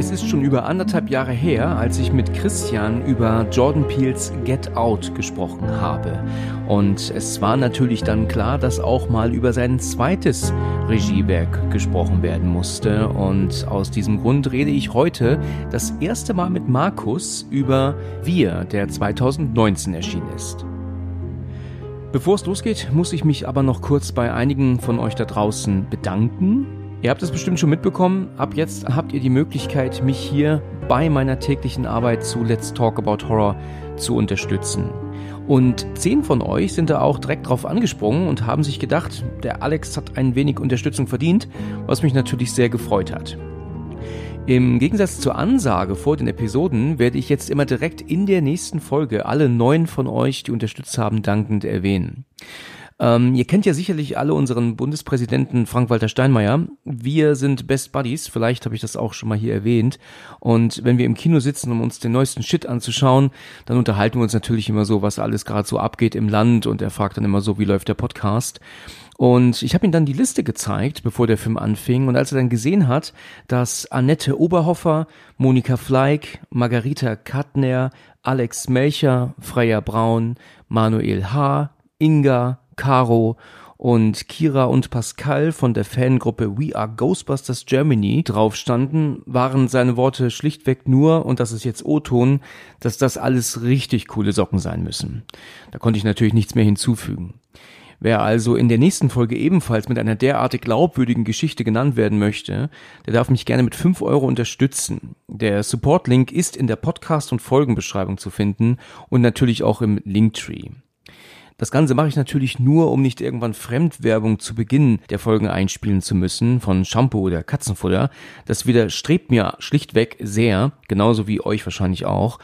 Es ist schon über anderthalb Jahre her, als ich mit Christian über Jordan Peels Get Out gesprochen habe. Und es war natürlich dann klar, dass auch mal über sein zweites Regiewerk gesprochen werden musste. Und aus diesem Grund rede ich heute das erste Mal mit Markus über Wir, der 2019 erschienen ist. Bevor es losgeht, muss ich mich aber noch kurz bei einigen von euch da draußen bedanken. Ihr habt es bestimmt schon mitbekommen, ab jetzt habt ihr die Möglichkeit, mich hier bei meiner täglichen Arbeit zu Let's Talk About Horror zu unterstützen. Und zehn von euch sind da auch direkt drauf angesprungen und haben sich gedacht, der Alex hat ein wenig Unterstützung verdient, was mich natürlich sehr gefreut hat. Im Gegensatz zur Ansage vor den Episoden werde ich jetzt immer direkt in der nächsten Folge alle neun von euch, die unterstützt haben, dankend erwähnen. Ähm, ihr kennt ja sicherlich alle unseren Bundespräsidenten Frank-Walter Steinmeier. Wir sind Best Buddies, vielleicht habe ich das auch schon mal hier erwähnt. Und wenn wir im Kino sitzen, um uns den neuesten Shit anzuschauen, dann unterhalten wir uns natürlich immer so, was alles gerade so abgeht im Land. Und er fragt dann immer so, wie läuft der Podcast? Und ich habe ihm dann die Liste gezeigt, bevor der Film anfing. Und als er dann gesehen hat, dass Annette Oberhofer, Monika Fleig, Margarita Kattner, Alex Melcher, Freya Braun, Manuel H., Inga, Caro und Kira und Pascal von der Fangruppe We Are Ghostbusters Germany drauf standen, waren seine Worte schlichtweg nur, und das ist jetzt O-Ton, dass das alles richtig coole Socken sein müssen. Da konnte ich natürlich nichts mehr hinzufügen. Wer also in der nächsten Folge ebenfalls mit einer derartig glaubwürdigen Geschichte genannt werden möchte, der darf mich gerne mit 5 Euro unterstützen. Der Support-Link ist in der Podcast- und Folgenbeschreibung zu finden und natürlich auch im Linktree. Das Ganze mache ich natürlich nur, um nicht irgendwann Fremdwerbung zu Beginn der Folgen einspielen zu müssen von Shampoo oder Katzenfutter. Das widerstrebt mir schlichtweg sehr, genauso wie euch wahrscheinlich auch.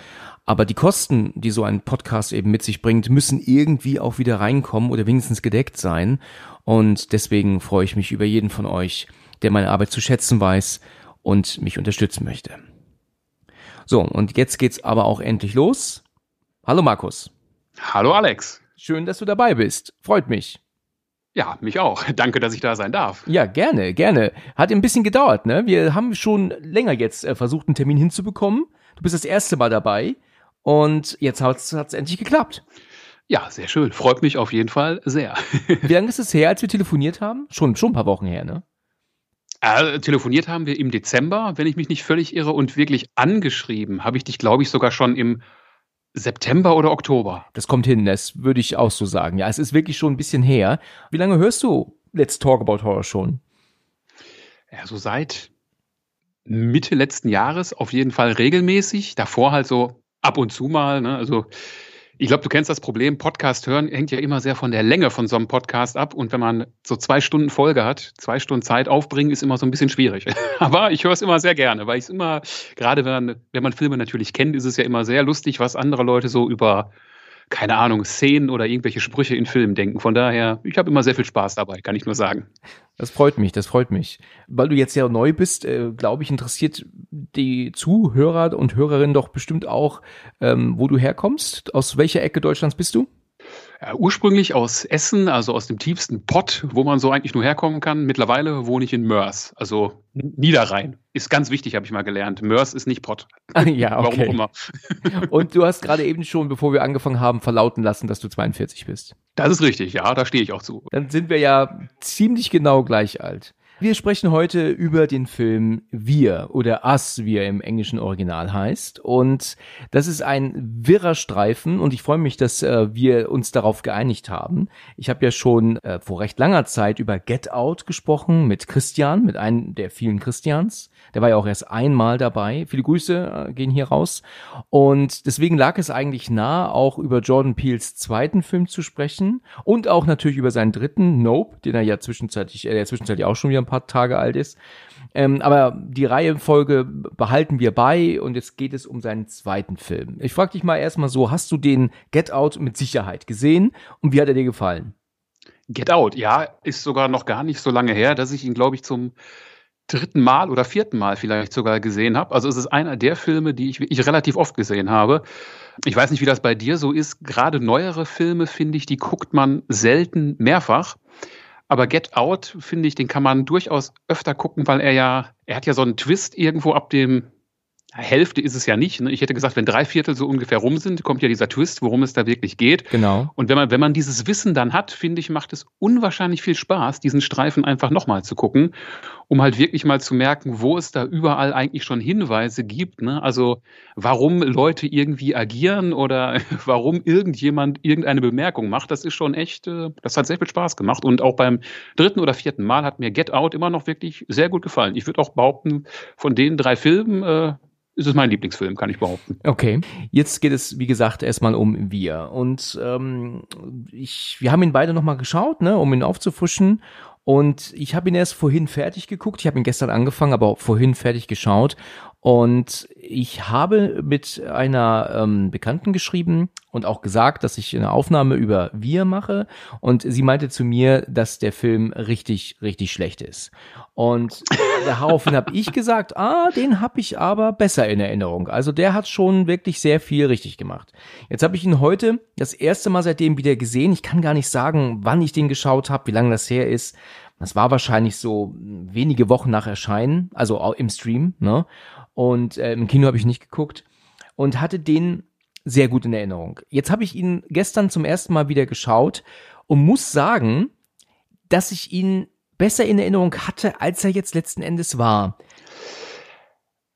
Aber die Kosten, die so ein Podcast eben mit sich bringt, müssen irgendwie auch wieder reinkommen oder wenigstens gedeckt sein. Und deswegen freue ich mich über jeden von euch, der meine Arbeit zu schätzen weiß und mich unterstützen möchte. So, und jetzt geht's aber auch endlich los. Hallo Markus. Hallo Alex. Schön, dass du dabei bist. Freut mich. Ja, mich auch. Danke, dass ich da sein darf. Ja, gerne, gerne. Hat ein bisschen gedauert, ne? Wir haben schon länger jetzt äh, versucht, einen Termin hinzubekommen. Du bist das erste Mal dabei und jetzt hat es endlich geklappt. Ja, sehr schön. Freut mich auf jeden Fall sehr. Wie lange ist es her, als wir telefoniert haben? Schon, schon ein paar Wochen her, ne? Äh, telefoniert haben wir im Dezember, wenn ich mich nicht völlig irre, und wirklich angeschrieben habe ich dich, glaube ich, sogar schon im September oder Oktober. Das kommt hin, das würde ich auch so sagen. Ja, es ist wirklich schon ein bisschen her. Wie lange hörst du Let's Talk About Horror schon? Ja, so seit Mitte letzten Jahres auf jeden Fall regelmäßig. Davor halt so ab und zu mal. Ne? Also ich glaube, du kennst das Problem, Podcast hören hängt ja immer sehr von der Länge von so einem Podcast ab. Und wenn man so zwei Stunden Folge hat, zwei Stunden Zeit aufbringen, ist immer so ein bisschen schwierig. Aber ich höre es immer sehr gerne, weil ich es immer, gerade wenn, wenn man Filme natürlich kennt, ist es ja immer sehr lustig, was andere Leute so über keine Ahnung, Szenen oder irgendwelche Sprüche in Filmen denken. Von daher, ich habe immer sehr viel Spaß dabei, kann ich nur sagen. Das freut mich, das freut mich. Weil du jetzt ja neu bist, äh, glaube ich, interessiert die Zuhörer und Hörerinnen doch bestimmt auch, ähm, wo du herkommst. Aus welcher Ecke Deutschlands bist du? Äh, ursprünglich aus Essen, also aus dem tiefsten Pott, wo man so eigentlich nur herkommen kann. Mittlerweile wohne ich in Mörs, also Niederrhein. Ist ganz wichtig, habe ich mal gelernt. Mörs ist nicht Pott. ja, okay. Warum immer. Und du hast gerade eben schon, bevor wir angefangen haben, verlauten lassen, dass du 42 bist. Das ist richtig, ja, da stehe ich auch zu. Dann sind wir ja ziemlich genau gleich alt. Wir sprechen heute über den Film Wir oder Us, wie er im englischen Original heißt. Und das ist ein wirrer Streifen und ich freue mich, dass äh, wir uns darauf geeinigt haben. Ich habe ja schon äh, vor recht langer Zeit über Get Out gesprochen mit Christian, mit einem der vielen Christians. Der war ja auch erst einmal dabei. Viele Grüße äh, gehen hier raus. Und deswegen lag es eigentlich nah, auch über Jordan Peels zweiten Film zu sprechen und auch natürlich über seinen dritten, Nope, den er ja zwischenzeitlich, äh, zwischenzeitlich auch schon wieder ein paar Tage alt ist. Ähm, aber die Reihenfolge behalten wir bei und jetzt geht es um seinen zweiten Film. Ich frage dich mal erstmal so, hast du den Get Out mit Sicherheit gesehen und wie hat er dir gefallen? Get Out, ja, ist sogar noch gar nicht so lange her, dass ich ihn, glaube ich, zum dritten Mal oder vierten Mal vielleicht sogar gesehen habe. Also es ist einer der Filme, die ich, ich relativ oft gesehen habe. Ich weiß nicht, wie das bei dir so ist. Gerade neuere Filme, finde ich, die guckt man selten mehrfach. Aber Get Out, finde ich, den kann man durchaus öfter gucken, weil er ja, er hat ja so einen Twist irgendwo ab dem Hälfte ist es ja nicht. Ne? Ich hätte gesagt, wenn drei Viertel so ungefähr rum sind, kommt ja dieser Twist, worum es da wirklich geht. Genau. Und wenn man, wenn man dieses Wissen dann hat, finde ich, macht es unwahrscheinlich viel Spaß, diesen Streifen einfach nochmal zu gucken, um halt wirklich mal zu merken, wo es da überall eigentlich schon Hinweise gibt. Ne? Also warum Leute irgendwie agieren oder warum irgendjemand irgendeine Bemerkung macht, das ist schon echt, äh, das hat sehr viel Spaß gemacht. Und auch beim dritten oder vierten Mal hat mir Get Out immer noch wirklich sehr gut gefallen. Ich würde auch behaupten, von den drei Filmen, äh, ist es mein Lieblingsfilm, kann ich behaupten. Okay, jetzt geht es, wie gesagt, erstmal um Wir. Und ähm, ich, wir haben ihn beide nochmal geschaut, ne, um ihn aufzufrischen. Und ich habe ihn erst vorhin fertig geguckt. Ich habe ihn gestern angefangen, aber auch vorhin fertig geschaut. Und ich habe mit einer ähm, Bekannten geschrieben und auch gesagt, dass ich eine Aufnahme über Wir mache. Und sie meinte zu mir, dass der Film richtig, richtig schlecht ist. Und daraufhin habe ich gesagt, ah, den habe ich aber besser in Erinnerung. Also der hat schon wirklich sehr viel richtig gemacht. Jetzt habe ich ihn heute das erste Mal seitdem wieder gesehen. Ich kann gar nicht sagen, wann ich den geschaut habe, wie lange das her ist. Das war wahrscheinlich so wenige Wochen nach Erscheinen, also auch im Stream, ne? Und äh, im Kino habe ich nicht geguckt und hatte den sehr gut in Erinnerung. Jetzt habe ich ihn gestern zum ersten Mal wieder geschaut und muss sagen, dass ich ihn besser in Erinnerung hatte, als er jetzt letzten Endes war.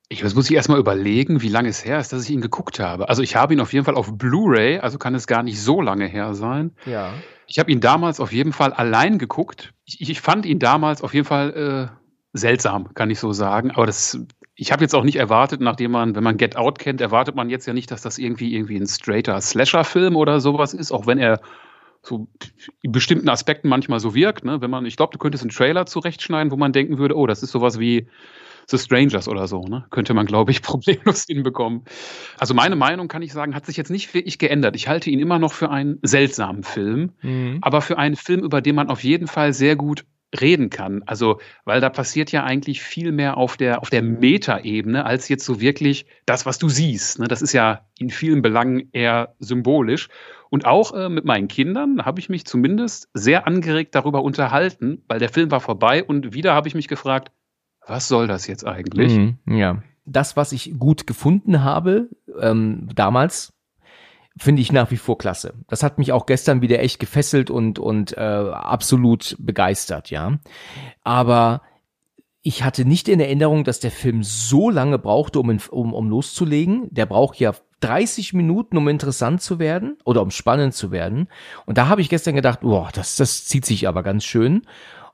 Ich muss ich erstmal überlegen, wie lange es her ist, dass ich ihn geguckt habe. Also ich habe ihn auf jeden Fall auf Blu-ray, also kann es gar nicht so lange her sein. Ja. Ich habe ihn damals auf jeden Fall allein geguckt. Ich, ich fand ihn damals auf jeden Fall äh, seltsam, kann ich so sagen. Aber das ich habe jetzt auch nicht erwartet, nachdem man, wenn man Get Out kennt, erwartet man jetzt ja nicht, dass das irgendwie irgendwie ein straighter Slasher-Film oder sowas ist, auch wenn er so in bestimmten Aspekten manchmal so wirkt. Ne? Wenn man, ich glaube, du könntest einen Trailer zurechtschneiden, wo man denken würde, oh, das ist sowas wie The Strangers oder so, ne? Könnte man, glaube ich, problemlos hinbekommen. Also meine Meinung, kann ich sagen, hat sich jetzt nicht wirklich geändert. Ich halte ihn immer noch für einen seltsamen Film, mhm. aber für einen Film, über den man auf jeden Fall sehr gut reden kann. Also, weil da passiert ja eigentlich viel mehr auf der, auf der Metaebene als jetzt so wirklich das, was du siehst. Ne? Das ist ja in vielen Belangen eher symbolisch. Und auch äh, mit meinen Kindern habe ich mich zumindest sehr angeregt darüber unterhalten, weil der Film war vorbei und wieder habe ich mich gefragt, was soll das jetzt eigentlich? Mhm, ja. Das, was ich gut gefunden habe, ähm, damals, finde ich nach wie vor klasse. Das hat mich auch gestern wieder echt gefesselt und und äh, absolut begeistert, ja. Aber ich hatte nicht in Erinnerung, dass der Film so lange brauchte, um, um, um loszulegen. Der braucht ja 30 Minuten, um interessant zu werden oder um spannend zu werden. Und da habe ich gestern gedacht, boah, das, das zieht sich aber ganz schön.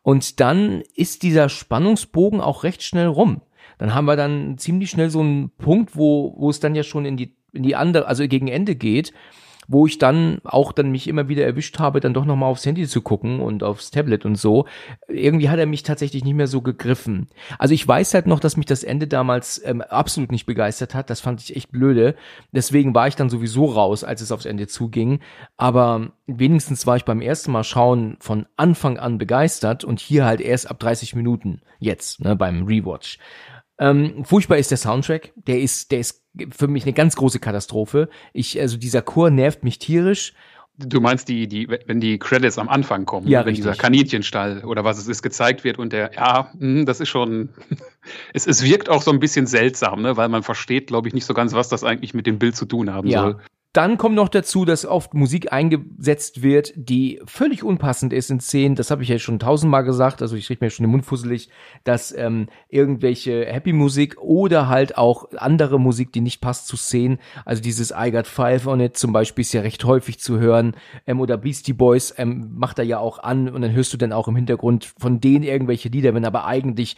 Und dann ist dieser Spannungsbogen auch recht schnell rum. Dann haben wir dann ziemlich schnell so einen Punkt, wo, wo es dann ja schon in die in die andere, also gegen Ende geht, wo ich dann auch dann mich immer wieder erwischt habe, dann doch nochmal aufs Handy zu gucken und aufs Tablet und so. Irgendwie hat er mich tatsächlich nicht mehr so gegriffen. Also ich weiß halt noch, dass mich das Ende damals ähm, absolut nicht begeistert hat. Das fand ich echt blöde. Deswegen war ich dann sowieso raus, als es aufs Ende zuging. Aber wenigstens war ich beim ersten Mal schauen von Anfang an begeistert und hier halt erst ab 30 Minuten jetzt, ne, beim Rewatch. Ähm, furchtbar ist der Soundtrack. Der ist, der ist für mich eine ganz große Katastrophe. Ich, also dieser Chor nervt mich tierisch. Du meinst die, die, wenn die Credits am Anfang kommen, ja, wenn richtig. dieser Kaninchenstall oder was es ist gezeigt wird und der, ja, hm, das ist schon, es, es wirkt auch so ein bisschen seltsam, ne, weil man versteht, glaube ich, nicht so ganz, was das eigentlich mit dem Bild zu tun haben ja. soll. Dann kommt noch dazu, dass oft Musik eingesetzt wird, die völlig unpassend ist in Szenen. Das habe ich ja schon tausendmal gesagt. Also ich rede mir schon den Mund fusselig, dass ähm, irgendwelche Happy-Musik oder halt auch andere Musik, die nicht passt zu Szenen. Also dieses I Got Five on It zum Beispiel ist ja recht häufig zu hören. Ähm, oder Beastie Boys ähm, macht er ja auch an und dann hörst du dann auch im Hintergrund von denen irgendwelche Lieder, wenn aber eigentlich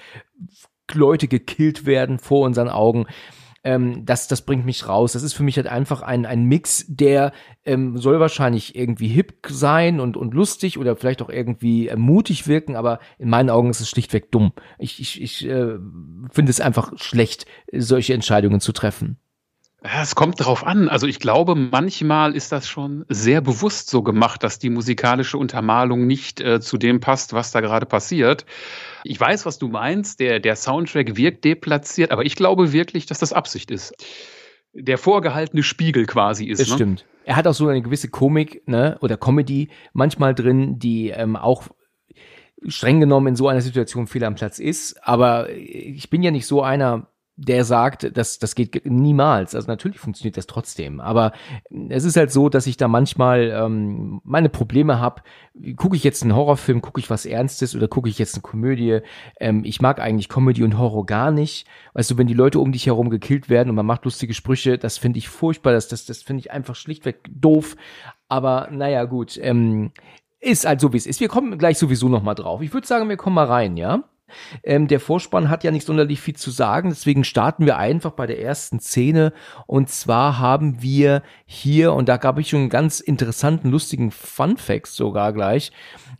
Leute gekillt werden vor unseren Augen. Ähm, das, das bringt mich raus. Das ist für mich halt einfach ein, ein Mix, der ähm, soll wahrscheinlich irgendwie hip sein und, und lustig oder vielleicht auch irgendwie äh, mutig wirken, aber in meinen Augen ist es schlichtweg dumm. Ich, ich, ich äh, finde es einfach schlecht, solche Entscheidungen zu treffen. Es kommt darauf an. Also ich glaube, manchmal ist das schon sehr bewusst so gemacht, dass die musikalische Untermalung nicht äh, zu dem passt, was da gerade passiert. Ich weiß, was du meinst. Der, der Soundtrack wirkt deplatziert, aber ich glaube wirklich, dass das Absicht ist. Der vorgehaltene Spiegel quasi ist. Das ne? stimmt. Er hat auch so eine gewisse Komik ne, oder Comedy manchmal drin, die ähm, auch streng genommen in so einer Situation fehl am Platz ist. Aber ich bin ja nicht so einer, der sagt, dass das geht niemals. Also natürlich funktioniert das trotzdem, aber es ist halt so, dass ich da manchmal ähm, meine Probleme habe. Gucke ich jetzt einen Horrorfilm, gucke ich was Ernstes oder gucke ich jetzt eine Komödie? Ähm, ich mag eigentlich Comedy und Horror gar nicht. Weißt du, wenn die Leute um dich herum gekillt werden und man macht lustige Sprüche, das finde ich furchtbar. Das, das, das finde ich einfach schlichtweg doof. Aber naja, gut. Ähm, ist halt so, wie es ist. Wir kommen gleich sowieso noch mal drauf. Ich würde sagen, wir kommen mal rein, ja? Ähm, der Vorspann hat ja nicht sonderlich viel zu sagen, deswegen starten wir einfach bei der ersten Szene. Und zwar haben wir hier, und da gab ich schon einen ganz interessanten, lustigen Fun Facts sogar gleich.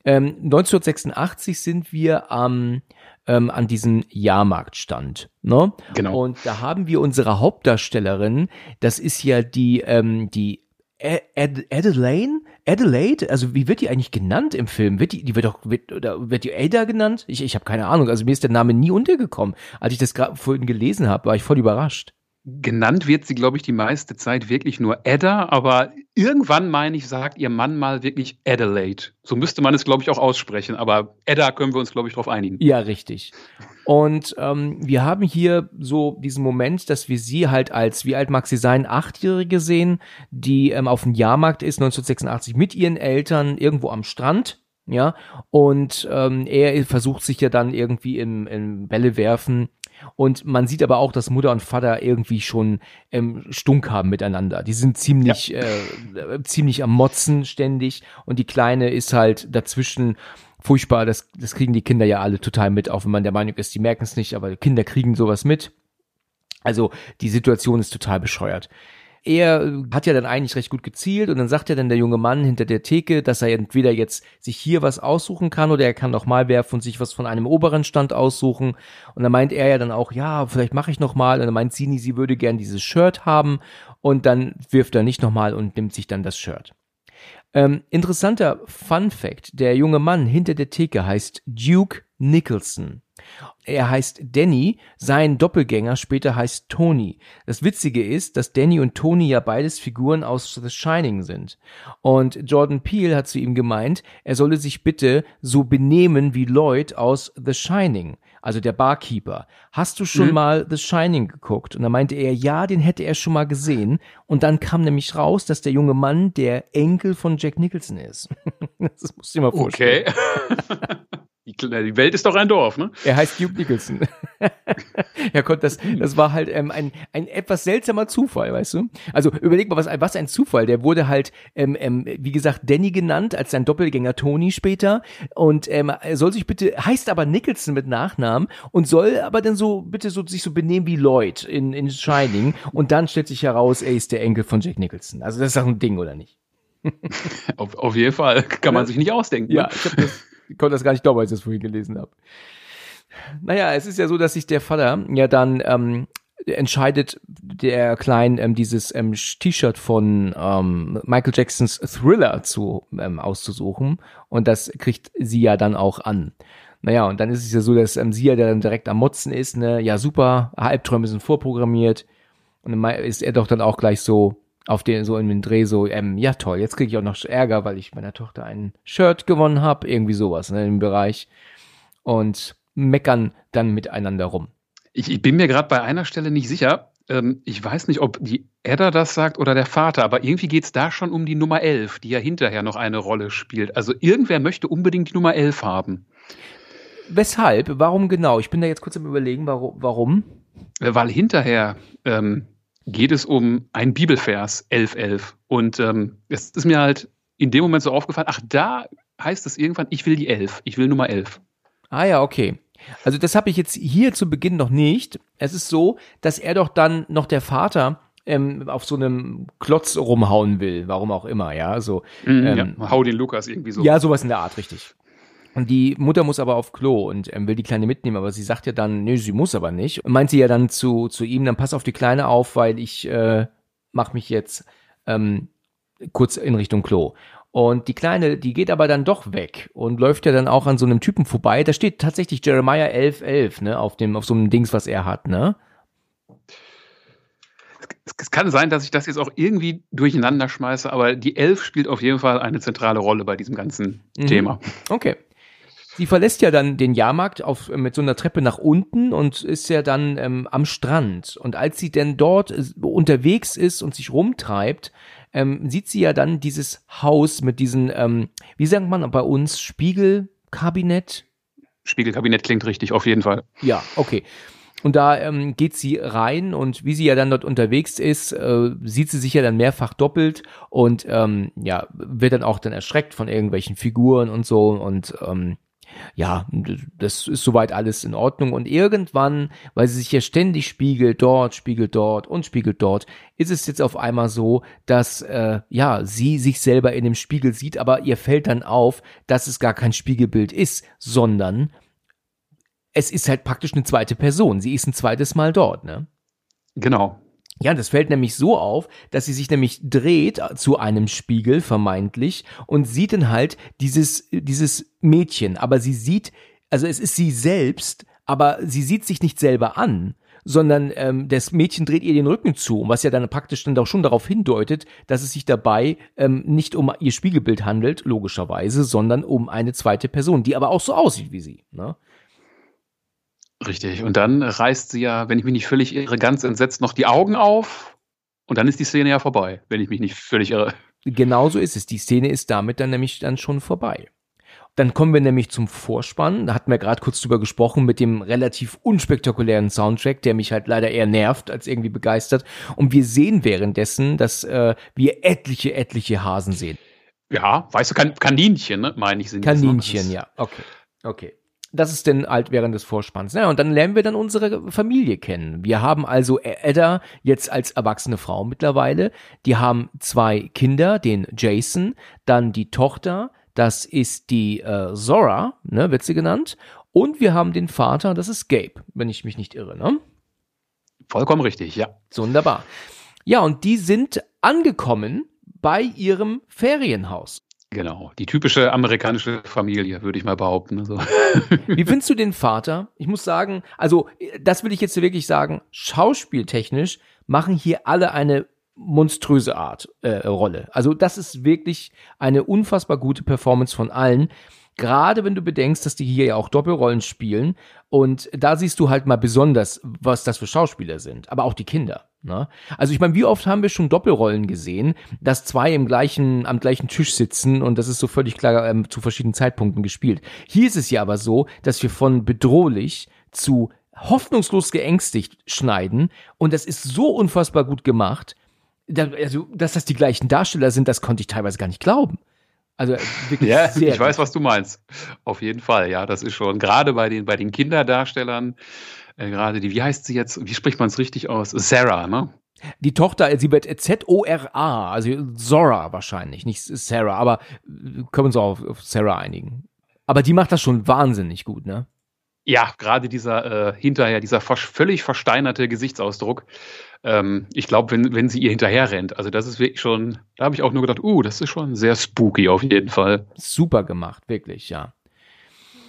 Ähm, 1986 sind wir am ähm, an diesem Jahrmarktstand. Ne? Genau. Und da haben wir unsere Hauptdarstellerin, das ist ja die, ähm, die Ad Adelaide? Adelaide? Also wie wird die eigentlich genannt im Film? Wird die, die wird doch, wird, oder wird die Ada genannt? Ich, ich habe keine Ahnung. Also mir ist der Name nie untergekommen. Als ich das gerade vorhin gelesen habe, war ich voll überrascht. Genannt wird sie, glaube ich, die meiste Zeit wirklich nur Ada, aber irgendwann, meine ich, sagt ihr Mann mal wirklich Adelaide. So müsste man es, glaube ich, auch aussprechen, aber Ada können wir uns, glaube ich, darauf einigen. Ja, richtig. Und ähm, wir haben hier so diesen Moment, dass wir sie halt als, wie alt mag sie sein, Achtjährige sehen, die ähm, auf dem Jahrmarkt ist, 1986, mit ihren Eltern irgendwo am Strand. Ja, und ähm, er versucht sich ja dann irgendwie im, im Bälle werfen und man sieht aber auch, dass Mutter und Vater irgendwie schon ähm, Stunk haben miteinander. Die sind ziemlich, ja. äh, ziemlich am Motzen ständig und die Kleine ist halt dazwischen furchtbar. Das, das kriegen die Kinder ja alle total mit, auch wenn man der Meinung ist, die merken es nicht, aber Kinder kriegen sowas mit. Also die Situation ist total bescheuert er hat ja dann eigentlich recht gut gezielt und dann sagt ja dann der junge Mann hinter der Theke, dass er entweder jetzt sich hier was aussuchen kann oder er kann noch mal werfen und sich was von einem oberen Stand aussuchen. Und dann meint er ja dann auch, ja, vielleicht mache ich noch mal. Und dann meint Sini, sie würde gern dieses Shirt haben und dann wirft er nicht noch mal und nimmt sich dann das Shirt. Ähm, interessanter Fun Fact: Der junge Mann hinter der Theke heißt Duke Nicholson. Er heißt Danny, sein Doppelgänger später heißt Tony. Das Witzige ist, dass Danny und Tony ja beides Figuren aus The Shining sind. Und Jordan Peele hat zu ihm gemeint, er solle sich bitte so benehmen wie Lloyd aus The Shining, also der Barkeeper. Hast du schon mhm. mal The Shining geguckt? Und da meinte er, ja, den hätte er schon mal gesehen. Und dann kam nämlich raus, dass der junge Mann der Enkel von Jack Nicholson ist. das musst du dir mal vorstellen. Okay. Die Welt ist doch ein Dorf, ne? Er heißt Duke Nicholson. ja, Gott, das, das war halt ähm, ein, ein etwas seltsamer Zufall, weißt du? Also überleg mal, was, was ein Zufall. Der wurde halt, ähm, ähm, wie gesagt, Danny genannt, als sein Doppelgänger Tony später. Und ähm, soll sich bitte, heißt aber Nicholson mit Nachnamen und soll aber dann so bitte so sich so benehmen wie Lloyd in, in Shining. Und dann stellt sich heraus, er ist der Enkel von Jack Nicholson. Also das ist doch ein Ding, oder nicht? auf, auf jeden Fall. Kann man sich nicht ausdenken. Ja, ne? ich hab das ich konnte das gar nicht glauben, als ich das vorhin gelesen habe. Naja, es ist ja so, dass sich der Vater ja dann ähm, entscheidet, der Klein ähm, dieses ähm, T-Shirt von ähm, Michael Jacksons Thriller zu ähm, auszusuchen und das kriegt sie ja dann auch an. Naja, und dann ist es ja so, dass ähm, sie ja dann direkt am Motzen ist, ne, ja super, Halbträume sind vorprogrammiert und dann ist er doch dann auch gleich so, auf den so in den Dreh so, ähm, ja toll, jetzt kriege ich auch noch Ärger, weil ich meiner Tochter ein Shirt gewonnen habe, irgendwie sowas ne, im Bereich und meckern dann miteinander rum. Ich, ich bin mir gerade bei einer Stelle nicht sicher. Ähm, ich weiß nicht, ob die Edda das sagt oder der Vater, aber irgendwie geht es da schon um die Nummer 11, die ja hinterher noch eine Rolle spielt. Also irgendwer möchte unbedingt die Nummer 11 haben. Weshalb? Warum genau? Ich bin da jetzt kurz am Überlegen, warum? Weil hinterher ähm, geht es um einen Bibelvers, 11.11. Und ähm, es ist mir halt in dem Moment so aufgefallen, ach, da heißt es irgendwann, ich will die 11, ich will Nummer 11. Ah ja, okay. Also das habe ich jetzt hier zu Beginn noch nicht. Es ist so, dass er doch dann noch der Vater ähm, auf so einem Klotz rumhauen will, warum auch immer, ja, so. Mhm, ähm, ja, hau den Lukas irgendwie so. Ja, sowas in der Art, richtig. Und die Mutter muss aber auf Klo und ähm, will die Kleine mitnehmen, aber sie sagt ja dann, nö, sie muss aber nicht. Und meint sie ja dann zu, zu ihm, dann pass auf die Kleine auf, weil ich äh, mach mich jetzt ähm, kurz in Richtung Klo. Und die Kleine, die geht aber dann doch weg und läuft ja dann auch an so einem Typen vorbei. Da steht tatsächlich Jeremiah 1111, ne, auf dem, auf so einem Dings, was er hat, ne? Es kann sein, dass ich das jetzt auch irgendwie durcheinander schmeiße, aber die Elf spielt auf jeden Fall eine zentrale Rolle bei diesem ganzen Mhm. Thema. Okay. Sie verlässt ja dann den Jahrmarkt auf, mit so einer Treppe nach unten und ist ja dann ähm, am Strand. Und als sie denn dort äh, unterwegs ist und sich rumtreibt, ähm, sieht sie ja dann dieses Haus mit diesen, ähm, wie sagt man bei uns, Spiegelkabinett? Spiegelkabinett klingt richtig, auf jeden Fall. Ja, okay. Und da ähm, geht sie rein und wie sie ja dann dort unterwegs ist, äh, sieht sie sich ja dann mehrfach doppelt und ähm, ja, wird dann auch dann erschreckt von irgendwelchen Figuren und so und ähm, ja, das ist soweit alles in Ordnung. Und irgendwann, weil sie sich ja ständig spiegelt, dort, spiegelt dort und spiegelt dort, ist es jetzt auf einmal so, dass äh, ja, sie sich selber in dem Spiegel sieht, aber ihr fällt dann auf, dass es gar kein Spiegelbild ist, sondern es ist halt praktisch eine zweite Person. Sie ist ein zweites Mal dort, ne? Genau. Ja, das fällt nämlich so auf, dass sie sich nämlich dreht zu einem Spiegel, vermeintlich, und sieht dann halt dieses, dieses Mädchen. Aber sie sieht, also es ist sie selbst, aber sie sieht sich nicht selber an, sondern ähm, das Mädchen dreht ihr den Rücken zu, was ja dann praktisch dann auch schon darauf hindeutet, dass es sich dabei ähm, nicht um ihr Spiegelbild handelt, logischerweise, sondern um eine zweite Person, die aber auch so aussieht wie sie. Ne? Richtig. Und dann reißt sie ja, wenn ich mich nicht völlig irre, ganz entsetzt noch die Augen auf. Und dann ist die Szene ja vorbei, wenn ich mich nicht völlig irre. Genauso ist es. Die Szene ist damit dann nämlich dann schon vorbei. Dann kommen wir nämlich zum Vorspann. Da hatten wir gerade kurz drüber gesprochen mit dem relativ unspektakulären Soundtrack, der mich halt leider eher nervt als irgendwie begeistert. Und wir sehen währenddessen, dass äh, wir etliche, etliche Hasen sehen. Ja, weißt du, kan Kaninchen, ne? meine ich, sind? Kaninchen, ja. Okay. Okay. Das ist denn halt während des Vorspanns. Ja, und dann lernen wir dann unsere Familie kennen. Wir haben also Edda jetzt als erwachsene Frau mittlerweile. Die haben zwei Kinder, den Jason, dann die Tochter, das ist die äh, Zora, ne, wird sie genannt. Und wir haben den Vater, das ist Gabe, wenn ich mich nicht irre, ne? Vollkommen richtig, ja. Wunderbar. Ja, und die sind angekommen bei ihrem Ferienhaus. Genau. Die typische amerikanische Familie, würde ich mal behaupten. Also. Wie findest du den Vater? Ich muss sagen, also das will ich jetzt wirklich sagen, schauspieltechnisch machen hier alle eine monströse Art äh, Rolle. Also das ist wirklich eine unfassbar gute Performance von allen. Gerade wenn du bedenkst, dass die hier ja auch Doppelrollen spielen und da siehst du halt mal besonders, was das für Schauspieler sind, aber auch die Kinder. Ne? Also ich meine, wie oft haben wir schon Doppelrollen gesehen, dass zwei im gleichen, am gleichen Tisch sitzen und das ist so völlig klar ähm, zu verschiedenen Zeitpunkten gespielt. Hier ist es ja aber so, dass wir von bedrohlich zu hoffnungslos geängstigt schneiden und das ist so unfassbar gut gemacht, da, also, dass das die gleichen Darsteller sind, das konnte ich teilweise gar nicht glauben. Also äh, wirklich Ja, sehr ich weiß, gut. was du meinst. Auf jeden Fall, ja, das ist schon. Gerade bei den, bei den Kinderdarstellern, äh, gerade die, wie heißt sie jetzt, wie spricht man es richtig aus? Sarah, ne? Die Tochter, sie wird Z-O-R-A, also Zora wahrscheinlich, nicht Sarah, aber äh, können wir uns auch auf, Sarah einigen. Aber die macht das schon wahnsinnig gut, ne? Ja, gerade dieser äh, hinterher, dieser völlig versteinerte Gesichtsausdruck. Ähm, ich glaube, wenn, wenn sie ihr hinterher rennt, also das ist wirklich schon, da habe ich auch nur gedacht, uh, das ist schon sehr spooky auf jeden Fall. Super gemacht, wirklich, ja.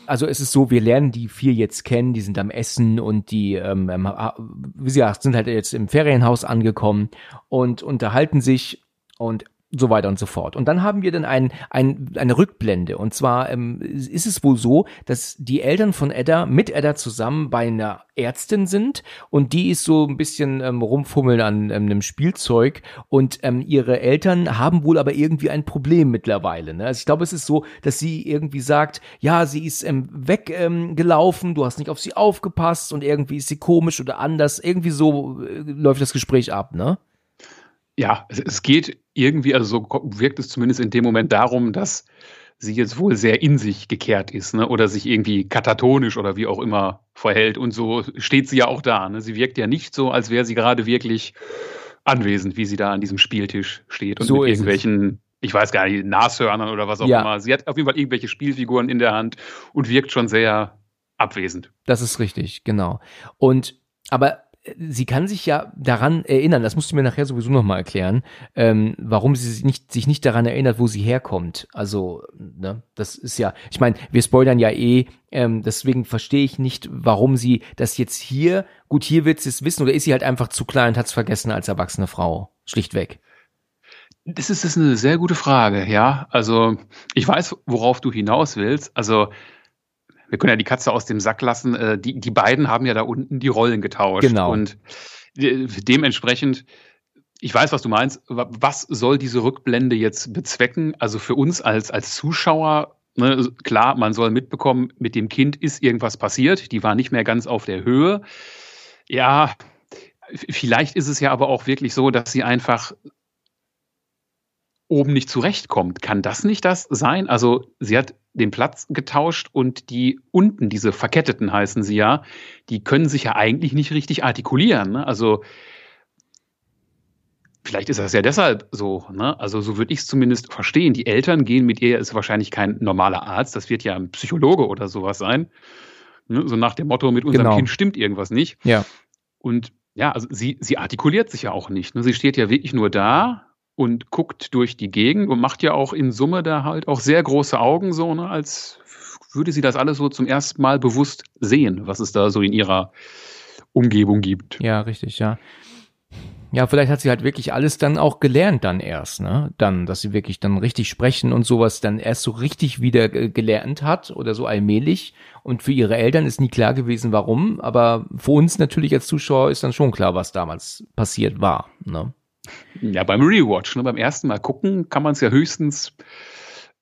Also es ist so, wir lernen die vier jetzt kennen, die sind am Essen und die, ähm, ha- wie gesagt, sind halt jetzt im Ferienhaus angekommen und unterhalten sich und so weiter und so fort. Und dann haben wir dann ein, ein, eine Rückblende. Und zwar ähm, ist es wohl so, dass die Eltern von Edda mit Edda zusammen bei einer Ärztin sind und die ist so ein bisschen ähm, rumfummeln an ähm, einem Spielzeug und ähm, ihre Eltern haben wohl aber irgendwie ein Problem mittlerweile. Ne? Also ich glaube, es ist so, dass sie irgendwie sagt, ja, sie ist ähm, weggelaufen, ähm, du hast nicht auf sie aufgepasst und irgendwie ist sie komisch oder anders. Irgendwie so äh, läuft das Gespräch ab, ne? Ja, es, es geht irgendwie, also so wirkt es zumindest in dem Moment darum, dass sie jetzt wohl sehr in sich gekehrt ist, ne? Oder sich irgendwie katatonisch oder wie auch immer verhält. Und so steht sie ja auch da. Ne? Sie wirkt ja nicht so, als wäre sie gerade wirklich anwesend, wie sie da an diesem Spieltisch steht und So mit irgendwelchen, ich weiß gar nicht, Nashörnern oder was auch Ja. immer. Sie hat auf jeden Fall irgendwelche Spielfiguren in der Hand und wirkt schon sehr abwesend. Das ist richtig, genau. Und aber sie kann sich ja daran erinnern, das musst du mir nachher sowieso nochmal erklären, ähm, warum sie sich nicht, sich nicht daran erinnert, wo sie herkommt. Also, ne, das ist ja, ich meine, wir spoilern ja eh, ähm, deswegen verstehe ich nicht, warum sie das jetzt hier, gut, hier wird sie es wissen, oder ist sie halt einfach zu klein und hat es vergessen als erwachsene Frau. Schlichtweg. Das ist, das ist eine sehr gute Frage, ja. Also, ich weiß, worauf du hinaus willst. Also, wir können ja die Katze aus dem Sack lassen. Äh, die, die beiden haben ja da unten die Rollen getauscht. Genau. Und äh, dementsprechend, ich weiß, was du meinst. Wa- Was soll diese Rückblende jetzt bezwecken? Also für uns als, als Zuschauer, ne, klar, man soll mitbekommen, mit dem Kind ist irgendwas passiert. Die war nicht mehr ganz auf der Höhe. Ja, vielleicht ist es ja aber auch wirklich so, dass sie einfach oben nicht zurechtkommt. Kann das nicht das sein? Also sie hat den Platz getauscht und die unten, diese Verketteten heißen sie ja, die können sich ja eigentlich nicht richtig artikulieren. Ne? Also vielleicht ist das ja deshalb so. Ne? Also so würde ich es zumindest verstehen. Die Eltern gehen mit ihr, ist wahrscheinlich kein normaler Arzt, das wird ja ein Psychologe oder sowas sein. Ne? So nach dem Motto, mit unserem Genau. Kind stimmt irgendwas nicht. Ja. Und ja, also sie, sie artikuliert sich ja auch nicht. Ne? Sie steht ja wirklich nur da und guckt durch die Gegend und macht ja auch in Summe da halt auch sehr große Augen, so, ne, als würde sie das alles so zum ersten Mal bewusst sehen, was es da so in ihrer Umgebung gibt. Ja, richtig, ja. Ja, vielleicht hat sie halt wirklich alles dann auch gelernt dann erst, ne? Dann, dass sie wirklich dann richtig sprechen und sowas dann erst so richtig wieder gelernt hat oder so allmählich. Und für ihre Eltern ist nie klar gewesen, warum. Aber für uns natürlich als Zuschauer ist dann schon klar, was damals passiert war, ne? Ja, beim Rewatch, ne, beim ersten Mal gucken, kann man es ja höchstens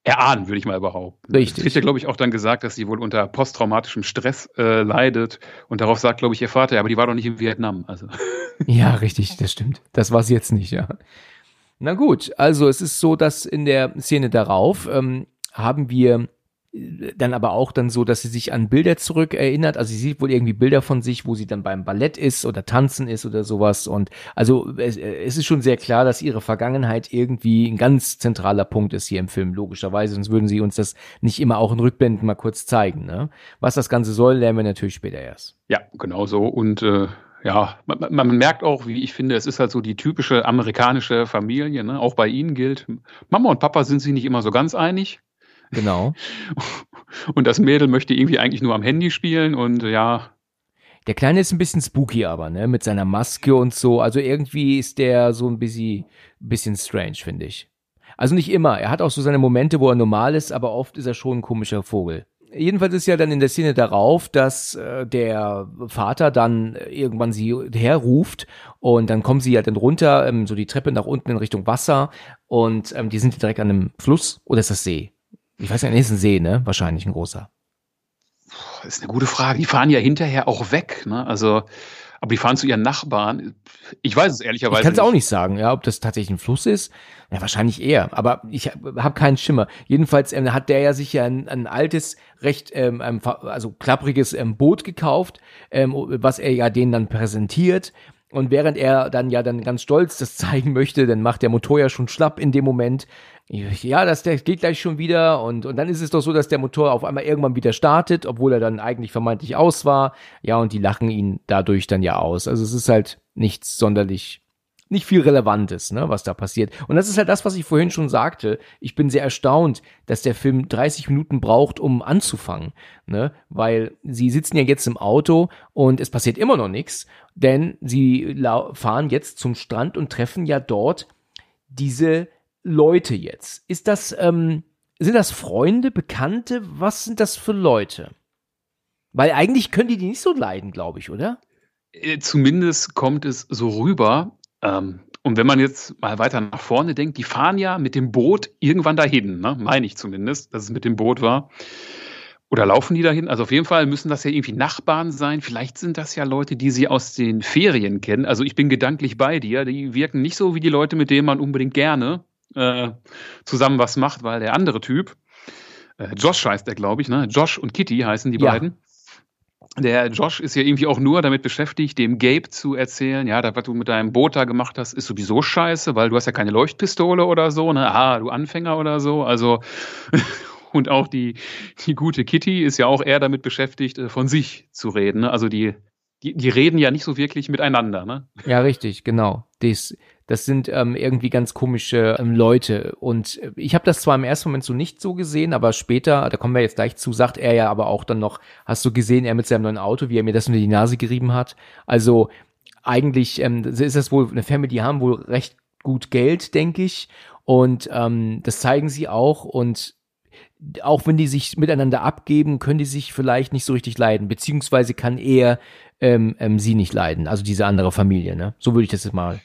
erahnen, würde ich mal behaupten. Richtig. Es wird ja, glaube ich, auch dann gesagt, dass sie wohl unter posttraumatischem Stress äh, leidet. Und darauf sagt, glaube ich, ihr Vater, ja, aber die war doch nicht in Vietnam. Also. Ja, richtig, das stimmt. Das war sie jetzt nicht, ja. Na gut, also es ist so, dass in der Szene darauf ähm, haben wir dann aber auch dann so, dass sie sich an Bilder zurück erinnert. Also sie sieht wohl irgendwie Bilder von sich, wo sie dann beim Ballett ist oder tanzen ist oder sowas. Und also es, es ist schon sehr klar, dass ihre Vergangenheit irgendwie ein ganz zentraler Punkt ist hier im Film, logischerweise. Sonst würden sie uns das nicht immer auch in Rückblenden mal kurz zeigen. Ne? Was das Ganze soll, lernen wir natürlich später erst. Ja, genau so. Und äh, ja, man, man- man merkt auch, wie ich finde, es ist halt so die typische amerikanische Familie. Ne? Auch bei ihnen gilt, Mama und Papa sind sich nicht immer so ganz einig. Genau. Und das Mädel möchte irgendwie eigentlich nur am Handy spielen. Und ja, Der Kleine ist ein bisschen spooky aber, ne, mit seiner Maske und so. Also irgendwie ist der so ein bisschen, bisschen strange, finde ich. Also nicht immer. Er hat auch so seine Momente, wo er normal ist, aber oft ist er schon ein komischer Vogel. Jedenfalls ist ja dann in der Szene darauf, dass äh, der Vater dann irgendwann sie herruft und dann kommen sie ja dann runter, ähm, so die Treppe nach unten in Richtung Wasser und ähm, die sind direkt an einem Fluss oder ist das See? Ich weiß ja nicht, ist ein See, ne? Wahrscheinlich ein großer. das ist eine gute Frage. Die fahren ja hinterher auch weg. Ne? Also, aber die fahren zu ihren Nachbarn. Ich weiß es ehrlicherweise Ich kann es auch nicht sagen, ja, ob das tatsächlich ein Fluss ist. Ja, wahrscheinlich eher. Aber ich habe hab keinen Schimmer. Jedenfalls ähm, hat der ja sich ja ein, ein altes, recht ähm, ähm, also klappriges ähm, Boot gekauft, ähm, was er ja denen dann präsentiert. Und während er dann ja dann ganz stolz das zeigen möchte, dann macht der Motor ja schon schlapp in dem Moment. Ja, das der geht gleich schon wieder und, und dann ist es doch so, dass der Motor auf einmal irgendwann wieder startet, obwohl er dann eigentlich vermeintlich aus war. Ja, und die lachen ihn dadurch dann ja aus. Also es ist halt nichts sonderlich nicht viel Relevantes, ne, was da passiert. Und das ist halt das, was ich vorhin schon sagte. Ich bin sehr erstaunt, dass der Film 30 Minuten braucht, um anzufangen, ne, weil sie sitzen ja jetzt im Auto und es passiert immer noch nichts, denn sie fahren jetzt zum Strand und treffen ja dort diese Leute jetzt. Ist das, ähm, sind das Freunde, Bekannte? Was sind das für Leute? Weil eigentlich können die die nicht so leiden, glaube ich, oder? Äh, Zumindest kommt es so rüber. Ähm, und wenn man jetzt mal weiter nach vorne denkt, die fahren ja mit dem Boot irgendwann dahin, ne? meine ich zumindest, dass es mit dem Boot war. Oder laufen die dahin? Also auf jeden Fall müssen das ja irgendwie Nachbarn sein. Vielleicht sind das ja Leute, die sie aus den Ferien kennen. Also ich bin gedanklich bei dir. Die wirken nicht so wie die Leute, mit denen man unbedingt gerne äh, zusammen was macht, weil der andere Typ, äh, Josh heißt er, glaube ich, ne? Josh und Kitty heißen die Ja. beiden. Der Josh ist ja irgendwie auch nur damit beschäftigt, dem Gabe zu erzählen, ja, das, was du mit deinem Boot da gemacht hast, ist sowieso scheiße, weil du hast ja keine Leuchtpistole oder so, ne? Ah, du Anfänger oder so. Also und auch die, die gute Kitty ist ja auch eher damit beschäftigt, äh, von sich zu reden. Ne? Also die, die, die reden ja nicht so wirklich miteinander, ne? Ja, richtig, genau. Das, das sind ähm, irgendwie ganz komische ähm, Leute. Und äh, ich habe das zwar im ersten Moment so nicht so gesehen, aber später, da kommen wir jetzt gleich zu, sagt er ja aber auch dann noch, hast du gesehen, er mit seinem neuen Auto, wie er mir das unter die Nase gerieben hat. Also eigentlich ähm, ist das wohl eine Family, die haben wohl recht gut Geld, denke ich. Und ähm, das zeigen sie auch. Und auch wenn die sich miteinander abgeben, können die sich vielleicht nicht so richtig leiden, beziehungsweise kann er ähm, ähm, sie nicht leiden, also diese andere Familie, ne? So würde ich das jetzt mal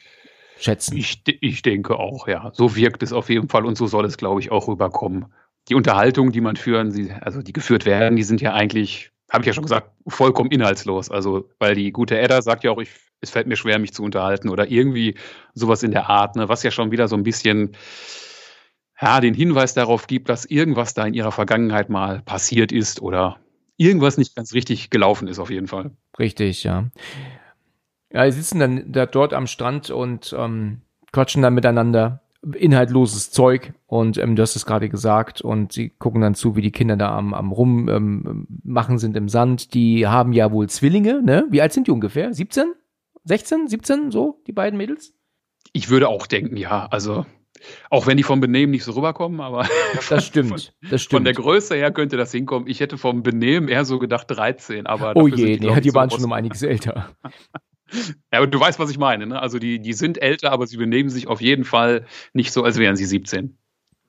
schätzen. Ich, ich denke auch, ja. So wirkt es auf jeden Fall und so soll es, glaube ich, auch rüberkommen. Die Unterhaltungen, die man führen, also die geführt werden, die sind ja eigentlich, habe ich ja schon gesagt, vollkommen inhaltslos. Also, weil die gute Edda sagt ja auch, ich, es fällt mir schwer, mich zu unterhalten oder irgendwie sowas in der Art, ne, was ja schon wieder so ein bisschen ja, den Hinweis darauf gibt, dass irgendwas da in ihrer Vergangenheit mal passiert ist oder irgendwas nicht ganz richtig gelaufen ist, auf jeden Fall. Richtig, ja. Ja, sie sitzen dann da dort am Strand und ähm, quatschen dann miteinander. Inhaltloses Zeug und ähm, du hast es gerade gesagt und sie gucken dann zu, wie die Kinder da am, am rum ähm, machen sind im Sand. Die haben ja wohl Zwillinge, ne? Wie alt sind die ungefähr? 17? 16? 17? So, die beiden Mädels? Ich würde auch denken, ja, also auch wenn die vom Benehmen nicht so rüberkommen, aber Das stimmt, das Von der stimmt. Größe her könnte das hinkommen. Ich hätte vom Benehmen eher so gedacht 13, aber Oh dafür sind je, glaub nee, die so waren schon um einiges älter. Ja, aber du weißt, was ich meine. Ne? Also die, die sind älter, aber sie benehmen sich auf jeden Fall nicht so, als wären sie 17.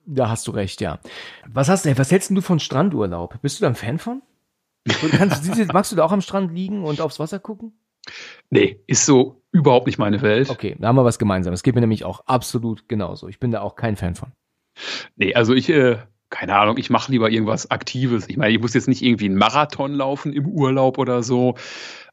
Da hast du recht, ja. Was hast du, was hältst du von Strandurlaub? Bist du da ein Fan von? Kannst, magst du da auch am Strand liegen und aufs Wasser gucken? Nee, ist so überhaupt nicht meine Welt. Okay, da haben wir was gemeinsam. Es geht mir nämlich auch absolut genauso. Ich bin da auch kein Fan von. Nee, also ich, äh, keine Ahnung, ich mache lieber irgendwas Aktives. Ich meine, ich muss jetzt nicht irgendwie einen Marathon laufen im Urlaub oder so.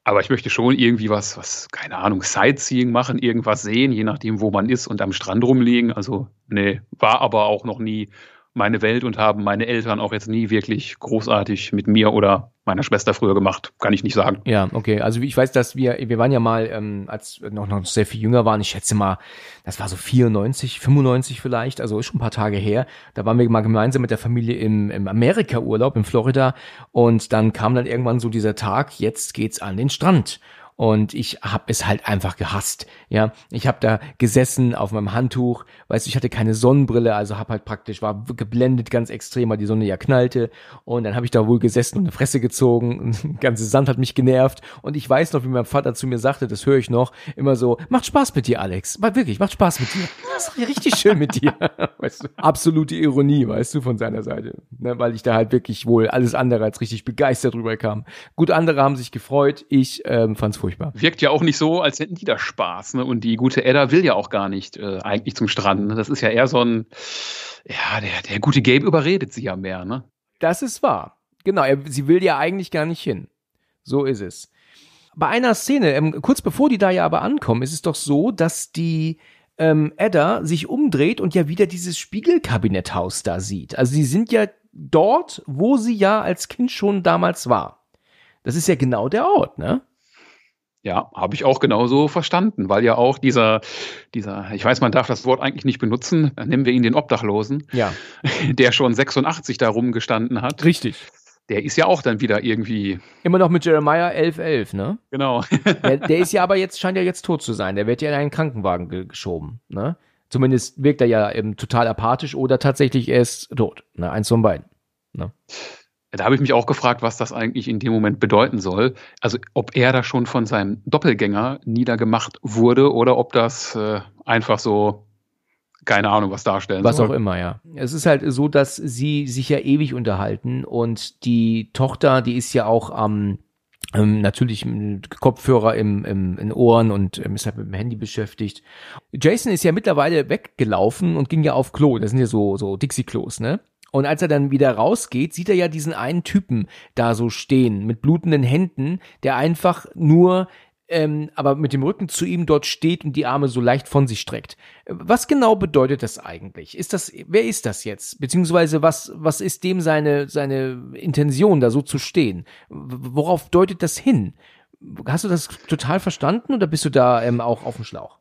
Aber ich möchte schon irgendwie was, was, keine Ahnung, Sightseeing machen, irgendwas sehen, je nachdem, wo man ist und am Strand rumliegen. Also, nee, war aber auch noch nie meine Welt und haben meine Eltern auch jetzt nie wirklich großartig mit mir oder meiner Schwester früher gemacht. Kann ich nicht sagen. Ja, okay. Also ich weiß, dass wir, wir waren ja mal, ähm, als noch, noch sehr viel jünger waren, ich schätze mal, das war so 94, 95 vielleicht, also ist schon ein paar Tage her. Da waren wir mal gemeinsam mit der Familie im, im Amerika-Urlaub in Florida und dann kam dann irgendwann so dieser Tag, jetzt geht's an den Strand. Und ich habe es halt einfach gehasst. Ja, ich habe da gesessen auf meinem Handtuch, weißt du, ich hatte keine Sonnenbrille, also habe halt praktisch war geblendet ganz extrem, weil die Sonne ja knallte. Und dann habe ich da wohl gesessen und eine Fresse gezogen. Ganze Sand hat mich genervt. Und ich weiß noch, wie mein Vater zu mir sagte, das höre ich noch, immer so: Macht Spaß mit dir, Alex. Mal wirklich, macht Spaß mit dir. Das ist richtig schön mit dir. Weißt du, absolute Ironie, weißt du, von seiner Seite, ne, weil ich da halt wirklich wohl alles andere als richtig begeistert drüber kam. Gut, andere haben sich gefreut, ich ähm, fand's furchtbar. Wirkt ja auch nicht so, als hätten die da Spaß. Ne? Und die gute Edda will ja auch gar nicht äh, eigentlich zum Strand. Ne? Das ist ja eher so ein, ja, der, der gute Gabe überredet sie ja mehr. Ne? Das ist wahr. Genau, er, sie will ja eigentlich gar nicht hin. So ist es. Bei einer Szene, ähm, kurz bevor die da ja aber ankommen, ist es doch so, dass die ähm, Edda sich umdreht und ja wieder dieses Spiegelkabinetthaus da sieht. Also sie sind ja dort, wo sie ja als Kind schon damals war. Das ist ja genau der Ort, ne? Ja, habe ich auch genauso verstanden, weil ja auch dieser, dieser, ich weiß, man darf das Wort eigentlich nicht benutzen, nennen wir ihn den Obdachlosen, Ja, der schon 86 da rumgestanden hat, richtig. der ist ja auch dann wieder irgendwie, Immer noch mit Jeremiah 1111, ne? genau. Der, der ist ja aber jetzt, scheint ja jetzt tot zu sein. Der wird ja in einen Krankenwagen ge geschoben, ne? Zumindest wirkt er ja ähm, total apathisch oder tatsächlich er ist tot. Ne? Eins von beiden. Da habe ich mich auch gefragt, was das eigentlich in dem Moment bedeuten soll. Also ob er da schon von seinem Doppelgänger niedergemacht wurde oder ob das äh, einfach so, keine Ahnung, was darstellen Was soll. auch immer, ja. Es ist halt so, dass sie sich ja ewig unterhalten und die Tochter, die ist ja auch am ähm, natürlich mit Kopfhörer im, im, in Ohren und ähm, ist halt mit dem Handy beschäftigt. Jason ist ja mittlerweile weggelaufen und ging ja auf Klo. Das sind ja so, so Dixie-Klos, ne? Und als er dann wieder rausgeht, sieht er ja diesen einen Typen da so stehen mit blutenden Händen, der einfach nur ähm, aber mit dem Rücken zu ihm dort steht und die Arme so leicht von sich streckt. Was genau bedeutet das eigentlich? Ist das, wer ist das jetzt? Beziehungsweise was, was ist dem seine, seine Intention, da so zu stehen? Worauf deutet das hin? Hast du das total verstanden oder bist du da ähm, auch auf dem Schlauch?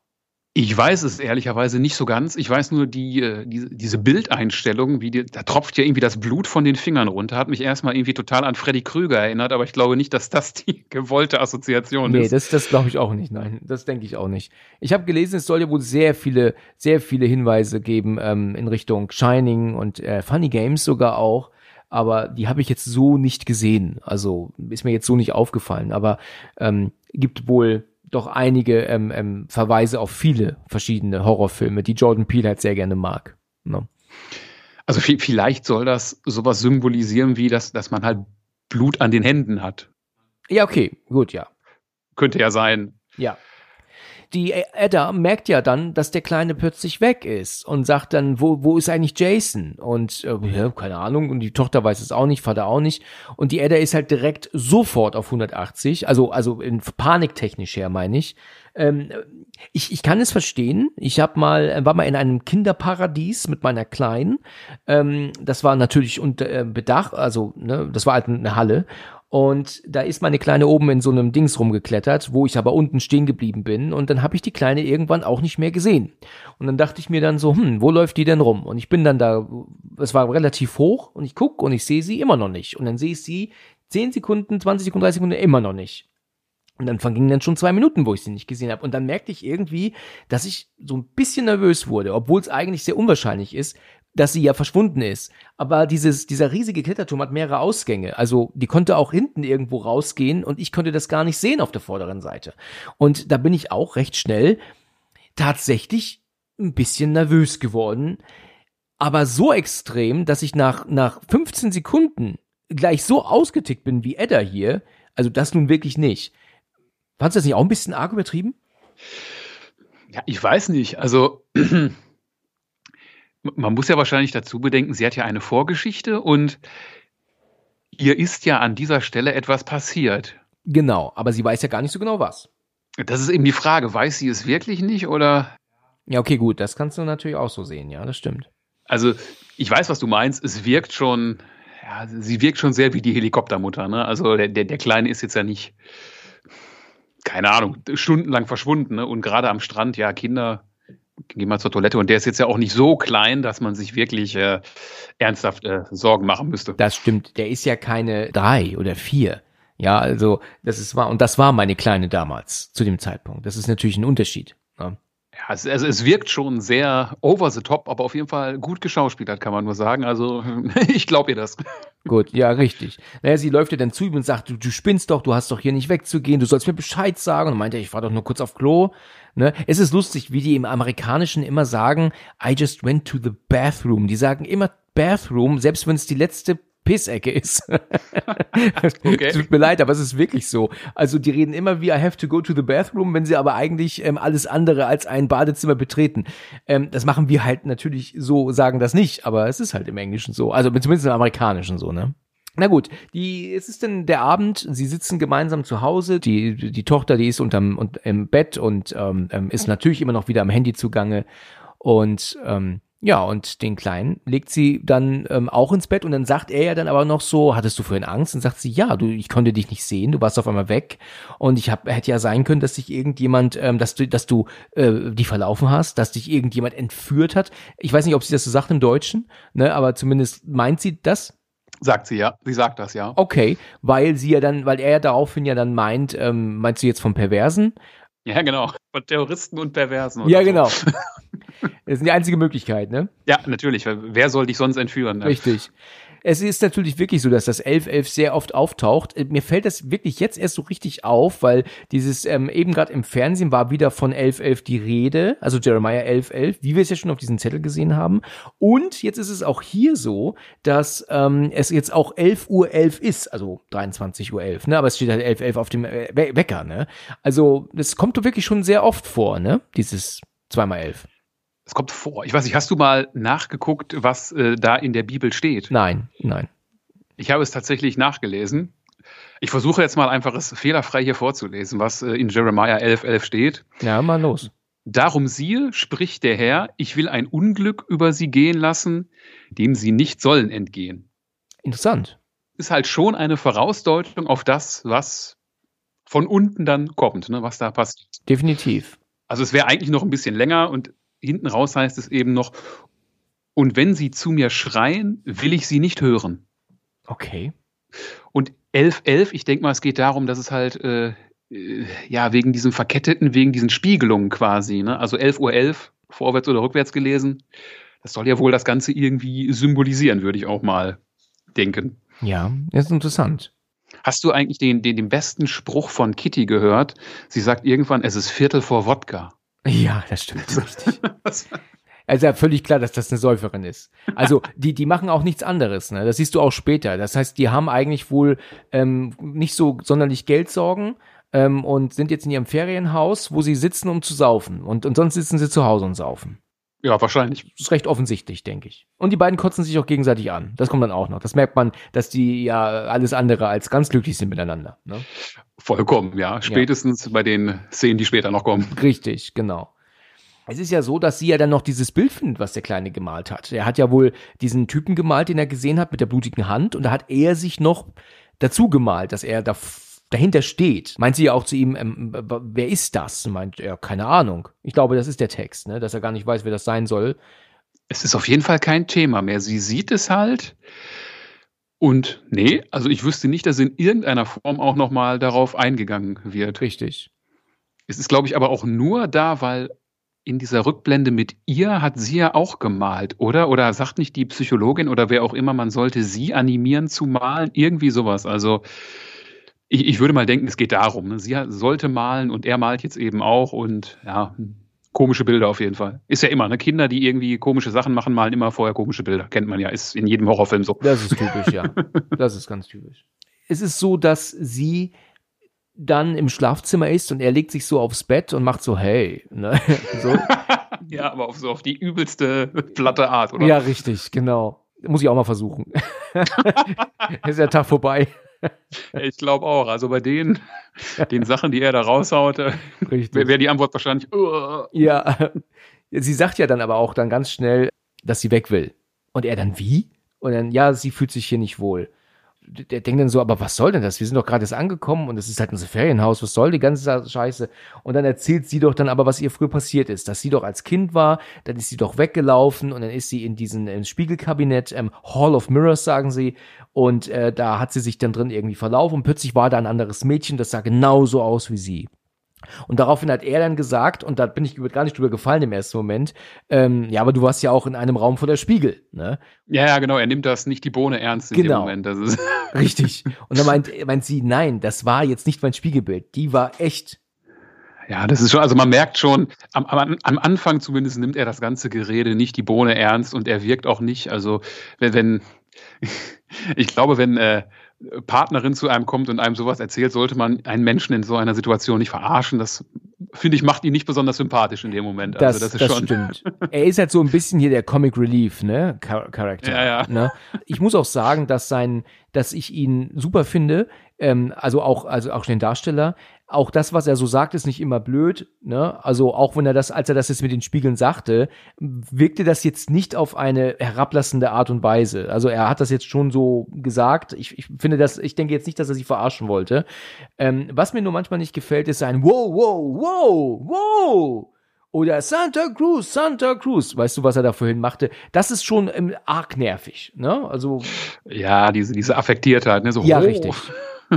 Ich weiß es ehrlicherweise nicht so ganz. Ich weiß nur, die, äh, die diese Bildeinstellung, wie die, da tropft ja irgendwie das Blut von den Fingern runter, hat mich erstmal irgendwie total an Freddy Krüger erinnert, aber ich glaube nicht, dass das die gewollte Assoziation nee, ist. Nee, das, das glaube ich auch nicht. Nein, das denke ich auch nicht. Ich habe gelesen, es soll ja wohl sehr viele, sehr viele Hinweise geben ähm, in Richtung Shining und äh, Funny Games sogar auch. Aber die habe ich jetzt so nicht gesehen. Also ist mir jetzt so nicht aufgefallen. Aber ähm, gibt wohl doch einige ähm, ähm, Verweise auf viele verschiedene Horrorfilme, die Jordan Peele halt sehr gerne mag. Ne? Also vielleicht soll das sowas symbolisieren, wie dass, dass man halt Blut an den Händen hat. Ja, okay, gut, ja. Könnte ja sein. Ja die Edda merkt ja dann, dass der Kleine plötzlich weg ist und sagt dann, wo, wo ist eigentlich Jason? Und äh, ja, keine Ahnung, und die Tochter weiß es auch nicht, Vater auch nicht. Und die Edda ist halt direkt sofort auf 180, also, also in paniktechnisch her, meine ich. Ähm, ich, ich kann es verstehen. Ich habe mal, war mal in einem Kinderparadies mit meiner Kleinen. Ähm, das war natürlich unter äh, Bedach, also ne, das war halt eine Halle. Und da ist meine Kleine oben in so einem Dings rumgeklettert, wo ich aber unten stehen geblieben bin. Und dann habe ich die Kleine irgendwann auch nicht mehr gesehen. Und dann dachte ich mir dann so, hm, wo läuft die denn rum? Und ich bin dann da, es war relativ hoch und ich guck und ich sehe sie immer noch nicht. Und dann sehe ich sie 10 Sekunden, 20 Sekunden, 30 Sekunden immer noch nicht. Und dann vergingen dann schon zwei Minuten, wo ich sie nicht gesehen habe. Und dann merkte ich irgendwie, dass ich so ein bisschen nervös wurde, obwohl es eigentlich sehr unwahrscheinlich ist, dass sie ja verschwunden ist. Aber dieses, dieser riesige Kletterturm hat mehrere Ausgänge. Also die konnte auch hinten irgendwo rausgehen und ich konnte das gar nicht sehen auf der vorderen Seite. Und da bin ich auch recht schnell tatsächlich ein bisschen nervös geworden. Aber so extrem, dass ich nach, nach 15 Sekunden gleich so ausgetickt bin wie Edda hier. Also das nun wirklich nicht. Fandest du das nicht auch ein bisschen arg übertrieben? Ja, ich weiß nicht. Also man muss ja wahrscheinlich dazu bedenken, sie hat ja eine Vorgeschichte und ihr ist ja an dieser Stelle etwas passiert. Genau, aber sie weiß ja gar nicht so genau was. Das ist eben die Frage, weiß sie es wirklich nicht oder? Ja, okay, gut, das kannst du natürlich auch so sehen, ja, das stimmt. Also, ich weiß, was du meinst, es wirkt schon, ja, sie wirkt schon sehr wie die Helikoptermutter, ne? Also, der, der, der Kleine ist jetzt ja nicht, keine Ahnung, stundenlang verschwunden, ne? Und gerade am Strand, ja, Kinder, geh mal zur Toilette. Und der ist jetzt ja auch nicht so klein, dass man sich wirklich äh, ernsthaft äh, Sorgen machen müsste. Das stimmt. Der ist ja keine drei oder vier. Ja, also das ist wahr. Und das war meine Kleine damals zu dem Zeitpunkt. Das ist natürlich ein Unterschied. Es, also es wirkt schon sehr over the top, aber auf jeden Fall gut geschauspielert, kann man nur sagen. Also ich glaube ihr das. Gut, ja, richtig. Naja, sie läuft ja dann zu ihm und sagt, du, du spinnst doch, du hast doch hier nicht wegzugehen, du sollst mir Bescheid sagen. Und meinte, ich war doch nur kurz auf Klo. Ne? Es ist lustig, wie die im Amerikanischen immer sagen, I just went to the bathroom. Die sagen immer Bathroom, selbst wenn es die letzte Pissecke ist. okay. Tut mir leid, aber es ist wirklich so. Also die reden immer wie I have to go to the bathroom, wenn sie aber eigentlich ähm, alles andere als ein Badezimmer betreten. Ähm, das machen wir halt natürlich so, sagen das nicht, aber es ist halt im Englischen so. Also zumindest im Amerikanischen so, ne? Na gut, die, es ist denn der Abend, sie sitzen gemeinsam zu Hause, die, die Tochter, die ist unterm, und, im Bett und ähm, ähm, ist natürlich immer noch wieder am Handy zugange und ähm, ja, und den Kleinen legt sie dann ähm, auch ins Bett und dann sagt er ja dann aber noch so, hattest du vorhin Angst? Und sagt sie, ja, du, ich konnte dich nicht sehen, du warst auf einmal weg und ich hab, hätte ja sein können, dass sich irgendjemand, ähm, dass du, dass du äh, die verlaufen hast, dass dich irgendjemand entführt hat. Ich weiß nicht, ob sie das so sagt im Deutschen, ne, aber zumindest meint sie das. Sagt sie ja, sie sagt das ja. Okay, weil sie ja dann, weil er ja daraufhin ja dann meint, ähm, meinst du jetzt vom Perversen? Ja, genau. Von Terroristen und Perversen. Ja, genau. das ist die einzige Möglichkeit, ne? Ja, natürlich. Wer soll dich sonst entführen? Ne? Richtig. Es ist natürlich wirklich so, dass das 1111 sehr oft auftaucht. Äh, mir fällt das wirklich jetzt erst so richtig auf, weil dieses ähm, eben gerade im Fernsehen war wieder von 1111 die Rede, also Jeremiah 1111, wie wir es ja schon auf diesem Zettel gesehen haben. Und jetzt ist es auch hier so, dass ähm, es jetzt auch 11 Uhr 11 ist, also 23 Uhr 11, ne? Aber es steht halt 1111 auf dem äh, Wecker, ne? Also das kommt doch wirklich schon sehr oft vor, ne? Dieses zweimal 11. Es kommt vor. Ich weiß nicht, hast du mal nachgeguckt, was äh, da in der Bibel steht? Nein, nein. Ich habe es tatsächlich nachgelesen. Ich versuche jetzt mal einfach es fehlerfrei hier vorzulesen, was äh, in Jeremiah 11, 11 steht. Ja, mal los. Darum siehe, spricht der Herr, ich will ein Unglück über sie gehen lassen, dem sie nicht sollen entgehen. Interessant. Ist halt schon eine Vorausdeutung auf das, was von unten dann kommt, ne, was da passiert. Definitiv. Also es wäre eigentlich noch ein bisschen länger und hinten raus heißt es eben noch, und wenn sie zu mir schreien, will ich sie nicht hören. Okay. Und 11.11, ich denke mal, es geht darum, dass es halt, äh, äh, ja, wegen diesem Verketteten, wegen diesen Spiegelungen quasi, ne? Also 11.11 Uhr, 11, vorwärts oder rückwärts gelesen. Das soll ja wohl das Ganze irgendwie symbolisieren, würde ich auch mal denken. Ja, ist interessant. Hast du eigentlich den, den, den besten Spruch von Kitty gehört? Sie sagt irgendwann, es ist Viertel vor Wodka. Ja, das stimmt. Richtig. Also ja völlig klar, dass das eine Säuferin ist. Also die, die machen auch nichts anderes. Ne? Das siehst du auch später. Das heißt, die haben eigentlich wohl ähm, nicht so sonderlich Geldsorgen ähm, und sind jetzt in ihrem Ferienhaus, wo sie sitzen, um zu saufen. Und, und sonst sitzen sie zu Hause und saufen. Ja, wahrscheinlich. Das ist recht offensichtlich, denke ich. Und die beiden kotzen sich auch gegenseitig an. Das kommt dann auch noch. Das merkt man, dass die ja alles andere als ganz glücklich sind miteinander. Ne? Vollkommen, ja. Spätestens ja. bei den Szenen, die später noch kommen. Richtig, genau. Es ist ja so, dass sie ja dann noch dieses Bild findet, was der Kleine gemalt hat. Er hat ja wohl diesen Typen gemalt, den er gesehen hat mit der blutigen Hand und da hat er sich noch dazu gemalt, dass er da dahinter steht. Meint sie ja auch zu ihm, ähm, wer ist das? Meint er, keine Ahnung. Ich glaube, das ist der Text, ne? dass er gar nicht weiß, wer das sein soll. Es ist auf jeden Fall kein Thema mehr. Sie sieht es halt. Und nee, also ich wüsste nicht, dass in irgendeiner Form auch nochmal darauf eingegangen wird. Richtig. Es ist, glaube ich, aber auch nur da, weil in dieser Rückblende mit ihr hat sie ja auch gemalt, oder? Oder sagt nicht die Psychologin oder wer auch immer, man sollte sie animieren zu malen? Irgendwie sowas. Also ich, ich würde mal denken, es geht darum. Ne? Sie sollte malen und er malt jetzt eben auch und ja, komische Bilder auf jeden Fall. Ist ja immer, ne? Kinder, die irgendwie komische Sachen machen, malen immer vorher komische Bilder. Kennt man ja, ist in jedem Horrorfilm so. Das ist typisch, ja. Das ist ganz typisch. Es ist so, dass sie dann im Schlafzimmer ist und er legt sich so aufs Bett und macht so, hey. Ne? So. ja, aber auf so auf die übelste platte Art, oder? Ja, richtig, genau. Muss ich auch mal versuchen. ist der Tag vorbei. ich glaube auch. Also bei den, den Sachen, die er da raushaut, wäre wär die Antwort wahrscheinlich. Uh. Ja. Sie sagt ja dann aber auch dann ganz schnell, dass sie weg will. Und er dann wie? Und dann, ja, sie fühlt sich hier nicht wohl der denkt dann so, aber was soll denn das? Wir sind doch gerade jetzt angekommen und es ist halt unser Ferienhaus, was soll die ganze Scheiße? Und dann erzählt sie doch dann aber, was ihr früher passiert ist, dass sie doch als Kind war, dann ist sie doch weggelaufen und dann ist sie in diesen in Spiegelkabinett, ähm, Hall of Mirrors, sagen sie, und äh, da hat sie sich dann drin irgendwie verlaufen und plötzlich war da ein anderes Mädchen, das sah genauso aus wie sie. Und daraufhin hat er dann gesagt, und da bin ich gar nicht drüber gefallen im ersten Moment, ähm, ja, aber du warst ja auch in einem Raum voller Spiegel, ne? Ja, ja, genau, er nimmt das nicht die Bohne ernst in genau. dem Moment. Das ist Richtig. Und dann meint, meint sie, nein, das war jetzt nicht mein Spiegelbild, die war echt. Ja, das ist schon, also man merkt schon, am, am, am Anfang zumindest nimmt er das ganze Gerede nicht die Bohne ernst und er wirkt auch nicht, also wenn, wenn ich glaube, wenn äh, Partnerin zu einem kommt und einem sowas erzählt, sollte man einen Menschen in so einer Situation nicht verarschen. Das finde ich macht ihn nicht besonders sympathisch in dem Moment. Also das, das, das stimmt. er ist halt so ein bisschen hier der Comic Relief, ne, Charakter. Ja, ja. Ne? Ich muss auch sagen, dass sein, dass ich ihn super finde. Ähm, also auch, also auch den Darsteller auch das, was er so sagt, ist nicht immer blöd. Ne? Also auch wenn er das, als er das jetzt mit den Spiegeln sagte, wirkte das jetzt nicht auf eine herablassende Art und Weise. Also er hat das jetzt schon so gesagt. Ich, ich finde das, ich denke jetzt nicht, dass er sich verarschen wollte. Ähm, was mir nur manchmal nicht gefällt, ist ein Wow, wow, wow, wow. Oder Santa Cruz, Santa Cruz. Weißt du, was er da vorhin machte? Das ist schon ähm, arg nervig. Ne? Also ja, diese diese Affektiertheit. Ne? So, ja, oh. richtig.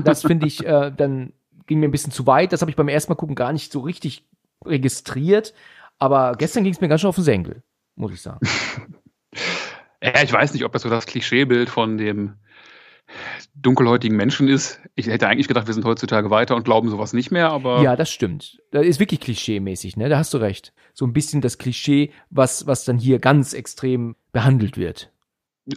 Das finde ich äh, dann ging mir ein bisschen zu weit. Das habe ich beim ersten Mal gucken gar nicht so richtig registriert. Aber gestern ging es mir ganz schön auf den Senkel, muss ich sagen. ja, ich weiß nicht, ob das so das Klischeebild von dem dunkelhäutigen Menschen ist. Ich hätte eigentlich gedacht, wir sind heutzutage weiter und glauben sowas nicht mehr, aber. Ja, das stimmt. Das ist wirklich klischeemäßig, ne? Da hast du recht. So ein bisschen das Klischee, was, was dann hier ganz extrem behandelt wird.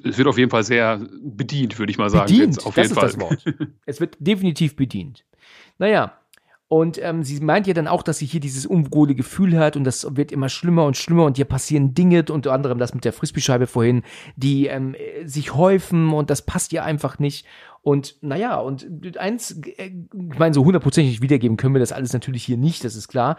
Es wird auf jeden Fall sehr bedient, würde ich mal sagen. Bedient, auf das jeden ist Fall. das Wort. es wird definitiv bedient. Naja, Und ähm, sie meint ja dann auch, dass sie hier dieses unwohle Gefühl hat und das wird immer schlimmer und schlimmer und hier passieren Dinge, unter anderem das mit der Frisbee-Scheibe vorhin, die ähm, sich häufen und das passt ihr einfach nicht. Und naja, und eins, äh, ich meine, so hundertprozentig wiedergeben können wir das alles natürlich hier nicht, das ist klar.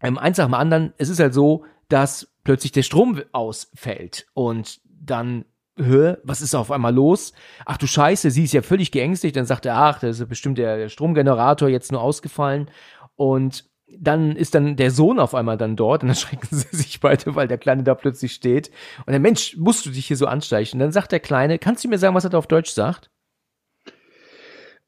Ähm, eins nach dem anderen, es ist halt so, dass plötzlich der Strom ausfällt und dann Hö, was ist auf einmal los? Ach du Scheiße, sie ist ja völlig geängstigt. Dann sagt er, ach, das ist bestimmt der Stromgenerator jetzt nur ausgefallen. Und dann ist dann der Sohn auf einmal dann dort und dann schrecken sie sich beide, weil der Kleine da plötzlich steht. Und der Mensch, musst du dich hier so ansteichen? Und dann sagt der Kleine, kannst du mir sagen, was er da auf Deutsch sagt?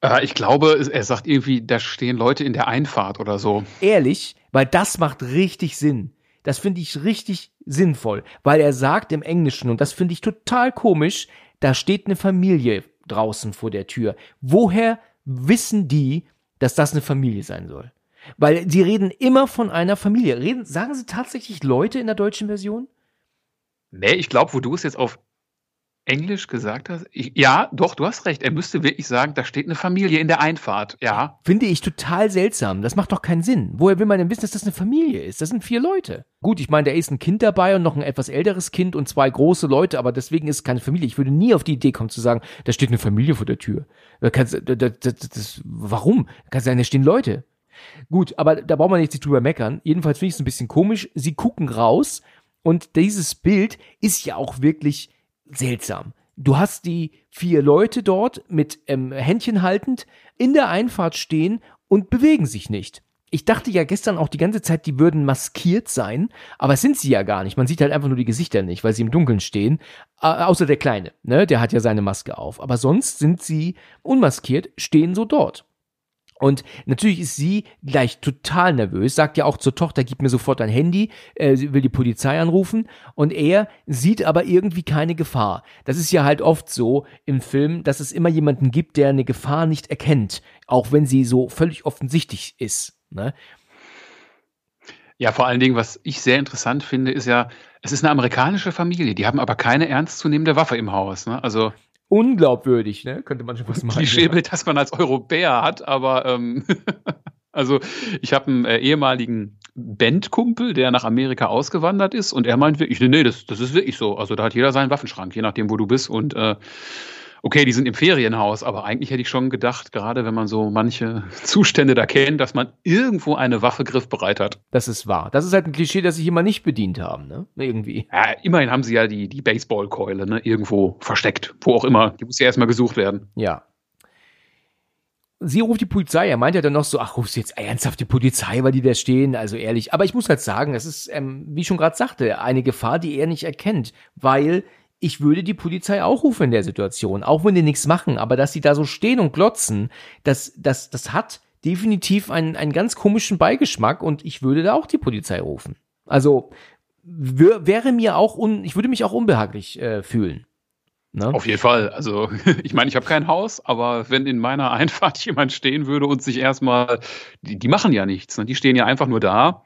Äh, ich glaube, er sagt irgendwie, da stehen Leute in der Einfahrt oder so. Ehrlich, weil das macht richtig Sinn. Das finde ich richtig sinnvoll, weil er sagt im Englischen, und das finde ich total komisch, da steht eine Familie draußen vor der Tür. Woher wissen die, dass das eine Familie sein soll? Weil sie reden immer von einer Familie. Reden, sagen sie tatsächlich Leute in der deutschen Version? Nee, ich glaube, wo du es jetzt auf Englisch gesagt hast? Ich, ja, doch, du hast recht. Er müsste wirklich sagen, da steht eine Familie in der Einfahrt. Ja. Finde ich total seltsam. Das macht doch keinen Sinn. Woher will man denn wissen, dass das eine Familie ist? Das sind vier Leute. Gut, ich meine, da ist ein Kind dabei und noch ein etwas älteres Kind und zwei große Leute, aber deswegen ist es keine Familie. Ich würde nie auf die Idee kommen zu sagen, da steht eine Familie vor der Tür. Da kannst, da, da, das, warum? Kann sein, da stehen Leute. Gut, aber da braucht man nicht drüber meckern. Jedenfalls finde ich es ein bisschen komisch. Sie gucken raus und dieses Bild ist ja auch wirklich seltsam. Du hast die vier Leute dort mit ähm, Händchen haltend in der Einfahrt stehen und bewegen sich nicht. Ich dachte ja gestern auch die ganze Zeit, die würden maskiert sein, aber sind sie ja gar nicht. Man sieht halt einfach nur die Gesichter nicht, weil sie im Dunkeln stehen. Äh, außer der Kleine, ne? Der hat ja seine Maske auf. Aber sonst sind sie unmaskiert, stehen so dort. Und natürlich ist sie gleich total nervös, sagt ja auch zur Tochter, gib mir sofort dein Handy, äh, sie will die Polizei anrufen und er sieht aber irgendwie keine Gefahr. Das ist ja halt oft so im Film, dass es immer jemanden gibt, der eine Gefahr nicht erkennt, auch wenn sie so völlig offensichtlich ist. Ne? Ja, vor allen Dingen, was ich sehr interessant finde, ist ja, es ist eine amerikanische Familie, die haben aber keine ernstzunehmende Waffe im Haus. Ne? Also unglaubwürdig, ne? Könnte man schon was machen. Klischeebild, das man als Europäer hat, aber ähm, also ich habe einen äh, ehemaligen Bandkumpel, der nach Amerika ausgewandert ist und er meint wirklich, nee, nee, das, das ist wirklich so. Also da hat jeder seinen Waffenschrank, je nachdem, wo du bist und äh, okay, die sind im Ferienhaus, aber eigentlich hätte ich schon gedacht, gerade wenn man so manche Zustände da kennt, dass man irgendwo eine Waffe griffbereit hat. Das ist wahr. Das ist halt ein Klischee, das sich immer nicht bedient haben, ne? Irgendwie. Ja, immerhin haben sie ja die, die Baseballkeule, ne? Irgendwo versteckt. Wo auch immer. Die muss ja erstmal gesucht werden. Ja. Sie ruft die Polizei. Er meint ja dann noch so, ach, rufst du jetzt ernsthaft die Polizei, weil die da stehen? Also ehrlich. Aber ich muss halt sagen, das ist, ähm, wie ich schon gerade sagte, eine Gefahr, die er nicht erkennt, weil ich würde die Polizei auch rufen in der Situation, auch wenn die nichts machen, aber dass sie da so stehen und glotzen, das, das, das hat definitiv einen, einen ganz komischen Beigeschmack und ich würde da auch die Polizei rufen. Also wäre mir auch un, ich würde mich auch unbehaglich äh, fühlen. Ne? Auf jeden Fall. Also ich meine, ich habe kein Haus, aber wenn in meiner Einfahrt jemand stehen würde und sich erstmal, die, die machen ja nichts, ne? die stehen ja einfach nur da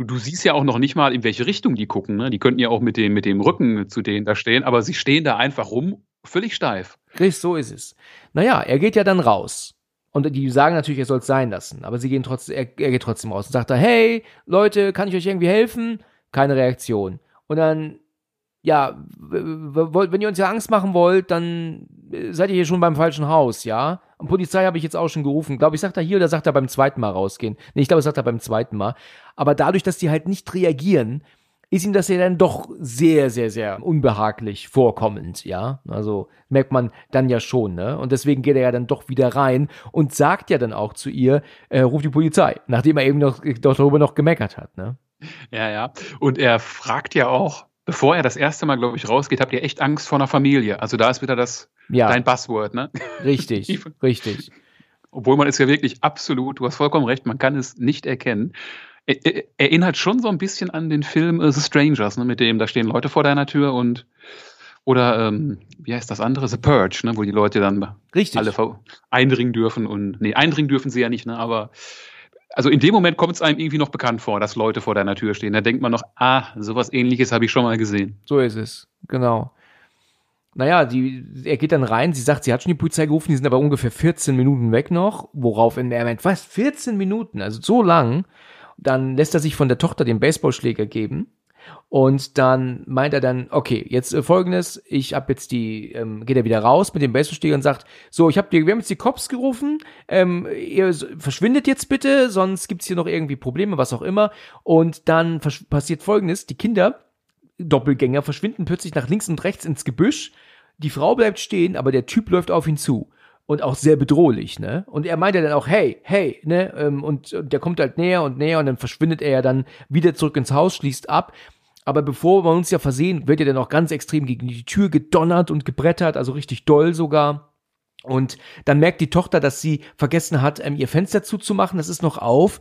du, du siehst ja auch noch nicht mal, in welche Richtung die gucken. Ne? Die könnten ja auch mit dem, mit dem Rücken zu denen da stehen, aber sie stehen da einfach rum, völlig steif. Richtig, so ist es. Naja, er geht ja dann raus. Und die sagen natürlich, er soll es sein lassen. Aber sie gehen trotzdem, er, er geht trotzdem raus und sagt da, hey, Leute, kann ich euch irgendwie helfen? Keine Reaktion. Und dann, ja, wenn ihr uns ja Angst machen wollt, dann seid ihr hier schon beim falschen Haus, ja? Und Polizei habe ich jetzt auch schon gerufen. Glaube ich, sagt er hier oder sagt er beim zweiten Mal rausgehen? Nee, ich glaube, sagt er beim zweiten Mal. Aber dadurch, dass die halt nicht reagieren, ist ihm das ja dann doch sehr, sehr, sehr unbehaglich vorkommend, ja. Also merkt man dann ja schon, ne? Und deswegen geht er ja dann doch wieder rein und sagt ja dann auch zu ihr, äh, ruf die Polizei, nachdem er eben noch, doch darüber noch gemeckert hat, ne? Ja, ja. Und er fragt ja auch, bevor er das erste Mal, glaube ich, rausgeht, habt ihr echt Angst vor einer Familie? Also da ist wieder das ja. dein Buzzword, ne? Richtig, richtig. Obwohl man es ja wirklich absolut, du hast vollkommen recht, man kann es nicht erkennen. Er, erinnert schon so ein bisschen an den Film äh, The Strangers, ne, mit dem da stehen Leute vor deiner Tür und oder ähm, wie heißt das andere? The Purge, ne, wo die Leute dann Richtig. alle eindringen dürfen und nee, eindringen dürfen sie ja nicht, ne, aber also in dem Moment kommt es einem irgendwie noch bekannt vor, dass Leute vor deiner Tür stehen. Da denkt man noch, ah, sowas ähnliches habe ich schon mal gesehen. So ist es, genau. naja, die, er geht dann rein, sie sagt, sie hat schon die Polizei gerufen, die sind aber ungefähr 14 Minuten weg noch, worauf er meint, was, 14 Minuten, also so lang. Dann lässt er sich von der Tochter den Baseballschläger geben und dann meint er dann, okay, jetzt äh, folgendes, ich hab jetzt die, ähm, geht er wieder raus mit dem Baseballschläger und sagt, so, ich hab die, wir haben jetzt die Cops gerufen, ähm, ihr verschwindet jetzt bitte, sonst gibt's hier noch irgendwie Probleme, was auch immer. Und dann passiert folgendes, die Kinder, Doppelgänger, verschwinden plötzlich nach links und rechts ins Gebüsch. Die Frau bleibt stehen, aber der Typ läuft auf ihn zu und auch sehr bedrohlich, ne? Und er meint ja dann auch, hey, hey, ne? Ähm, und, und der kommt halt näher und näher und dann verschwindet er ja dann wieder zurück ins Haus, schließt ab. Aber bevor wir uns ja versehen, wird er dann auch ganz extrem gegen die Tür gedonnert und gebrettert, also richtig doll sogar. Und dann merkt die Tochter, dass sie vergessen hat, ähm, ihr Fenster zuzumachen. Das ist noch auf,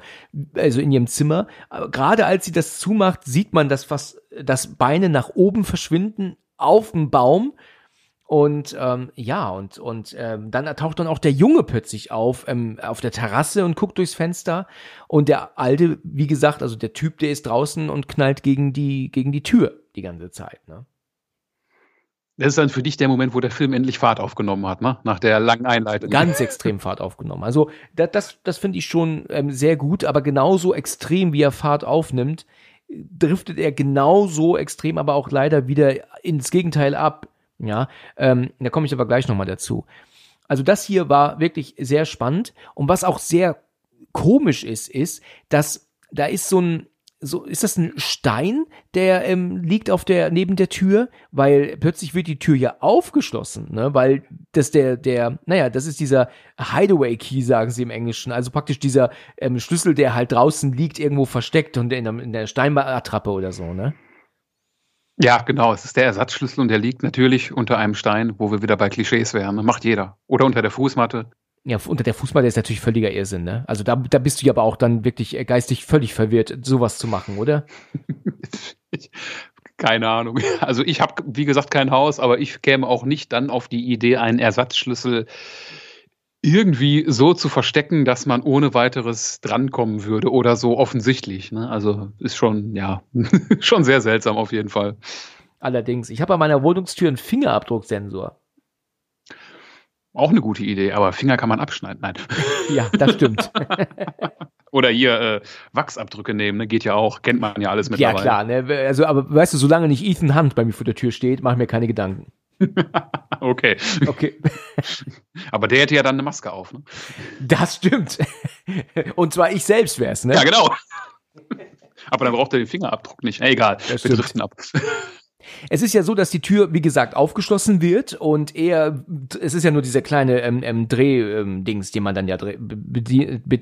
also in ihrem Zimmer. Aber gerade als sie das zumacht, sieht man, dass fast das Beine nach oben verschwinden auf dem Baum. Und ähm, ja, und, und ähm, dann taucht dann auch der Junge plötzlich auf, ähm, auf der Terrasse und guckt durchs Fenster. Und der Alte, wie gesagt, also der Typ, der ist draußen und knallt gegen die, gegen die Tür die ganze Zeit. Ne? Das ist dann für dich der Moment, wo der Film endlich Fahrt aufgenommen hat, ne? Nach der langen Einleitung. Ganz extrem Fahrt aufgenommen. Also das, das, das finde ich schon ähm, sehr gut, aber genauso extrem, wie er Fahrt aufnimmt, driftet er genauso extrem, aber auch leider wieder ins Gegenteil ab ja, ähm, da komme ich aber gleich nochmal dazu. Also das hier war wirklich sehr spannend. Und was auch sehr komisch ist, ist, dass da ist so ein, so ist das ein Stein, der ähm, liegt auf der neben der Tür, weil plötzlich wird die Tür ja aufgeschlossen, ne? Weil das der der, naja, das ist dieser Hideaway Key, sagen sie im Englischen, also praktisch dieser ähm, Schlüssel, der halt draußen liegt, irgendwo versteckt und in der, in der Steinattrappe oder so, ne? Ja, genau. Es ist der Ersatzschlüssel und der liegt natürlich unter einem Stein, wo wir wieder bei Klischees wären. Macht jeder. Oder unter der Fußmatte. Ja, unter der Fußmatte ist natürlich völliger Irrsinn, ne? Also da, da bist du ja aber auch dann wirklich geistig völlig verwirrt, sowas zu machen, oder? Keine Ahnung. Also ich habe, wie gesagt, kein Haus, aber ich käme auch nicht dann auf die Idee, einen Ersatzschlüssel irgendwie so zu verstecken, dass man ohne weiteres drankommen würde oder so offensichtlich. Ne? Also ist schon, ja, schon sehr seltsam auf jeden Fall. Allerdings, ich habe an meiner Wohnungstür einen Fingerabdrucksensor. Auch eine gute Idee, aber Finger kann man abschneiden. Nein. Ja, das stimmt. Oder hier äh, Wachsabdrücke nehmen, ne? geht ja auch, kennt man ja alles mittlerweile. Ja, klar, ne? also, aber weißt du, solange nicht Ethan Hunt bei mir vor der Tür steht, mache ich mir keine Gedanken. okay. Okay. Aber der hätte ja dann eine Maske auf, ne? Das stimmt. Und zwar ich selbst wär's, ne? Ja, genau. Aber dann braucht er den Fingerabdruck nicht. Egal, das wir driften ab. Es ist ja so, dass die Tür, wie gesagt, aufgeschlossen wird und er, es ist ja nur dieser kleine ähm, ähm, Dreh-Dings, ähm, den man dann ja dreh,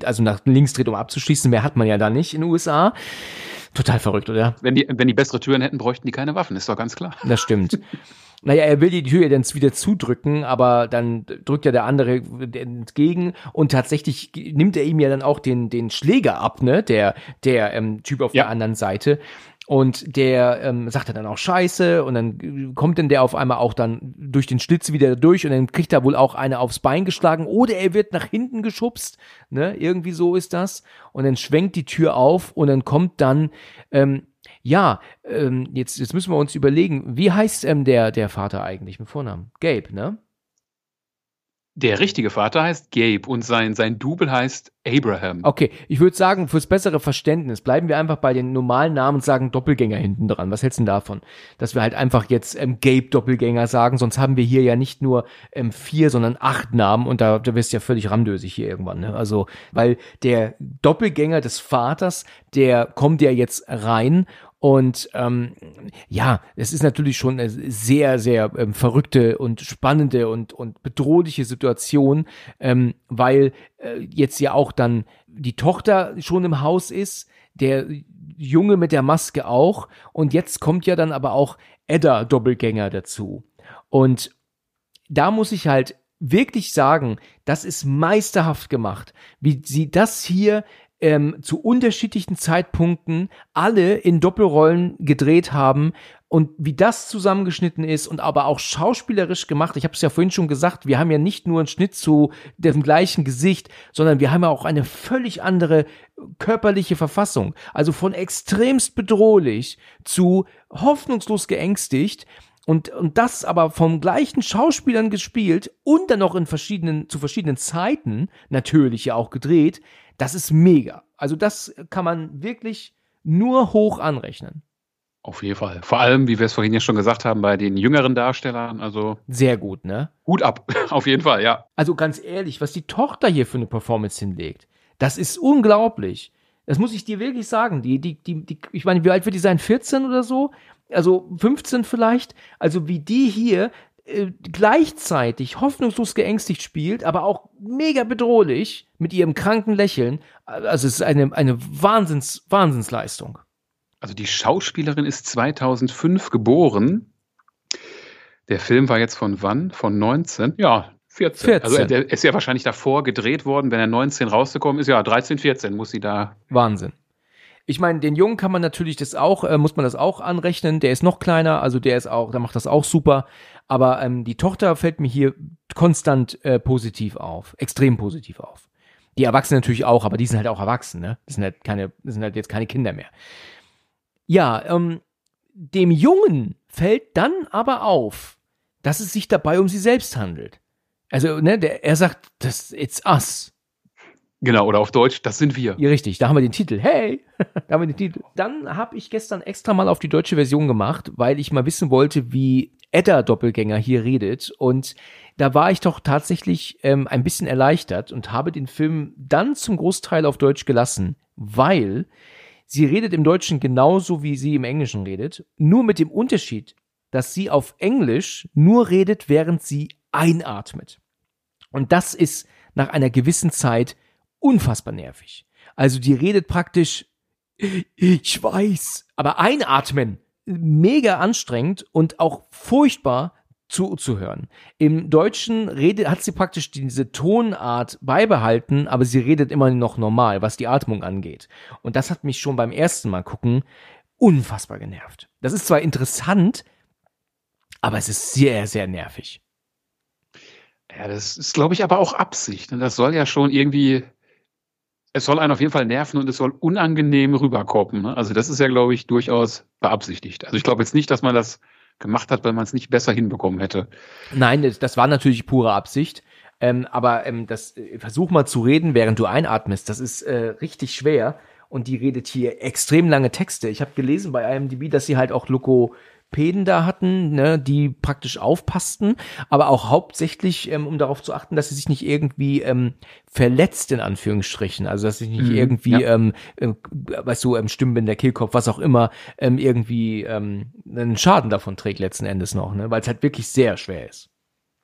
also nach links dreht, um abzuschließen. Mehr hat man ja da nicht in den USA. Total verrückt, oder? Wenn die, wenn die bessere Türen hätten, bräuchten die keine Waffen, ist doch ganz klar. Das stimmt. Naja, er will die Tür ja dann wieder zudrücken, aber dann drückt ja der andere entgegen und tatsächlich nimmt er ihm ja dann auch den, den Schläger ab, ne, der, der ähm, Typ auf ja. der anderen Seite. Und der ähm, sagt er dann auch Scheiße und dann kommt denn der auf einmal auch dann durch den Schlitz wieder durch und dann kriegt er wohl auch eine aufs Bein geschlagen oder er wird nach hinten geschubst, ne? Irgendwie so ist das. Und dann schwenkt die Tür auf und dann kommt dann ähm, ja, ähm, jetzt, jetzt müssen wir uns überlegen, wie heißt ähm, der, der Vater eigentlich mit Vornamen? Gabe, ne? Der richtige Vater heißt Gabe und sein, sein Double heißt Abraham. Okay, ich würde sagen, fürs bessere Verständnis bleiben wir einfach bei den normalen Namen und sagen Doppelgänger hinten dran. Was hältst du denn davon? Dass wir halt einfach jetzt ähm, Gabe Doppelgänger sagen, sonst haben wir hier ja nicht nur ähm, vier, sondern acht Namen und da, da wirst du ja völlig ramdösig hier irgendwann. Ne? Also, weil der Doppelgänger des Vaters, der kommt ja jetzt rein und ähm, ja, es ist natürlich schon eine sehr, sehr ähm, verrückte und spannende und, und bedrohliche Situation, ähm, weil äh, jetzt ja auch dann die Tochter schon im Haus ist, der Junge mit der Maske auch. Und jetzt kommt ja dann aber auch Edda Doppelgänger dazu. Und da muss ich halt wirklich sagen, das ist meisterhaft gemacht, wie sie das hier ähm, zu unterschiedlichen Zeitpunkten alle in Doppelrollen gedreht haben und wie das zusammengeschnitten ist und aber auch schauspielerisch gemacht. Ich habe es ja vorhin schon gesagt, wir haben ja nicht nur einen Schnitt zu dem gleichen Gesicht, sondern wir haben ja auch eine völlig andere körperliche Verfassung. Also von extremst bedrohlich zu hoffnungslos geängstigt und, und das aber vom gleichen Schauspielern gespielt und dann noch in verschiedenen, zu verschiedenen Zeiten natürlich ja auch gedreht, das ist mega. Also das kann man wirklich nur hoch anrechnen. Auf jeden Fall. Vor allem, wie wir es vorhin ja schon gesagt haben, bei den jüngeren Darstellern. Also sehr gut, ne? Gut ab, auf jeden Fall, ja. Also ganz ehrlich, was die Tochter hier für eine Performance hinlegt, das ist unglaublich. Das muss ich dir wirklich sagen. Die, die, die, die, ich meine, wie alt wird die sein? 14 oder so? Also 15 vielleicht? Also wie die hier äh, gleichzeitig hoffnungslos geängstigt spielt, aber auch mega bedrohlich mit ihrem kranken Lächeln. Also es ist eine, eine Wahnsinns, Wahnsinnsleistung. Also die Schauspielerin ist 2005 geboren. Der Film war jetzt von wann? Von 19? Ja, 14. 14. Also der ist ja wahrscheinlich davor gedreht worden, wenn er 19 rausgekommen ist. Ja, 13, 14 muss sie da. Wahnsinn. Ich meine, den Jungen kann man natürlich das auch, äh, muss man das auch anrechnen. Der ist noch kleiner, also der ist auch, der macht das auch super. Aber ähm, die Tochter fällt mir hier konstant äh, positiv auf, extrem positiv auf. Die Erwachsenen natürlich auch, aber die sind halt auch erwachsen, ne? Das sind halt keine, das sind halt jetzt keine Kinder mehr. Ja, ähm, dem Jungen fällt dann aber auf, dass es sich dabei um sie selbst handelt. Also, ne, der, er sagt, das it's us. Genau, oder auf Deutsch, das sind wir. Ja, richtig, da haben wir den Titel. Hey, da haben wir den Titel. Dann habe ich gestern extra mal auf die deutsche Version gemacht, weil ich mal wissen wollte, wie Edda Doppelgänger hier redet. Und da war ich doch tatsächlich ähm, ein bisschen erleichtert und habe den Film dann zum Großteil auf Deutsch gelassen, weil sie redet im Deutschen genauso, wie sie im Englischen redet, nur mit dem Unterschied, dass sie auf Englisch nur redet, während sie einatmet. Und das ist nach einer gewissen Zeit unfassbar nervig. Also die redet praktisch, ich weiß, aber einatmen, mega anstrengend und auch furchtbar zuzuhören. Im Deutschen redet, hat sie praktisch diese Tonart beibehalten, aber sie redet immer noch normal, was die Atmung angeht. Und das hat mich schon beim ersten Mal gucken unfassbar genervt. Das ist zwar interessant, aber es ist sehr, sehr nervig. Ja, das ist, glaube ich, aber auch Absicht. Und das soll ja schon irgendwie, es soll einen auf jeden Fall nerven und es soll unangenehm rüberkommen. Ne? Also das ist ja, glaube ich, durchaus beabsichtigt. Also ich glaube jetzt nicht, dass man das gemacht hat, weil man es nicht besser hinbekommen hätte. Nein, das, das war natürlich pure Absicht. Ähm, aber ähm, das äh, versuch mal zu reden, während du einatmest. Das ist äh, richtig schwer. Und die redet hier extrem lange Texte. Ich habe gelesen bei IMDb, dass sie halt auch Loco Päden da hatten, ne, die praktisch aufpassten, aber auch hauptsächlich, ähm, um darauf zu achten, dass sie sich nicht irgendwie ähm, verletzt, in Anführungsstrichen. Also dass sich nicht mhm, irgendwie, ja. ähm, äh, weißt du, ähm, Stimmbänder, Kehlkopf, was auch immer, ähm, irgendwie ähm, einen Schaden davon trägt letzten Endes noch, ne, weil es halt wirklich sehr schwer ist.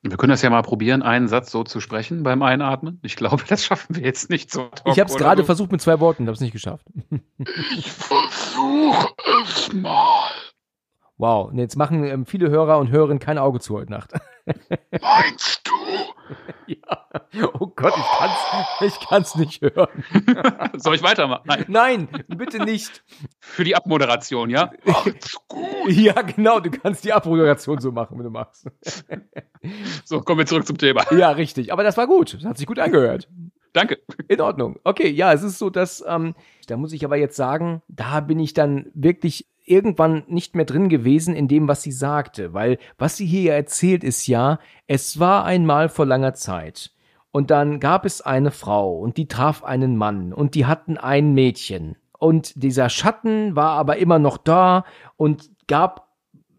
Wir können das ja mal probieren, einen Satz so zu sprechen beim Einatmen. Ich glaube, das schaffen wir jetzt nicht so. Ich habe es gerade so. versucht mit zwei Worten, habe es nicht geschafft. ich versuche es mal. Wow, und jetzt machen ähm, viele Hörer und Hörerinnen kein Auge zu heute Nacht. Meinst du? ja. Oh Gott, ich kann's, ich kann's nicht hören. Soll ich weitermachen? Nein. Nein, bitte nicht. Für die Abmoderation, ja? Macht's gut. Ja, genau, du kannst die Abmoderation so machen, wenn du magst. so, kommen wir zurück zum Thema. Ja, richtig. Aber das war gut. Das hat sich gut angehört. Danke. In Ordnung. Okay, ja, es ist so, dass, ähm, da muss ich aber jetzt sagen, da bin ich dann wirklich irgendwann nicht mehr drin gewesen in dem, was sie sagte, weil was sie hier erzählt ist ja, es war einmal vor langer Zeit. Und dann gab es eine Frau und die traf einen Mann und die hatten ein Mädchen. Und dieser Schatten war aber immer noch da und gab,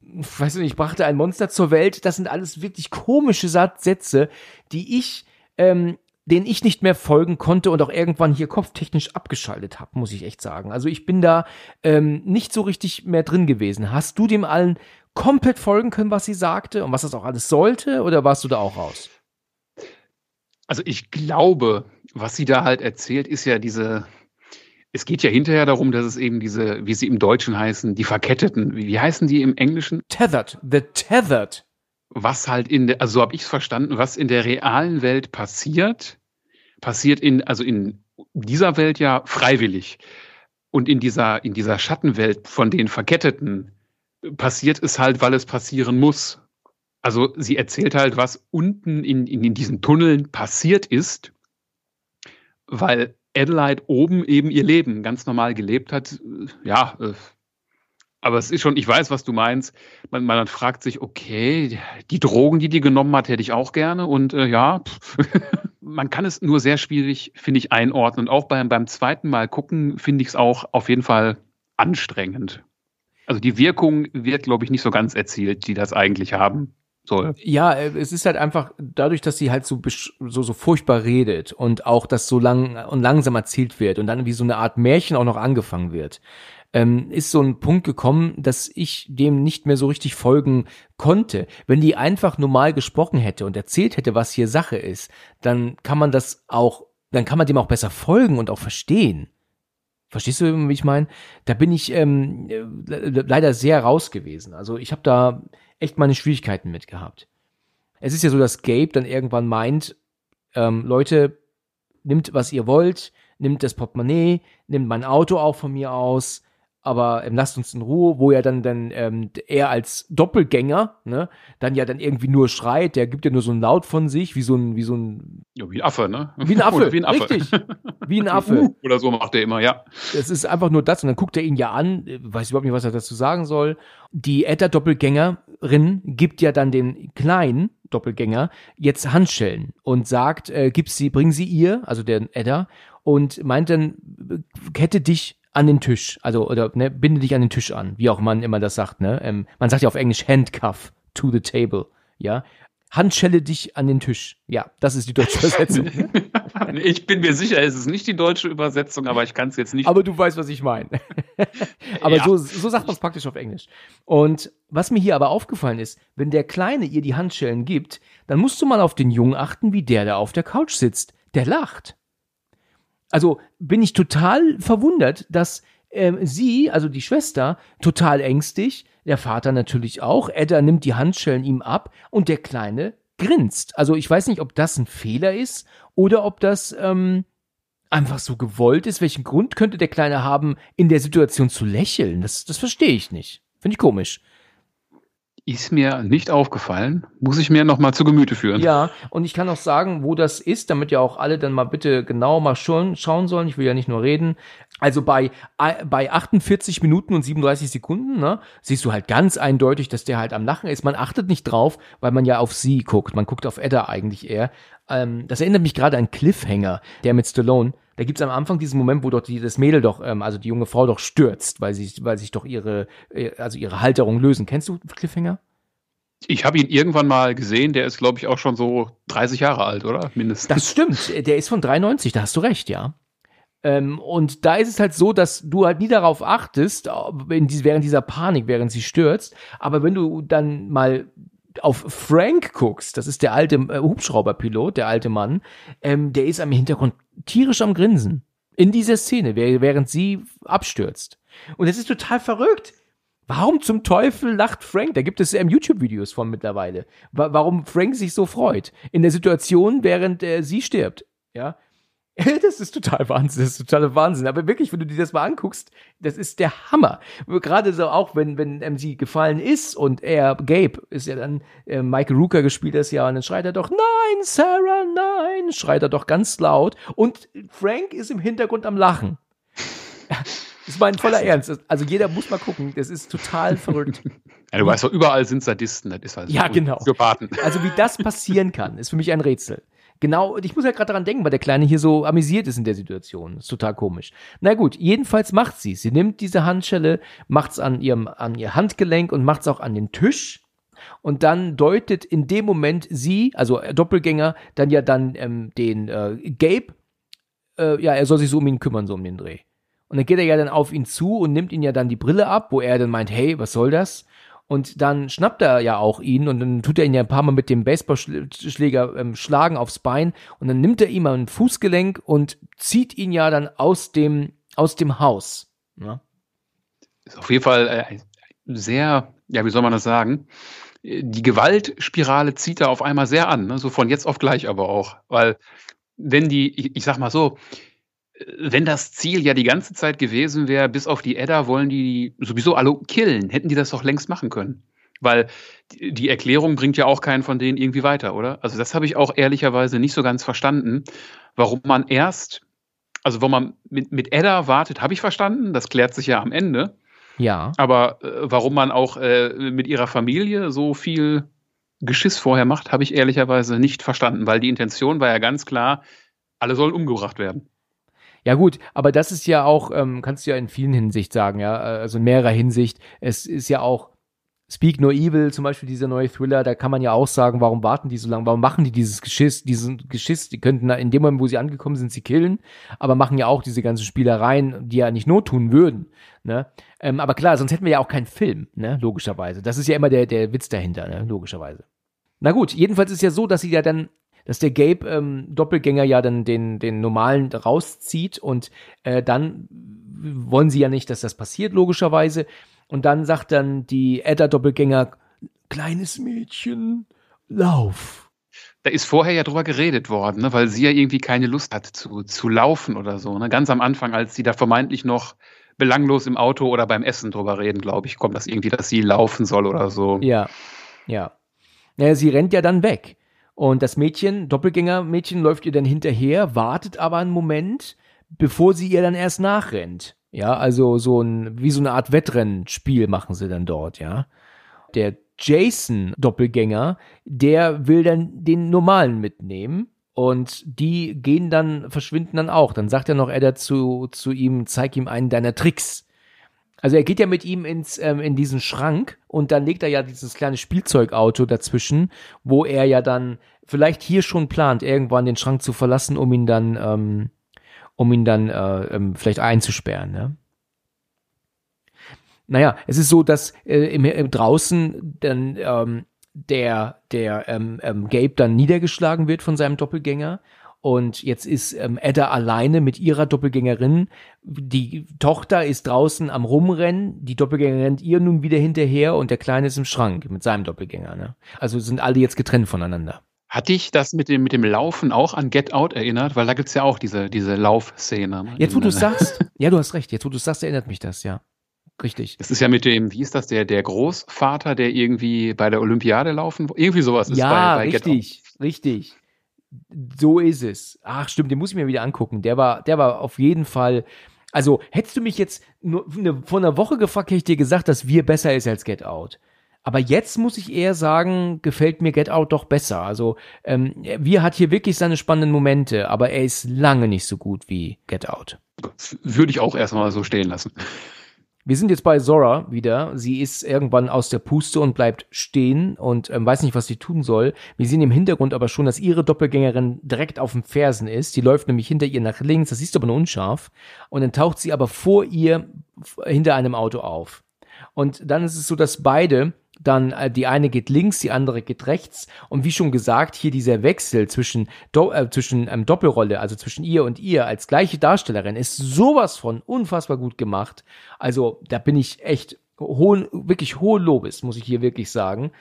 weiß nicht, brachte ein Monster zur Welt. Das sind alles wirklich komische Sätze, die ich ähm, den ich nicht mehr folgen konnte und auch irgendwann hier kopftechnisch abgeschaltet habe, muss ich echt sagen. Also ich bin da ähm, nicht so richtig mehr drin gewesen. Hast du dem allen komplett folgen können, was sie sagte und was das auch alles sollte, oder warst du da auch raus? Also ich glaube, was sie da halt erzählt, ist ja diese, es geht ja hinterher darum, dass es eben diese, wie sie im Deutschen heißen, die Verketteten, wie heißen die im Englischen? Tethered, the Tethered was halt in der, also so habe ich es verstanden, was in der realen Welt passiert, passiert in, also in dieser Welt ja freiwillig. Und in dieser, in dieser Schattenwelt von den Verketteten passiert es halt, weil es passieren muss. Also sie erzählt halt, was unten in, in, in diesen Tunneln passiert ist, weil Adelaide oben eben ihr Leben ganz normal gelebt hat. Ja, äh, Aber es ist schon, ich weiß, was du meinst. Man, man fragt sich, okay, die Drogen, die die genommen hat, hätte ich auch gerne. Und äh, ja, man kann es nur sehr schwierig, finde ich, einordnen. Und auch beim, beim zweiten Mal gucken, finde ich es auch auf jeden Fall anstrengend. Also die Wirkung wird, glaube ich, nicht so ganz erzielt, die das eigentlich haben soll. Ja, äh, es ist halt einfach dadurch, dass sie halt so, so, so furchtbar redet und auch das so lang und langsam erzählt wird und dann wie so eine Art Märchen auch noch angefangen wird, ähm, ist so ein Punkt gekommen, dass ich dem nicht mehr so richtig folgen konnte. Wenn die einfach normal gesprochen hätte und erzählt hätte, was hier Sache ist, dann kann man das auch, dann kann man dem auch besser folgen und auch verstehen. Verstehst du, wie ich meine? Da bin ich ähm, leider sehr raus gewesen. Also ich habe da echt meine Schwierigkeiten mit gehabt. Es ist ja so, dass Gabe dann irgendwann meint, ähm, Leute, nimmt, was ihr wollt, nimmt das Portemonnaie, nimmt mein Auto auch von mir aus, aber ähm, lasst uns in Ruhe, wo ja dann, dann ähm, er als Doppelgänger, ne, dann ja dann irgendwie nur schreit, der gibt ja nur so ein Laut von sich, wie so ein, wie so ein. Ja, wie ein Affe, ne? Wie ein Affe, wie ein Affe. richtig. Wie ein Affe. Uh, oder so macht er immer, ja. Es ist einfach nur das und dann guckt er ihn ja an, weiß überhaupt nicht, was er dazu sagen soll. Die Edda-Doppelgängerin gibt ja dann den kleinen Doppelgänger jetzt Handschellen und sagt, äh, gib sie, bring sie ihr, also der Edda, und meint dann, kette dich an den Tisch, also oder ne, binde dich an den Tisch an, wie auch man immer das sagt, ne? Ähm, man sagt ja auf Englisch Handcuff to the table, ja. Handschelle dich an den Tisch. Ja, das ist die deutsche Übersetzung. ich bin mir sicher, es ist nicht die deutsche Übersetzung, aber ich kann es jetzt nicht. Aber du weißt, was ich meine. aber ja. so, so sagt man es praktisch auf Englisch. Und was mir hier aber aufgefallen ist, wenn der Kleine ihr die Handschellen gibt, dann musst du mal auf den Jungen achten, wie der da auf der Couch sitzt. Der lacht also bin ich total verwundert, dass ähm, sie, also die Schwester, total ängstlich, der Vater natürlich auch, Edda nimmt die Handschellen ihm ab und der Kleine grinst. Also ich weiß nicht, ob das ein Fehler ist oder ob das ähm, einfach so gewollt ist. Welchen Grund könnte der Kleine haben, in der Situation zu lächeln? Das, das verstehe ich nicht. Finde ich komisch. Ist mir nicht aufgefallen. Muss ich mir nochmal zu Gemüte führen. Ja, und ich kann auch sagen, wo das ist, damit ja auch alle dann mal bitte genau mal schon, schauen sollen. Ich will ja nicht nur reden. Also bei, bei 48 Minuten und 37 Sekunden, ne, siehst du halt ganz eindeutig, dass der halt am Lachen ist. Man achtet nicht drauf, weil man ja auf sie guckt. Man guckt auf Edda eigentlich eher. Ähm, das erinnert mich gerade an Cliffhanger, der mit Stallone. Da gibt's am Anfang diesen Moment, wo doch die, das Mädel doch, ähm, also die junge Frau doch stürzt, weil sie, weil sich doch ihre, äh, also ihre Halterung lösen. Kennst du Cliffhanger? Ich habe ihn irgendwann mal gesehen, der ist, glaube ich, auch schon so 30 Jahre alt, oder? Mindestens. Das stimmt, der ist von 93, da hast du recht, ja. Ähm, und da ist es halt so, dass du halt nie darauf achtest, während dieser Panik, während sie stürzt. Aber wenn du dann mal auf Frank guckst, das ist der alte äh, Hubschrauberpilot, der alte Mann, ähm, der ist am Hintergrund tierisch am Grinsen. In dieser Szene, während sie abstürzt. Und es ist total verrückt. Warum zum Teufel lacht Frank? Da gibt es ähm, YouTube-Videos von mittlerweile. Wa warum Frank sich so freut. In der Situation, während äh, sie stirbt. Ja. Das ist total Wahnsinn, das ist totaler Wahnsinn. Aber wirklich, wenn du dir das mal anguckst, das ist der Hammer. Gerade so auch, wenn, wenn sie gefallen ist und er, Gabe, ist ja dann, äh, Michael Rooker gespielt das ja, und dann schreit er doch, nein, Sarah, nein, schreit er doch ganz laut. Und Frank ist im Hintergrund am Lachen. Das ist mein voller Ernst. Also jeder muss mal gucken. Das ist total verrückt. Ja, du weißt doch, überall sind Sadisten. Das ist also ja, genau. Also wie das passieren kann, ist für mich ein Rätsel. Genau, ich muss ja gerade daran denken, weil der Kleine hier so amüsiert ist in der Situation. Ist total komisch. Na gut, jedenfalls macht sie. Sie nimmt diese Handschelle, macht's an ihrem, an ihr Handgelenk und macht's auch an den Tisch. Und dann deutet in dem Moment sie, also Doppelgänger, dann ja dann ähm, den äh, Gabe, äh, ja, er soll sich so um ihn kümmern, so um den Dreh. Und dann geht er ja dann auf ihn zu und nimmt ihn ja dann die Brille ab, wo er dann meint, hey, was soll das? Und dann schnappt er ja auch ihn und dann tut er ihn ja ein paar Mal mit dem Baseballschläger ähm, schlagen aufs Bein und dann nimmt er ihm ein Fußgelenk und zieht ihn ja dann aus dem, aus dem Haus. Ja? Ist auf jeden Fall äh, sehr, ja, wie soll man das sagen? Die Gewaltspirale zieht er auf einmal sehr an, ne? so von jetzt auf gleich aber auch. Weil, wenn die, ich, ich sag mal so, wenn das Ziel ja die ganze Zeit gewesen wäre, bis auf die Edda wollen die sowieso alle killen, hätten die das doch längst machen können. Weil die Erklärung bringt ja auch keinen von denen irgendwie weiter, oder? Also das habe ich auch ehrlicherweise nicht so ganz verstanden, warum man erst, also wo man mit, mit Edda wartet, habe ich verstanden, das klärt sich ja am Ende. Ja. Aber äh, warum man auch äh, mit ihrer Familie so viel Geschiss vorher macht, habe ich ehrlicherweise nicht verstanden, weil die Intention war ja ganz klar, alle sollen umgebracht werden. Ja gut, aber das ist ja auch, ähm, kannst du ja in vielen Hinsicht sagen, ja, also in mehrerer Hinsicht. Es ist ja auch Speak No Evil, zum Beispiel dieser neue Thriller, da kann man ja auch sagen, warum warten die so lange, warum machen die dieses Geschiss, diesen Geschiss, die könnten in dem Moment, wo sie angekommen sind, sie killen, aber machen ja auch diese ganzen Spielereien, die ja nicht not tun würden, ne? Ähm, aber klar, sonst hätten wir ja auch keinen Film, ne, logischerweise. Das ist ja immer der, der Witz dahinter, ne, logischerweise. Na gut, jedenfalls ist ja so, dass sie ja dann dass der Gabe ähm, Doppelgänger ja dann den den normalen rauszieht und äh, dann wollen sie ja nicht, dass das passiert logischerweise und dann sagt dann die Edda-Doppelgänger, kleines Mädchen, lauf. Da ist vorher ja drüber geredet worden, ne, weil sie ja irgendwie keine Lust hat zu, zu laufen oder so. Ne? Ganz am Anfang, als sie da vermeintlich noch belanglos im Auto oder beim Essen drüber reden, glaube ich, kommt das irgendwie, dass sie laufen soll oder so. Ja, ja. Naja, sie rennt ja dann weg. Und das Mädchen, Doppelgänger-Mädchen, läuft ihr dann hinterher, wartet aber einen Moment, bevor sie ihr dann erst nachrennt. Ja, also so ein, wie so eine Art Wettrennspiel machen sie dann dort, ja. Der Jason-Doppelgänger, der will dann den normalen mitnehmen und die gehen dann, verschwinden dann auch. Dann sagt er noch er dazu zu ihm, zeig ihm einen deiner Tricks. Also er geht ja mit ihm ins, ähm, in diesen Schrank und dann legt er ja dieses kleine Spielzeugauto dazwischen, wo er ja dann vielleicht hier schon plant, irgendwann den Schrank zu verlassen, um ihn dann ähm, um ihn dann äh, ähm, vielleicht einzusperren. Ne? Naja, es ist so, dass äh, im, im draußen dann ähm, der, der ähm, ähm, Gabe dann niedergeschlagen wird von seinem Doppelgänger. Und jetzt ist ähm, Edda alleine mit ihrer Doppelgängerin. Die Tochter ist draußen am Rumrennen. Die Doppelgängerin rennt ihr nun wieder hinterher und der Kleine ist im Schrank mit seinem Doppelgänger. Ne? Also sind alle jetzt getrennt voneinander. Hat dich das mit dem, mit dem Laufen auch an Get Out erinnert? Weil da gibt es ja auch diese, diese Laufszene. Ne? Jetzt, wo du sagst, ja, du hast recht, jetzt, wo du sagst, erinnert mich das, ja. Richtig. Das ist ja mit dem, wie ist das, der, der Großvater, der irgendwie bei der Olympiade laufen, irgendwie sowas ist ja, bei, bei richtig, richtig. So ist es. Ach, stimmt, den muss ich mir wieder angucken. Der war, der war auf jeden Fall, also hättest du mich jetzt nur eine, vor einer Woche gefragt, hätte ich dir gesagt, dass wir besser ist als Get Out. Aber jetzt muss ich eher sagen, gefällt mir Get Out doch besser. Also ähm, wir hat hier wirklich seine spannenden Momente, aber er ist lange nicht so gut wie Get Out. Würde ich auch erstmal so stehen lassen. Wir sind jetzt bei Zora wieder. Sie ist irgendwann aus der Puste und bleibt stehen und ähm, weiß nicht, was sie tun soll. Wir sehen im Hintergrund aber schon, dass ihre Doppelgängerin direkt auf dem Fersen ist. Die läuft nämlich hinter ihr nach links, das siehst du aber nur unscharf. Und dann taucht sie aber vor ihr hinter einem Auto auf. Und dann ist es so, dass beide dann äh, die eine geht links, die andere geht rechts. Und wie schon gesagt, hier dieser Wechsel zwischen, Do äh, zwischen ähm, Doppelrolle, also zwischen ihr und ihr als gleiche Darstellerin, ist sowas von unfassbar gut gemacht. Also da bin ich echt hohen, wirklich hohen Lobes, muss ich hier wirklich sagen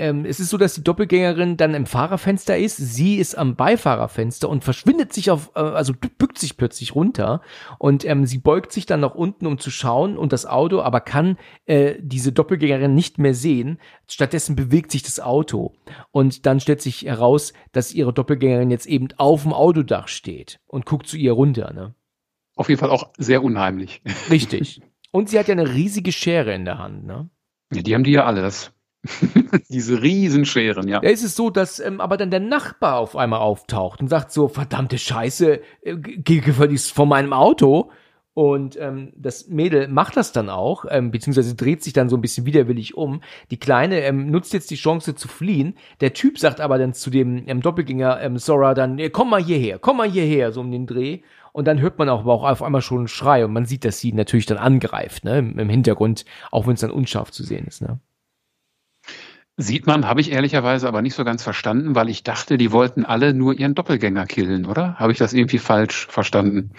ähm, es ist so, dass die Doppelgängerin dann im Fahrerfenster ist, sie ist am Beifahrerfenster und verschwindet sich auf, äh, also bückt sich plötzlich runter und ähm, sie beugt sich dann nach unten, um zu schauen und das Auto, aber kann äh, diese Doppelgängerin nicht mehr sehen. Stattdessen bewegt sich das Auto und dann stellt sich heraus, dass ihre Doppelgängerin jetzt eben auf dem Autodach steht und guckt zu ihr runter. Ne? Auf jeden Fall auch sehr unheimlich. Richtig. Und sie hat ja eine riesige Schere in der Hand, ne? Ja, die haben die ja alle. Das Diese Riesenscheren, ja. Da ist es so, dass ähm, aber dann der Nachbar auf einmal auftaucht und sagt so, verdammte Scheiße, äh, geh gefälligst vor meinem Auto. Und ähm, das Mädel macht das dann auch, ähm, beziehungsweise dreht sich dann so ein bisschen widerwillig um. Die Kleine ähm, nutzt jetzt die Chance zu fliehen. Der Typ sagt aber dann zu dem ähm, Doppelgänger ähm, Sora dann, komm mal hierher, komm mal hierher, so um den Dreh. Und dann hört man auch, aber auch auf einmal schon einen Schrei und man sieht, dass sie natürlich dann angreift, ne, im, im Hintergrund, auch wenn es dann unscharf zu sehen ist, ne. Sieht man, habe ich ehrlicherweise aber nicht so ganz verstanden, weil ich dachte, die wollten alle nur ihren Doppelgänger killen, oder? Habe ich das irgendwie falsch verstanden?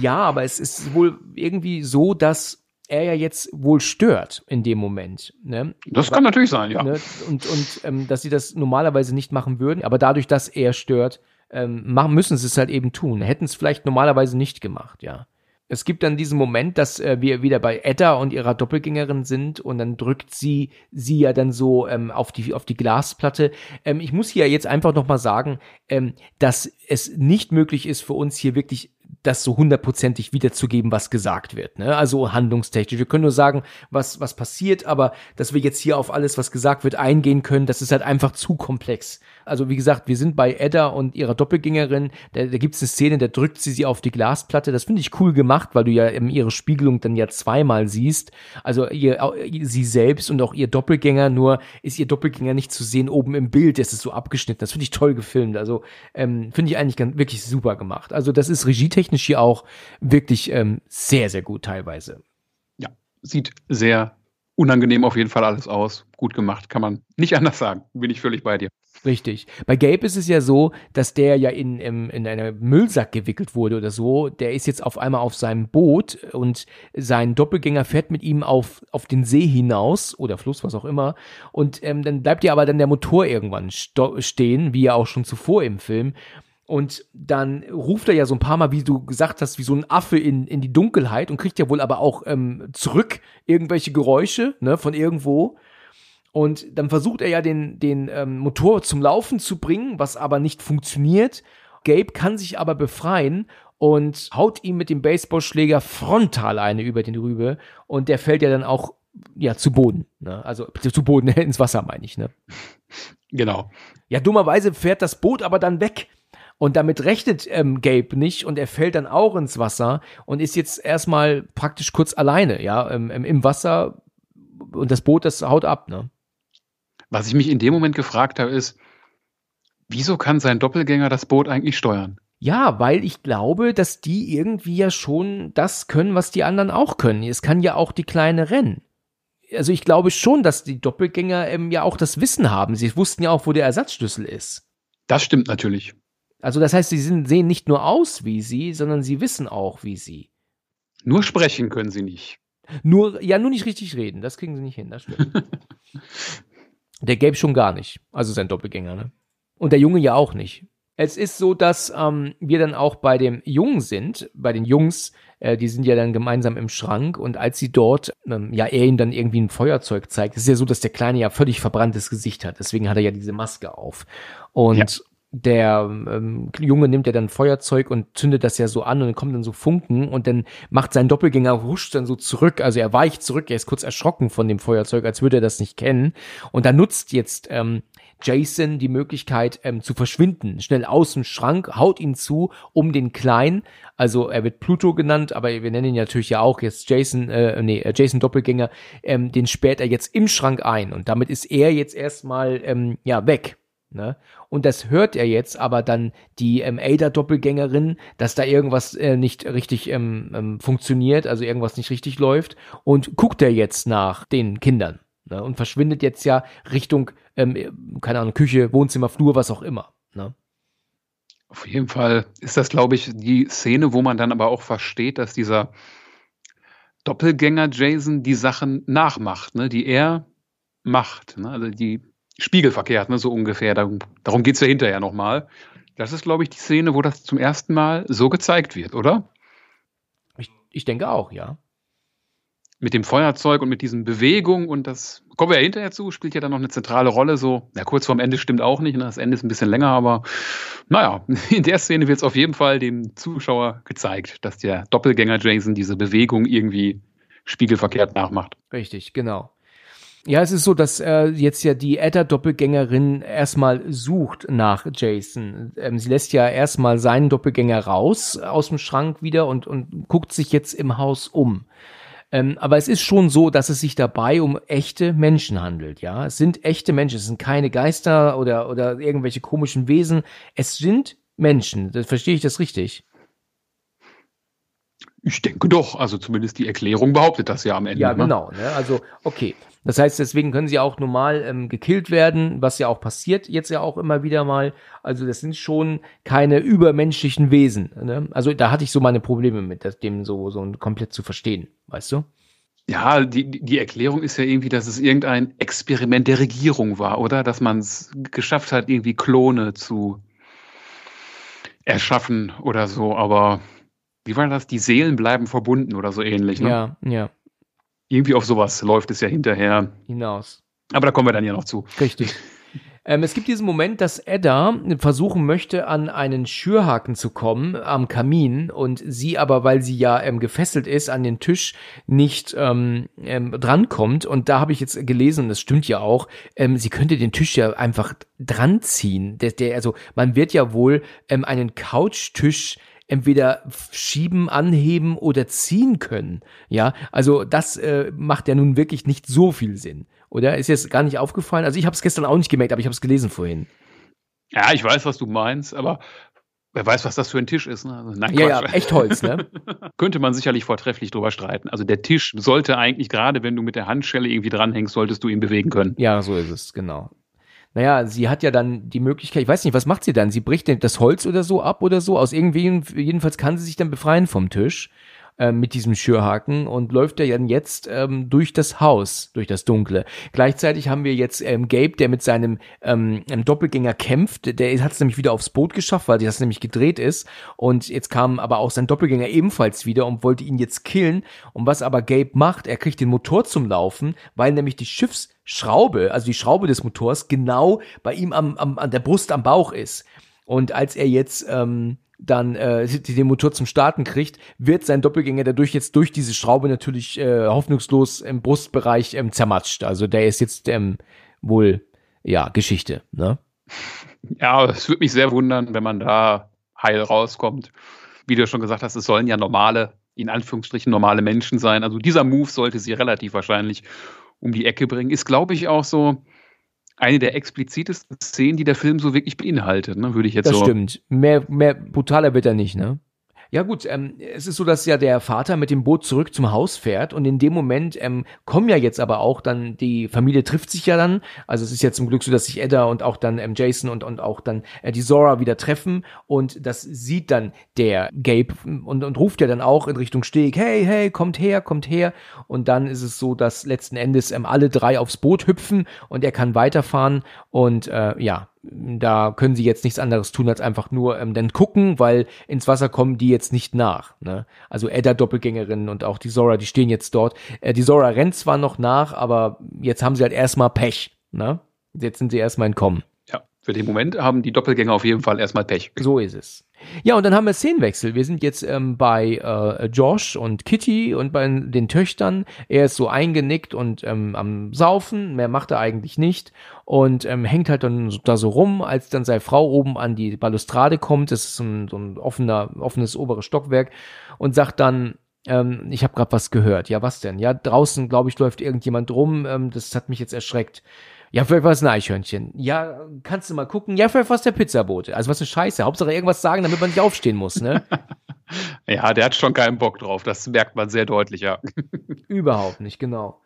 Ja, aber es ist wohl irgendwie so, dass er ja jetzt wohl stört in dem Moment. Ne? Das kann natürlich sein, ja. Ne? Und, und ähm, dass sie das normalerweise nicht machen würden, aber dadurch, dass er stört, ähm, machen, müssen sie es halt eben tun. Hätten es vielleicht normalerweise nicht gemacht, ja. Es gibt dann diesen Moment, dass äh, wir wieder bei Edda und ihrer Doppelgängerin sind und dann drückt sie sie ja dann so ähm, auf die auf die Glasplatte. Ähm, ich muss hier jetzt einfach noch mal sagen, ähm, dass es nicht möglich ist für uns hier wirklich das so hundertprozentig wiederzugeben, was gesagt wird. Ne? Also handlungstechnisch. Wir können nur sagen, was, was passiert, aber dass wir jetzt hier auf alles, was gesagt wird, eingehen können, das ist halt einfach zu komplex. Also wie gesagt, wir sind bei Edda und ihrer Doppelgängerin. Da, da gibt es eine Szene, da drückt sie sie auf die Glasplatte. Das finde ich cool gemacht, weil du ja ihre Spiegelung dann ja zweimal siehst. Also ihr, sie selbst und auch ihr Doppelgänger. Nur ist ihr Doppelgänger nicht zu sehen oben im Bild. Das ist so abgeschnitten. Das finde ich toll gefilmt. Also ähm, finde ich eigentlich ganz, wirklich super gemacht. Also das ist regietechnisch hier auch wirklich ähm, sehr, sehr gut teilweise. Ja, sieht sehr unangenehm auf jeden Fall alles aus. Gut gemacht, kann man nicht anders sagen. Bin ich völlig bei dir. Richtig. Bei Gabe ist es ja so, dass der ja in, in, in einen Müllsack gewickelt wurde oder so. Der ist jetzt auf einmal auf seinem Boot und sein Doppelgänger fährt mit ihm auf, auf den See hinaus oder Fluss, was auch immer. Und ähm, dann bleibt ja aber dann der Motor irgendwann stehen, wie ja auch schon zuvor im Film. Und dann ruft er ja so ein paar Mal, wie du gesagt hast, wie so ein Affe in, in die Dunkelheit und kriegt ja wohl aber auch ähm, zurück irgendwelche Geräusche ne, von irgendwo. Und dann versucht er ja den, den ähm, Motor zum Laufen zu bringen, was aber nicht funktioniert. Gabe kann sich aber befreien und haut ihm mit dem Baseballschläger frontal eine über den Rübe und der fällt ja dann auch ja zu Boden, ne? Also zu Boden ins Wasser meine ich, ne? Genau. Ja, dummerweise fährt das Boot aber dann weg und damit rechnet ähm, Gabe nicht und er fällt dann auch ins Wasser und ist jetzt erstmal praktisch kurz alleine, ja, im, im Wasser und das Boot, das haut ab, ne? Was ich mich in dem Moment gefragt habe, ist, wieso kann sein Doppelgänger das Boot eigentlich steuern? Ja, weil ich glaube, dass die irgendwie ja schon das können, was die anderen auch können. Es kann ja auch die kleine rennen. Also ich glaube schon, dass die Doppelgänger ähm, ja auch das Wissen haben. Sie wussten ja auch, wo der Ersatzschlüssel ist. Das stimmt natürlich. Also das heißt, sie sind, sehen nicht nur aus wie sie, sondern sie wissen auch wie sie. Nur sprechen können sie nicht. Nur, ja, nur nicht richtig reden. Das kriegen sie nicht hin, das stimmt. der Gabe schon gar nicht. Also sein Doppelgänger, ne? Und der Junge ja auch nicht. Es ist so, dass ähm, wir dann auch bei dem Jungen sind, bei den Jungs, äh, die sind ja dann gemeinsam im Schrank und als sie dort, ähm, ja, er ihnen dann irgendwie ein Feuerzeug zeigt, ist ja so, dass der Kleine ja völlig verbranntes Gesicht hat, deswegen hat er ja diese Maske auf. Und ja der ähm, Junge nimmt ja dann Feuerzeug und zündet das ja so an und dann kommt dann so Funken und dann macht sein Doppelgänger huscht dann so zurück, also er weicht zurück, er ist kurz erschrocken von dem Feuerzeug, als würde er das nicht kennen. Und da nutzt jetzt ähm, Jason die Möglichkeit ähm, zu verschwinden, schnell aus dem Schrank, haut ihn zu, um den Kleinen, also er wird Pluto genannt, aber wir nennen ihn natürlich ja auch jetzt Jason, äh, nee, äh, Jason Doppelgänger, ähm, den sperrt er jetzt im Schrank ein und damit ist er jetzt erstmal ähm, ja weg Ne? Und das hört er jetzt aber dann die ähm, Ada-Doppelgängerin, dass da irgendwas äh, nicht richtig ähm, ähm, funktioniert, also irgendwas nicht richtig läuft und guckt er jetzt nach den Kindern ne? und verschwindet jetzt ja Richtung, ähm, keine Ahnung, Küche, Wohnzimmer, Flur, was auch immer. Ne? Auf jeden Fall ist das, glaube ich, die Szene, wo man dann aber auch versteht, dass dieser Doppelgänger Jason die Sachen nachmacht, ne, die er macht. Ne? Also die spiegelverkehrt, ne, so ungefähr. Darum, darum geht es ja hinterher nochmal. Das ist, glaube ich, die Szene, wo das zum ersten Mal so gezeigt wird, oder? Ich, ich denke auch, ja. Mit dem Feuerzeug und mit diesen Bewegungen und das kommen wir ja hinterher zu, spielt ja dann noch eine zentrale Rolle. So, ja, kurz vorm Ende stimmt auch nicht, ne? das Ende ist ein bisschen länger, aber naja, in der Szene wird es auf jeden Fall dem Zuschauer gezeigt, dass der Doppelgänger Jason diese Bewegung irgendwie spiegelverkehrt nachmacht. Richtig, genau. Ja, es ist so, dass äh, jetzt ja die Edda-Doppelgängerin erstmal sucht nach Jason. Ähm, sie lässt ja erstmal seinen Doppelgänger raus aus dem Schrank wieder und, und guckt sich jetzt im Haus um. Ähm, aber es ist schon so, dass es sich dabei um echte Menschen handelt, ja. Es sind echte Menschen, es sind keine Geister oder, oder irgendwelche komischen Wesen. Es sind Menschen. Das, verstehe ich das richtig? Ich denke doch. Also zumindest die Erklärung behauptet das ja am Ende. Ja, ne? genau. Ne? Also, okay. Das heißt, deswegen können sie auch normal ähm, gekillt werden, was ja auch passiert jetzt ja auch immer wieder mal. Also das sind schon keine übermenschlichen Wesen. Ne? Also da hatte ich so meine Probleme mit, das dem so, so komplett zu verstehen, weißt du? Ja, die, die Erklärung ist ja irgendwie, dass es irgendein Experiment der Regierung war, oder? Dass man es geschafft hat, irgendwie Klone zu erschaffen oder so. Aber wie war das? Die Seelen bleiben verbunden oder so ähnlich, ne? Ja, ja irgendwie auf sowas läuft es ja hinterher hinaus. Aber da kommen wir dann ja noch zu. Richtig. Ähm, es gibt diesen Moment, dass Edda versuchen möchte, an einen Schürhaken zu kommen am Kamin und sie aber, weil sie ja ähm, gefesselt ist, an den Tisch nicht ähm, ähm, drankommt. Und da habe ich jetzt gelesen, und das stimmt ja auch, ähm, sie könnte den Tisch ja einfach dranziehen. Der, der, also man wird ja wohl ähm, einen Couchtisch entweder schieben, anheben oder ziehen können. Ja, also das äh, macht ja nun wirklich nicht so viel Sinn. Oder ist jetzt gar nicht aufgefallen? Also ich habe es gestern auch nicht gemerkt, aber ich habe es gelesen vorhin. Ja, ich weiß, was du meinst, aber wer weiß, was das für ein Tisch ist. Ne? Also, nein, ja, ja, echt Holz, ne? Könnte man sicherlich vortrefflich drüber streiten. Also der Tisch sollte eigentlich, gerade wenn du mit der Handschelle irgendwie dranhängst, solltest du ihn bewegen können. Ja, so ist es, genau naja, sie hat ja dann die Möglichkeit, ich weiß nicht, was macht sie dann? Sie bricht das Holz oder so ab oder so. Aus irgendwie, jedenfalls kann sie sich dann befreien vom Tisch äh, mit diesem Schürhaken und läuft er dann jetzt ähm, durch das Haus, durch das Dunkle. Gleichzeitig haben wir jetzt ähm, Gabe, der mit seinem ähm, Doppelgänger kämpft. Der hat es nämlich wieder aufs Boot geschafft, weil das nämlich gedreht ist. Und jetzt kam aber auch sein Doppelgänger ebenfalls wieder und wollte ihn jetzt killen. Und was aber Gabe macht, er kriegt den Motor zum Laufen, weil nämlich die Schiffsschraube, also die Schraube des Motors, genau bei ihm am, am, an der Brust am Bauch ist. Und als er jetzt ähm, dann äh, den Motor zum Starten kriegt, wird sein Doppelgänger dadurch jetzt durch diese Schraube natürlich äh, hoffnungslos im Brustbereich ähm, zermatscht. Also der ist jetzt ähm, wohl ja Geschichte. Ne? Ja, es würde mich sehr wundern, wenn man da heil rauskommt. Wie du schon gesagt hast, es sollen ja normale, in Anführungsstrichen normale Menschen sein. Also dieser Move sollte sie relativ wahrscheinlich um die Ecke bringen. Ist, glaube ich, auch so eine der explizitesten Szenen, die der Film so wirklich beinhaltet, ne, würde ich jetzt das so. Das stimmt. Mehr, mehr brutaler wird er nicht, ne? Ja gut, ähm, es ist so, dass ja der Vater mit dem Boot zurück zum Haus fährt und in dem Moment ähm, kommen ja jetzt aber auch dann, die Familie trifft sich ja dann, also es ist ja zum Glück so, dass sich Edda und auch dann ähm, Jason und, und auch dann äh, die Zora wieder treffen und das sieht dann der Gabe und, und ruft ja dann auch in Richtung Steg, hey, hey, kommt her, kommt her. Und dann ist es so, dass letzten Endes ähm, alle drei aufs Boot hüpfen und er kann weiterfahren und äh, ja, da können sie jetzt nichts anderes tun, als einfach nur ähm, dann gucken, weil ins Wasser kommen die jetzt nicht nach. Ne? Also Edda Doppelgängerin und auch die Zora, die stehen jetzt dort. Äh, die Zora rennt zwar noch nach, aber jetzt haben sie halt erstmal Pech. Ne? Jetzt sind sie erstmal entkommen. Für den Moment haben die Doppelgänger auf jeden Fall erstmal Pech. So ist es. Ja, und dann haben wir Szenenwechsel. Wir sind jetzt ähm, bei äh, Josh und Kitty und bei den Töchtern. Er ist so eingenickt und ähm, am Saufen. Mehr macht er eigentlich nicht. Und ähm, hängt halt dann da so rum, als dann seine Frau oben an die Balustrade kommt. Das ist so ein, so ein offener, offenes oberes Stockwerk. Und sagt dann, ähm, ich habe gerade was gehört. Ja, was denn? Ja, draußen, glaube ich, läuft irgendjemand rum. Ähm, das hat mich jetzt erschreckt. Ja, vielleicht war es ein Eichhörnchen. Ja, kannst du mal gucken. Ja, vielleicht war es der Pizzabote. Also was eine Scheiße. Hauptsache irgendwas sagen, damit man nicht aufstehen muss, ne? ja, der hat schon keinen Bock drauf. Das merkt man sehr deutlich, ja. Überhaupt nicht, genau.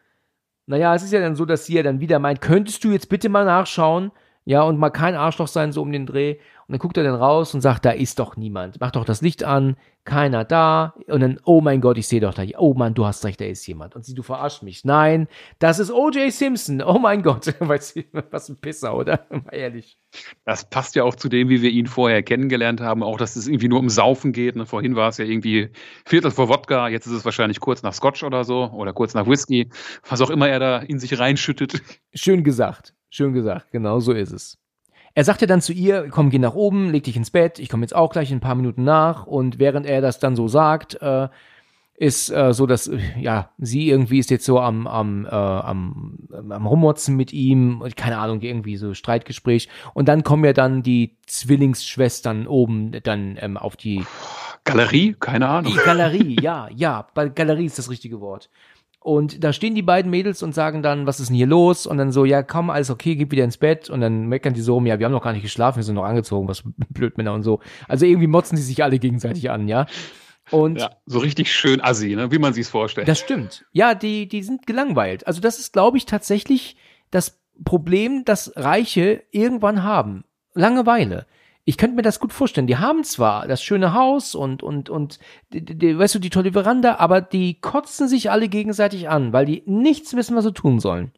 Naja, es ist ja dann so, dass sie ja dann wieder meint, könntest du jetzt bitte mal nachschauen? Ja, und mal kein Arschloch sein, so um den Dreh. Und dann guckt er dann raus und sagt, da ist doch niemand. Mach doch das Licht an, keiner da. Und dann, oh mein Gott, ich sehe doch da. Oh Mann, du hast recht, da ist jemand. Und sie, du verarschst mich. Nein, das ist O.J. Simpson. Oh mein Gott. Weißt du, was ein Pisser, oder? Mal ehrlich. Das passt ja auch zu dem, wie wir ihn vorher kennengelernt haben. Auch, dass es irgendwie nur um Saufen geht. Ne? Vorhin war es ja irgendwie Viertel vor Wodka. Jetzt ist es wahrscheinlich kurz nach Scotch oder so. Oder kurz nach Whisky. Was auch immer er da in sich reinschüttet. Schön gesagt. Schön gesagt. Genau so ist es. Er sagte dann zu ihr, komm, geh nach oben, leg dich ins Bett, ich komme jetzt auch gleich in ein paar Minuten nach. Und während er das dann so sagt, äh, ist äh, so, dass ja sie irgendwie ist jetzt so am am äh, am, am rummotzen mit ihm, keine Ahnung, irgendwie so Streitgespräch. Und dann kommen ja dann die Zwillingsschwestern oben dann ähm, auf die Galerie, keine Ahnung. Die Galerie, ja, ja, Galerie ist das richtige Wort. Und da stehen die beiden Mädels und sagen dann, was ist denn hier los? Und dann so, ja, komm, alles okay, gib wieder ins Bett. Und dann meckern die so, ja, wir haben noch gar nicht geschlafen, wir sind noch angezogen, was Blödmänner und so. Also irgendwie motzen die sich alle gegenseitig an, ja. Und ja, so richtig schön assi, ne? wie man sich's vorstellt. Das stimmt. Ja, die, die sind gelangweilt. Also das ist, glaube ich, tatsächlich das Problem, das Reiche irgendwann haben. Langeweile ich könnte mir das gut vorstellen. Die haben zwar das schöne Haus und, und, und, die, die, weißt du, die tolle Veranda, aber die kotzen sich alle gegenseitig an, weil die nichts wissen, was sie tun sollen.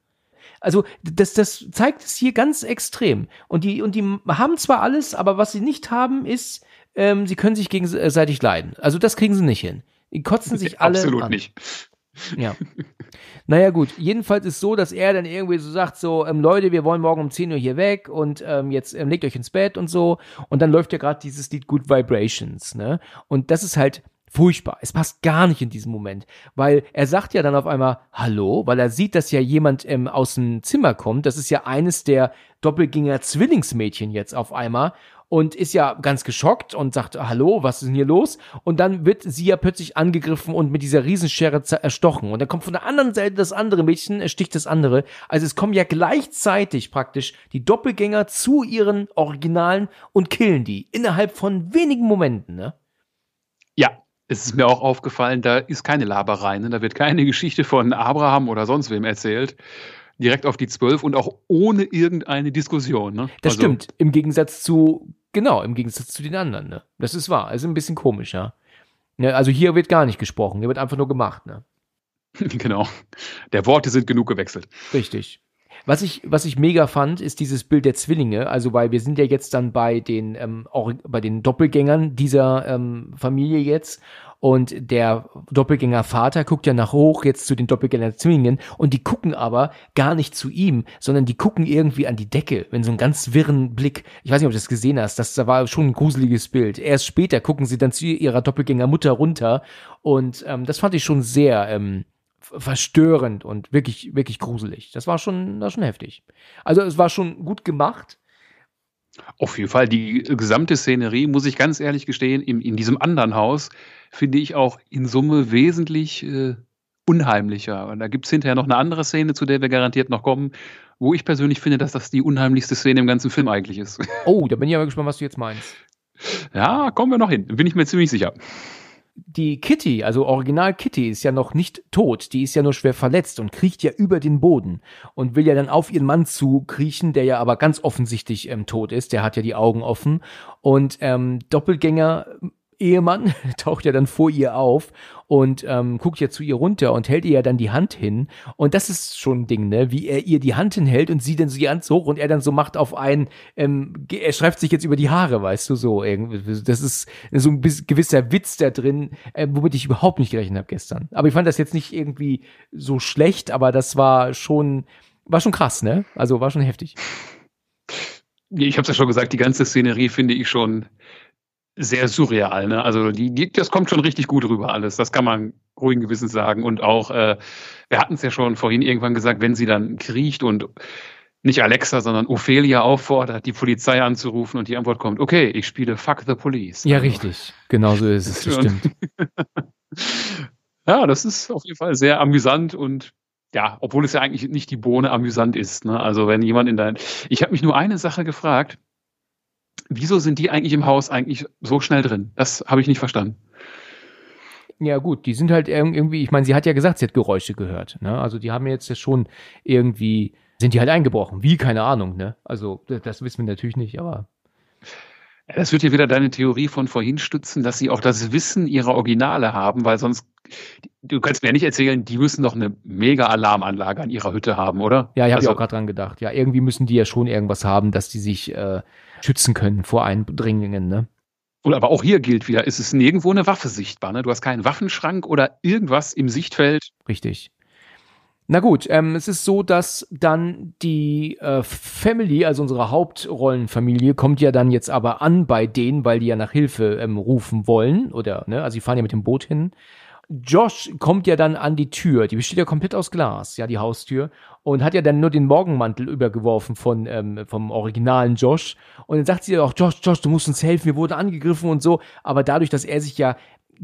Also, das, das zeigt es hier ganz extrem. Und die, und die haben zwar alles, aber was sie nicht haben, ist, ähm, sie können sich gegenseitig leiden. Also, das kriegen sie nicht hin. Die kotzen sich alle Absolut an. nicht. Ja. Naja, gut. Jedenfalls ist so, dass er dann irgendwie so sagt: so, ähm, Leute, wir wollen morgen um 10 Uhr hier weg und ähm, jetzt ähm, legt euch ins Bett und so. Und dann läuft ja gerade dieses Lied Good Vibrations, ne? Und das ist halt furchtbar. Es passt gar nicht in diesem Moment, weil er sagt ja dann auf einmal Hallo, weil er sieht, dass ja jemand ähm, aus dem Zimmer kommt. Das ist ja eines der Doppelgänger Zwillingsmädchen jetzt auf einmal und ist ja ganz geschockt und sagt, hallo, was ist denn hier los? Und dann wird sie ja plötzlich angegriffen und mit dieser Riesenschere erstochen. Und dann kommt von der anderen Seite das andere Mädchen, ersticht das andere. Also es kommen ja gleichzeitig praktisch die Doppelgänger zu ihren Originalen und killen die innerhalb von wenigen Momenten, ne? Ja, es ist mir auch aufgefallen, da ist keine Laberei, ne? da wird keine Geschichte von Abraham oder sonst wem erzählt. Direkt auf die zwölf und auch ohne irgendeine Diskussion. Ne? Das also, stimmt. Im Gegensatz zu Genau, im Gegensatz zu den anderen, ne? Das ist wahr. Also ein bisschen komisch, ja. Ne, also hier wird gar nicht gesprochen, hier wird einfach nur gemacht, ne? genau. Der Worte sind genug gewechselt. Richtig. Was ich, was ich mega fand, ist dieses Bild der Zwillinge. Also, weil wir sind ja jetzt dann bei den, ähm, auch bei den Doppelgängern dieser ähm, Familie jetzt. Und der Doppelgänger-Vater guckt ja nach hoch jetzt zu den Doppelgänger-Zwillingen und die gucken aber gar nicht zu ihm, sondern die gucken irgendwie an die Decke, wenn so einen ganz wirren Blick. Ich weiß nicht, ob du das gesehen hast, das war schon ein gruseliges Bild. Erst später gucken sie dann zu ihrer Doppelgänger-Mutter runter und ähm, das fand ich schon sehr ähm, verstörend und wirklich, wirklich gruselig. Das war schon, das war schon heftig. Also es war schon gut gemacht. Auf jeden Fall, die gesamte Szenerie, muss ich ganz ehrlich gestehen, in, in diesem anderen Haus finde ich auch in Summe wesentlich äh, unheimlicher. Und da gibt es hinterher noch eine andere Szene, zu der wir garantiert noch kommen, wo ich persönlich finde, dass das die unheimlichste Szene im ganzen Film eigentlich ist. Oh, da bin ich aber gespannt, was du jetzt meinst. Ja, kommen wir noch hin, bin ich mir ziemlich sicher. Die Kitty, also Original Kitty, ist ja noch nicht tot, die ist ja nur schwer verletzt und kriecht ja über den Boden und will ja dann auf ihren Mann zu kriechen, der ja aber ganz offensichtlich ähm, tot ist, der hat ja die Augen offen. Und ähm, Doppelgänger Ehemann taucht ja dann vor ihr auf und ähm, guckt ja zu ihr runter und hält ihr ja dann die Hand hin. Und das ist schon ein Ding, ne? Wie er ihr die Hand hinhält und sie dann so die Hand hoch und er dann so macht auf einen, ähm, er schreibt sich jetzt über die Haare, weißt du, so irgendwie. Das ist so ein gewisser Witz da drin, äh, womit ich überhaupt nicht gerechnet habe gestern. Aber ich fand das jetzt nicht irgendwie so schlecht, aber das war schon, war schon krass, ne? Also war schon heftig. Ich habe es ja schon gesagt, die ganze Szenerie finde ich schon sehr surreal. Ne? Also die, die, das kommt schon richtig gut rüber alles. Das kann man ruhigen Gewissens sagen. Und auch, äh, wir hatten es ja schon vorhin irgendwann gesagt, wenn sie dann kriecht und nicht Alexa, sondern Ophelia auffordert, die Polizei anzurufen und die Antwort kommt, okay, ich spiele Fuck the Police. Ja, also, richtig. Genau so ist es, das stimmt. ja, das ist auf jeden Fall sehr amüsant und ja, obwohl es ja eigentlich nicht die Bohne amüsant ist. Ne? Also wenn jemand in dein... Ich habe mich nur eine Sache gefragt, wieso sind die eigentlich im Haus eigentlich so schnell drin? Das habe ich nicht verstanden. Ja, gut, die sind halt irgendwie, ich meine, sie hat ja gesagt, sie hat Geräusche gehört. Ne? Also die haben jetzt schon irgendwie, sind die halt eingebrochen. Wie, keine Ahnung, ne? Also, das wissen wir natürlich nicht, aber. Das wird ja wieder deine Theorie von vorhin stützen, dass sie auch das Wissen ihrer Originale haben, weil sonst, du kannst mir ja nicht erzählen, die müssen doch eine mega Alarmanlage an ihrer Hütte haben, oder? Ja, ich habe also, auch gerade dran gedacht. Ja, irgendwie müssen die ja schon irgendwas haben, dass die sich äh, schützen können vor Eindringlingen, ne? Oder aber auch hier gilt wieder, ist es nirgendwo eine Waffe sichtbar, ne? Du hast keinen Waffenschrank oder irgendwas im Sichtfeld. Richtig. Na gut, ähm, es ist so, dass dann die äh, Family, also unsere Hauptrollenfamilie, kommt ja dann jetzt aber an bei denen, weil die ja nach Hilfe ähm, rufen wollen, oder, ne, also sie fahren ja mit dem Boot hin. Josh kommt ja dann an die Tür, die besteht ja komplett aus Glas, ja, die Haustür, und hat ja dann nur den Morgenmantel übergeworfen von, ähm, vom originalen Josh. Und dann sagt sie ja auch, Josh, Josh, du musst uns helfen, wir wurden angegriffen und so. Aber dadurch, dass er sich ja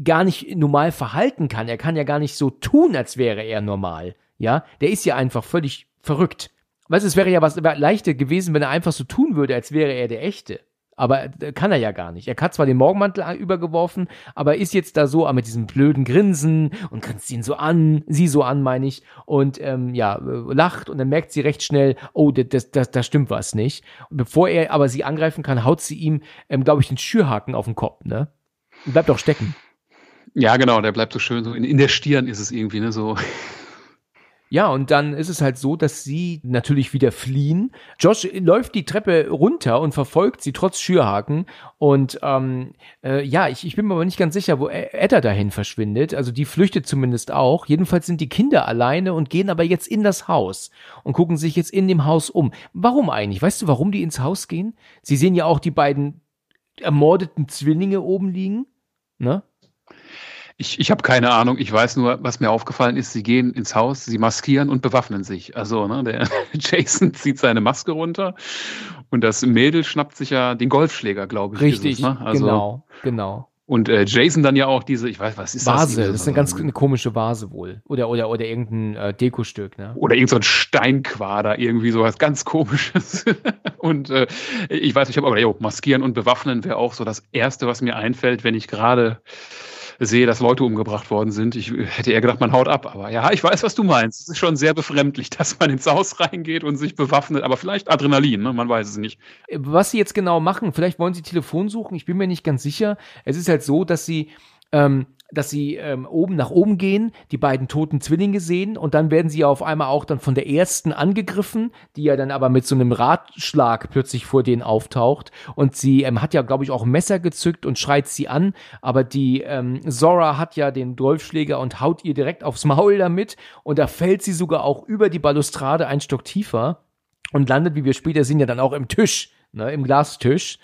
gar nicht normal verhalten kann, er kann ja gar nicht so tun, als wäre er normal ja, der ist ja einfach völlig verrückt. Weißt du, es wäre ja was leichter gewesen, wenn er einfach so tun würde, als wäre er der Echte. Aber äh, kann er ja gar nicht. Er hat zwar den Morgenmantel übergeworfen, aber ist jetzt da so mit diesem blöden Grinsen und grinst ihn so an, sie so an, meine ich, und ähm, ja, äh, lacht und dann merkt sie recht schnell, oh, das, das, das stimmt was nicht. Und bevor er aber sie angreifen kann, haut sie ihm, ähm, glaube ich, den Schürhaken auf den Kopf, ne? Und bleibt auch stecken. Ja, genau, der bleibt so schön so in, in der Stirn ist es irgendwie, ne? So. Ja, und dann ist es halt so, dass sie natürlich wieder fliehen. Josh läuft die Treppe runter und verfolgt sie trotz Schürhaken. Und ähm, äh, ja, ich, ich bin mir aber nicht ganz sicher, wo Edda dahin verschwindet. Also die flüchtet zumindest auch. Jedenfalls sind die Kinder alleine und gehen aber jetzt in das Haus und gucken sich jetzt in dem Haus um. Warum eigentlich? Weißt du, warum die ins Haus gehen? Sie sehen ja auch die beiden ermordeten Zwillinge oben liegen. Ne? Ich, ich habe keine Ahnung. Ich weiß nur, was mir aufgefallen ist, sie gehen ins Haus, sie maskieren und bewaffnen sich. Also, ne, der Jason zieht seine Maske runter und das Mädel schnappt sich ja den Golfschläger, glaube ich. Richtig, es, ne? also, genau, genau. Und äh, Jason dann ja auch diese, ich weiß, was ist Vase, das? Vase, das ist eine ganz eine komische Vase wohl. Oder, oder, oder irgendein äh, Dekostück, ne? Oder irgendein so Steinquader, irgendwie sowas ganz komisches. und äh, ich weiß, ich habe aber, jo, maskieren und bewaffnen wäre auch so das Erste, was mir einfällt, wenn ich gerade sehe, dass Leute umgebracht worden sind. Ich hätte eher gedacht, man haut ab. Aber ja, ich weiß, was du meinst. Es ist schon sehr befremdlich, dass man ins Haus reingeht und sich bewaffnet. Aber vielleicht Adrenalin, ne? man weiß es nicht. Was sie jetzt genau machen, vielleicht wollen sie Telefon suchen, ich bin mir nicht ganz sicher. Es ist halt so, dass sie ähm, dass sie ähm, oben nach oben gehen, die beiden toten Zwillinge sehen und dann werden sie ja auf einmal auch dann von der ersten angegriffen, die ja dann aber mit so einem Ratschlag plötzlich vor denen auftaucht. Und sie ähm, hat ja glaube ich auch ein Messer gezückt und schreit sie an, aber die ähm, Zora hat ja den Golfschläger und haut ihr direkt aufs Maul damit. Und da fällt sie sogar auch über die Balustrade ein Stock tiefer und landet, wie wir später sehen, ja dann auch im Tisch, ne, im Glastisch.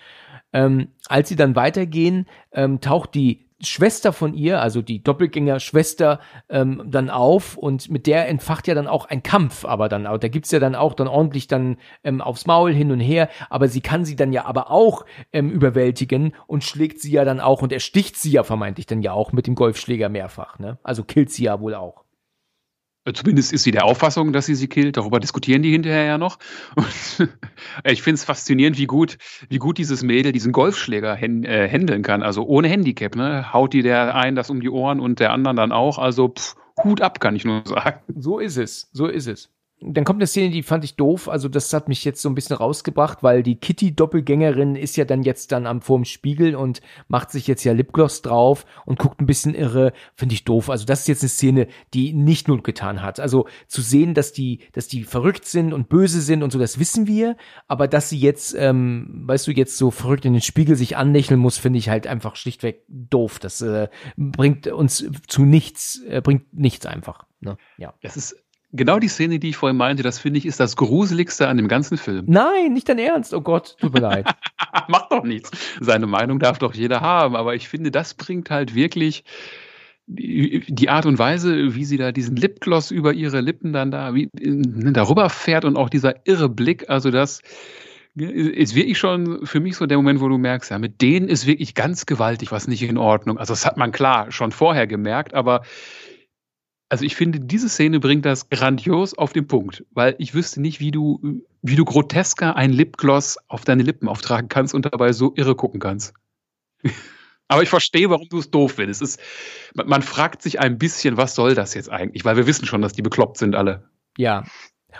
Ähm, als sie dann weitergehen, ähm, taucht die Schwester von ihr, also die Doppelgänger-Schwester, ähm, dann auf und mit der entfacht ja dann auch ein Kampf, aber dann, da gibt's ja dann auch dann ordentlich dann ähm, aufs Maul hin und her, aber sie kann sie dann ja aber auch ähm, überwältigen und schlägt sie ja dann auch und ersticht sie ja vermeintlich dann ja auch mit dem Golfschläger mehrfach, ne? Also killt sie ja wohl auch. Zumindest ist sie der Auffassung, dass sie sie killt. Darüber diskutieren die hinterher ja noch. Und ich finde es faszinierend, wie gut, wie gut dieses Mädel diesen Golfschläger äh, handeln kann. Also ohne Handicap. Ne? Haut die der einen das um die Ohren und der anderen dann auch. Also pff, Hut ab, kann ich nur sagen. So ist es. So ist es dann kommt eine Szene, die fand ich doof. Also das hat mich jetzt so ein bisschen rausgebracht, weil die Kitty-Doppelgängerin ist ja dann jetzt dann am vorm Spiegel und macht sich jetzt ja Lipgloss drauf und guckt ein bisschen irre. Finde ich doof. Also das ist jetzt eine Szene, die nicht nur getan hat. Also zu sehen, dass die, dass die verrückt sind und böse sind und so, das wissen wir. Aber dass sie jetzt, ähm, weißt du, jetzt so verrückt in den Spiegel sich anlächeln muss, finde ich halt einfach schlichtweg doof. Das äh, bringt uns zu nichts, äh, bringt nichts einfach. Ne? Ja. Das ist Genau die Szene, die ich vorhin meinte, das finde ich, ist das Gruseligste an dem ganzen Film. Nein, nicht dein Ernst. Oh Gott, tut mir leid. Macht doch nichts. Seine Meinung darf doch jeder haben. Aber ich finde, das bringt halt wirklich die, Art und Weise, wie sie da diesen Lipgloss über ihre Lippen dann da wie, ne, darüber fährt und auch dieser irre Blick. Also das ist wirklich schon für mich so der Moment, wo du merkst, ja, mit denen ist wirklich ganz gewaltig was nicht in Ordnung. Also das hat man klar schon vorher gemerkt, aber also ich finde, diese Szene bringt das grandios auf den Punkt, weil ich wüsste nicht, wie du, wie du grotesker ein Lipgloss auf deine Lippen auftragen kannst und dabei so irre gucken kannst. Aber ich verstehe, warum du es doof findest. Es ist, man fragt sich ein bisschen, was soll das jetzt eigentlich? Weil wir wissen schon, dass die bekloppt sind alle. Ja,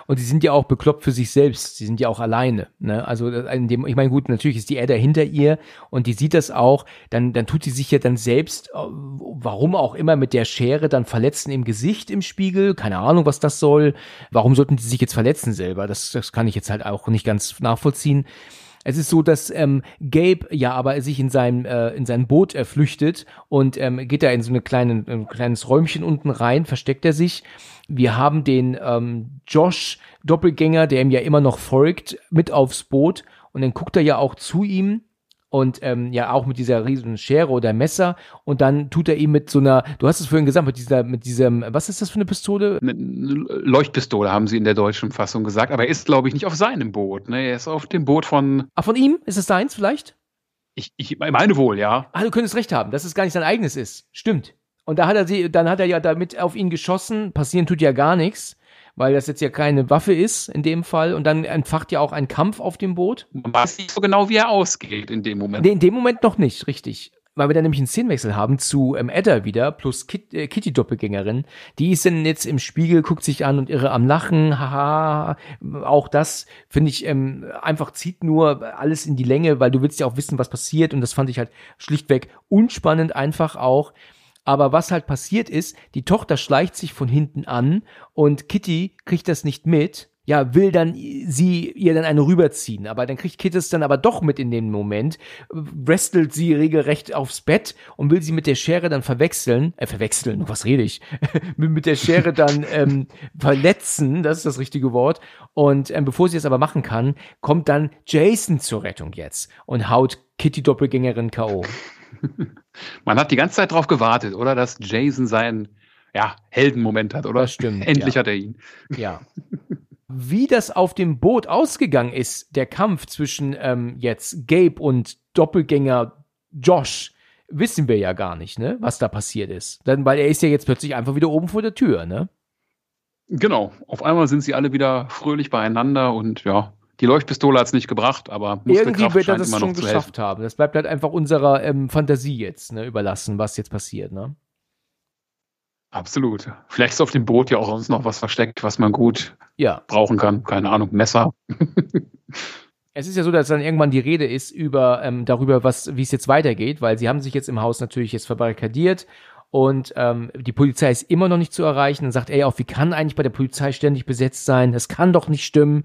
und die sind ja auch bekloppt für sich selbst. Sie sind ja auch alleine. Ne? Also in dem, ich meine, gut, natürlich ist die Edda hinter ihr und die sieht das auch. Dann, dann tut sie sich ja dann selbst, äh, warum auch immer, mit der Schere dann verletzen im Gesicht im Spiegel. Keine Ahnung, was das soll. Warum sollten sie sich jetzt verletzen selber? Das, das kann ich jetzt halt auch nicht ganz nachvollziehen. Es ist so, dass ähm, Gabe ja aber sich in sein, äh, in sein Boot äh, flüchtet und ähm, geht da in so eine kleine, ein kleines Räumchen unten rein, versteckt er sich. Wir haben den ähm, Josh Doppelgänger, der ihm ja immer noch folgt, mit aufs Boot und dann guckt er ja auch zu ihm und ähm, ja auch mit dieser riesen Schere oder Messer und dann tut er ihm mit so einer, du hast es vorhin gesagt, mit dieser, mit diesem, was ist das für eine Pistole? Eine Leuchtpistole haben sie in der deutschen Fassung gesagt, aber er ist glaube ich nicht auf seinem Boot, ne? Er ist auf dem Boot von. Ah, von ihm? Ist es seins vielleicht? Ich, ich meine wohl, ja. Ah, du könntest recht haben, dass es gar nicht sein eigenes ist. Stimmt. Und da hat er sie, dann hat er ja damit auf ihn geschossen. Passieren tut ja gar nichts weil das jetzt ja keine Waffe ist in dem Fall. Und dann entfacht ja auch ein Kampf auf dem Boot. Man weiß nicht so genau, wie er ausgeht in dem Moment. In dem Moment noch nicht, richtig weil wir dann nämlich einen Szenenwechsel haben zu ähm, Edda wieder plus Kit, äh, Kitty Doppelgängerin. Die ist dann jetzt im Spiegel, guckt sich an und irre am Lachen. Haha, auch das finde ich ähm, einfach zieht nur alles in die Länge, weil du willst ja auch wissen, was passiert und das fand ich halt schlichtweg unspannend einfach auch. Aber was halt passiert ist, die Tochter schleicht sich von hinten an und Kitty kriegt das nicht mit. Ja, will dann sie ihr dann eine rüberziehen, aber dann kriegt Kit es dann aber doch mit in den Moment, wrestelt sie regelrecht aufs Bett und will sie mit der Schere dann verwechseln, äh, verwechseln, was rede ich, mit der Schere dann ähm, verletzen, das ist das richtige Wort, und ähm, bevor sie es aber machen kann, kommt dann Jason zur Rettung jetzt und haut Kitty Doppelgängerin K.O. Man hat die ganze Zeit drauf gewartet, oder, dass Jason seinen ja, Heldenmoment hat, oder? Das stimmt. Endlich ja. hat er ihn. Ja. Wie das auf dem Boot ausgegangen ist, der Kampf zwischen ähm, jetzt Gabe und Doppelgänger Josh, wissen wir ja gar nicht, ne, was da passiert ist. Dann, weil er ist ja jetzt plötzlich einfach wieder oben vor der Tür, ne? Genau. Auf einmal sind sie alle wieder fröhlich beieinander und ja, die Leuchtpistole hat es nicht gebracht, aber irgendwie wird er das schon geschafft haben. Das bleibt halt einfach unserer ähm, Fantasie jetzt ne, überlassen, was jetzt passiert, ne? Absolut. Vielleicht ist auf dem Boot ja auch sonst noch was versteckt, was man gut ja. brauchen kann. Keine Ahnung, Messer. es ist ja so, dass dann irgendwann die Rede ist über ähm, darüber, was wie es jetzt weitergeht, weil sie haben sich jetzt im Haus natürlich jetzt verbarrikadiert und ähm, die Polizei ist immer noch nicht zu erreichen. Dann sagt er ja auch, wie kann eigentlich bei der Polizei ständig besetzt sein? Das kann doch nicht stimmen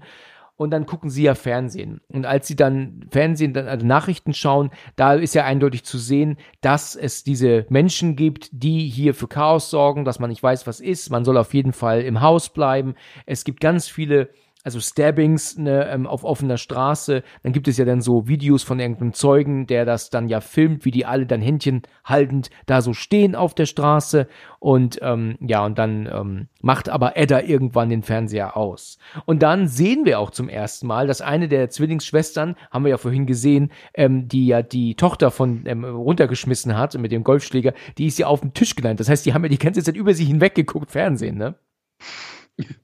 und dann gucken sie ja Fernsehen. Und als sie dann Fernsehen, dann also Nachrichten schauen, da ist ja eindeutig zu sehen, dass es diese Menschen gibt, die hier für Chaos sorgen, dass man nicht weiß, was ist. Man soll auf jeden Fall im Haus bleiben. Es gibt ganz viele also Stabbings ne, ähm, auf offener Straße. Dann gibt es ja dann so Videos von irgendeinem Zeugen, der das dann ja filmt, wie die alle dann Händchen haltend da so stehen auf der Straße. Und ähm, ja, und dann ähm, macht aber Edda irgendwann den Fernseher aus. Und dann sehen wir auch zum ersten Mal, dass eine der Zwillingsschwestern, haben wir ja vorhin gesehen, ähm, die ja die Tochter von ähm, runtergeschmissen hat mit dem Golfschläger, die ist ja auf dem Tisch gelandet. Das heißt, die haben ja die ganze Zeit über sie hinweg geguckt, Fernsehen, ne?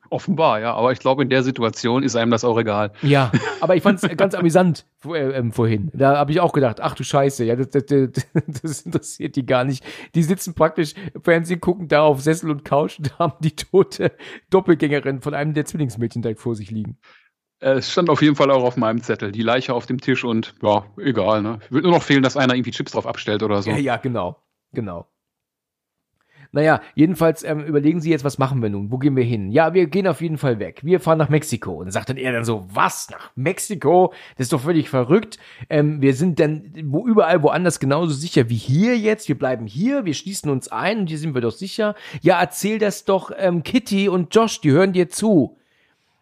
Offenbar, ja. Aber ich glaube, in der Situation ist einem das auch egal. Ja, aber ich fand es ganz amüsant äh, äh, vorhin. Da habe ich auch gedacht, ach du Scheiße, ja, das, das, das, interessiert die gar nicht. Die sitzen praktisch Fernsehen, gucken da auf Sessel und Couch und haben die tote Doppelgängerin von einem der Zwillingsmädchen direkt vor sich liegen. Äh, es stand auf jeden Fall auch auf meinem Zettel. Die Leiche auf dem Tisch und ja, egal, ne? Wird nur noch fehlen, dass einer irgendwie Chips drauf abstellt oder so. Ja, ja, genau. Genau. Naja, jedenfalls ähm, überlegen sie jetzt, was machen wir nun? Wo gehen wir hin? Ja, wir gehen auf jeden Fall weg. Wir fahren nach Mexiko. Und sagt dann er dann so, was? Nach Mexiko? Das ist doch völlig verrückt. Ähm, wir sind dann wo überall woanders genauso sicher wie hier jetzt. Wir bleiben hier, wir schließen uns ein und hier sind wir doch sicher. Ja, erzähl das doch ähm, Kitty und Josh, die hören dir zu.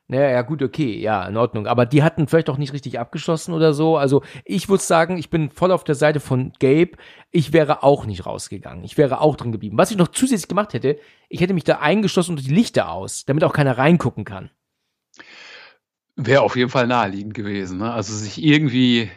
Naja, ja, gut, okay, ja, in Ordnung. Aber die hatten vielleicht auch nicht richtig abgeschlossen oder so. Also ich würde sagen, ich bin voll auf der Seite von Gabe. Ich wäre auch nicht rausgegangen. Ich wäre auch drin geblieben. Was ich noch zusätzlich gemacht hätte, ich hätte mich da eingeschlossen unter die Lichter aus, damit auch keiner reingucken kann. Wäre auf jeden Fall naheliegend gewesen. Ne? Also sich irgendwie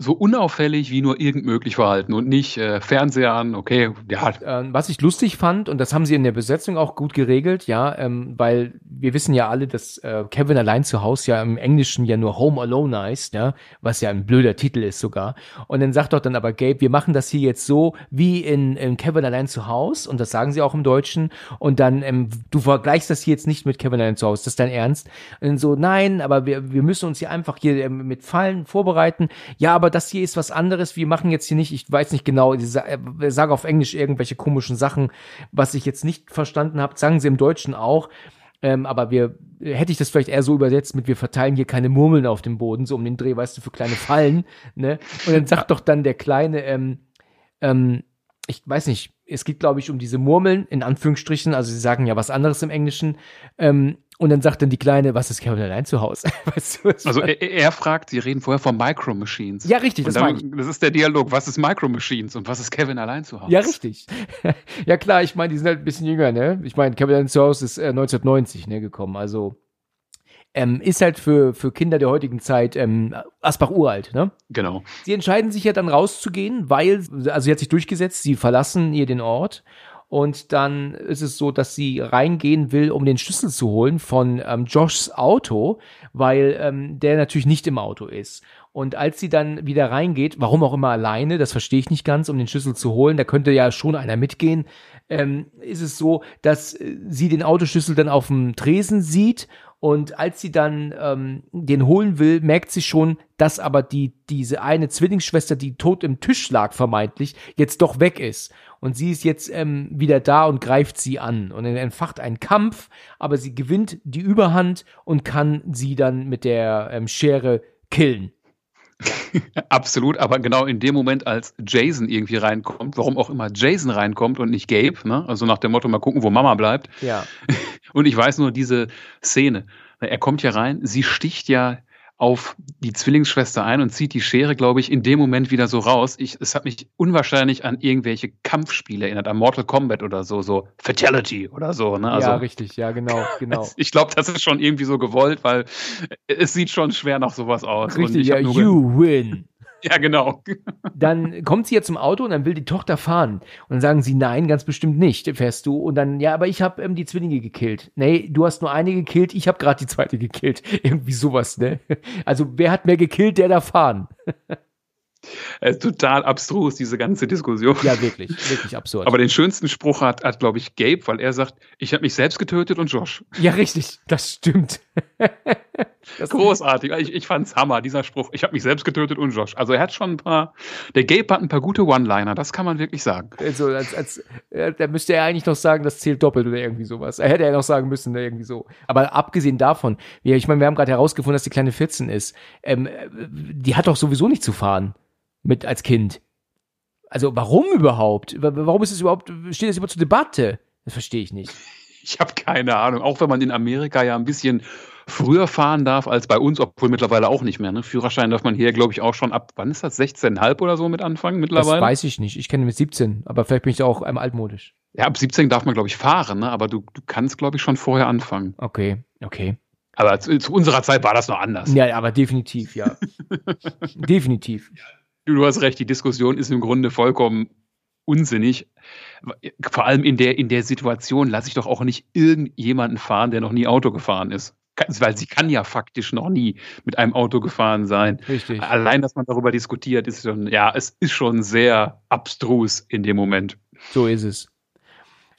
so unauffällig wie nur irgend möglich verhalten und nicht äh, Fernseher an, okay, ja. Ähm, was ich lustig fand, und das haben sie in der Besetzung auch gut geregelt, ja, ähm, weil wir wissen ja alle, dass äh, Kevin allein zu Hause ja im Englischen ja nur Home Alone heißt, ja, was ja ein blöder Titel ist sogar. Und dann sagt doch dann aber Gabe, wir machen das hier jetzt so wie in, in Kevin allein zu Hause, und das sagen sie auch im Deutschen, und dann, ähm, du vergleichst das hier jetzt nicht mit Kevin allein zu Hause, das ist dein Ernst? Und so, nein, aber wir, wir müssen uns hier einfach hier ähm, mit Fallen vorbereiten. Ja, aber das hier ist was anderes. Wir machen jetzt hier nicht, ich weiß nicht genau, ich sage auf Englisch irgendwelche komischen Sachen, was ich jetzt nicht verstanden habe, sagen sie im Deutschen auch. Ähm, aber wir, hätte ich das vielleicht eher so übersetzt mit, wir verteilen hier keine Murmeln auf dem Boden, so um den Dreh, weißt du, für kleine Fallen, ne? Und dann sagt doch dann der Kleine, ähm, ähm, ich weiß nicht, es geht, glaube ich, um diese Murmeln, in Anführungsstrichen, also sie sagen ja was anderes im Englischen, ähm, und dann sagt dann die Kleine, was ist Kevin allein zu Hause? weißt du, also er, er, fragt, sie reden vorher von Micro Machines. Ja, richtig. Das, dann, das, ist der Dialog, was ist Micro Machines und was ist Kevin allein zu Hause? Ja, richtig. ja klar, ich meine, die sind halt ein bisschen jünger, ne? Ich meine, Kevin allein zu Hause ist äh, 1990 ne, gekommen, also ähm, ist halt für, für Kinder der heutigen Zeit ähm, Asbach uralt, ne? Genau. Sie entscheiden sich ja dann rauszugehen, weil, also sie hat sich durchgesetzt, sie verlassen ihr den Ort und dann ist es so, dass sie reingehen will, um den Schlüssel zu holen von ähm, Joshs Auto, weil ähm, der natürlich nicht im Auto ist. Und als sie dann wieder reingeht, warum auch immer alleine, das verstehe ich nicht ganz, um den Schlüssel zu holen, da könnte ja schon einer mitgehen, ähm, ist es so, dass äh, sie den Autoschlüssel dann auf dem Tresen sieht Und als sie dann ähm, den holen will, merkt sie schon, dass aber die, diese eine Zwillingsschwester, die tot im Tisch lag, vermeintlich, jetzt doch weg ist. Und sie ist jetzt ähm, wieder da und greift sie an. Und entfacht ein Kampf, aber sie gewinnt die Überhand und kann sie dann mit der ähm, Schere killen. Absolut, aber genau in dem Moment, als Jason irgendwie reinkommt, warum auch immer Jason reinkommt und nicht Gabe, ne? also nach dem Motto, mal gucken, wo Mama bleibt. Ja. Und ich weiß nur diese Szene. Er kommt ja rein, sie sticht ja auf die Zwillingsschwester ein und zieht die Schere, glaube ich, in dem Moment wieder so raus. Ich, es hat mich unwahrscheinlich an irgendwelche Kampfspiele erinnert, an Mortal Kombat oder so, so Fatality oder so. Ne? Also, ja, richtig, ja, genau, genau. ich glaube, das ist schon irgendwie so gewollt, weil es sieht schon schwer nach sowas aus. Richtig, ja, you win. Ja, genau. Dann kommt sie ja zum Auto und dann will die Tochter fahren. Und dann sagen sie, nein, ganz bestimmt nicht, fährst du. Und dann, ja, aber ich habe ähm, die Zwillinge gekillt. Nee, du hast nur eine gekillt, ich habe gerade die zweite gekillt. Irgendwie sowas, ne? Also wer hat mehr gekillt, der da fahren. Äh, total abstrus, diese ganze Diskussion. Ja, wirklich, wirklich absurd. Aber den schönsten Spruch hat, hat glaube ich, Gabe, weil er sagt, ich habe mich selbst getötet und Josh. Ja, richtig, das stimmt. das Großartig. Ich, ich fand's Hammer, dieser Spruch. Ich habe mich selbst getötet und Josh. Also er hat schon ein paar, der Gabe hat ein paar gute One-Liner, das kann man wirklich sagen. Also, als, als, da müsste er eigentlich noch sagen, das zählt doppelt oder irgendwie sowas. Er hätte ja noch sagen müssen, ne, irgendwie so. Aber abgesehen davon, ich meine, wir haben gerade herausgefunden, dass die kleine 14 ist. Ähm, die hat doch sowieso nicht zu fahren mit als Kind. Also warum überhaupt? Warum ist es überhaupt, steht das überhaupt zur Debatte? Das verstehe ich nicht. Ich habe keine Ahnung. Auch wenn man in Amerika ja ein bisschen früher fahren darf als bei uns, obwohl mittlerweile auch nicht mehr. Ne? Führerschein darf man hier, glaube ich, auch schon ab, wann ist das, 16,5 oder so mit anfangen mittlerweile? Das weiß ich nicht. Ich kenne mit 17, aber vielleicht bin ich da auch ähm, altmodisch. Ja, ab 17 darf man, glaube ich, fahren, ne? aber du, du kannst, glaube ich, schon vorher anfangen. Okay, okay. Aber zu, zu, unserer Zeit war das noch anders. Ja, aber definitiv, ja. definitiv. Du hast recht, die Diskussion ist im Grunde vollkommen unsinnig. Vor allem in der, in der Situation lasse ich doch auch nicht irgendjemanden fahren, der noch nie Auto gefahren ist. Weil sie kann ja faktisch noch nie mit einem Auto gefahren sein. Richtig. Allein, dass man darüber diskutiert, ist schon, ja, es ist schon sehr abstrus in dem Moment. So ist es.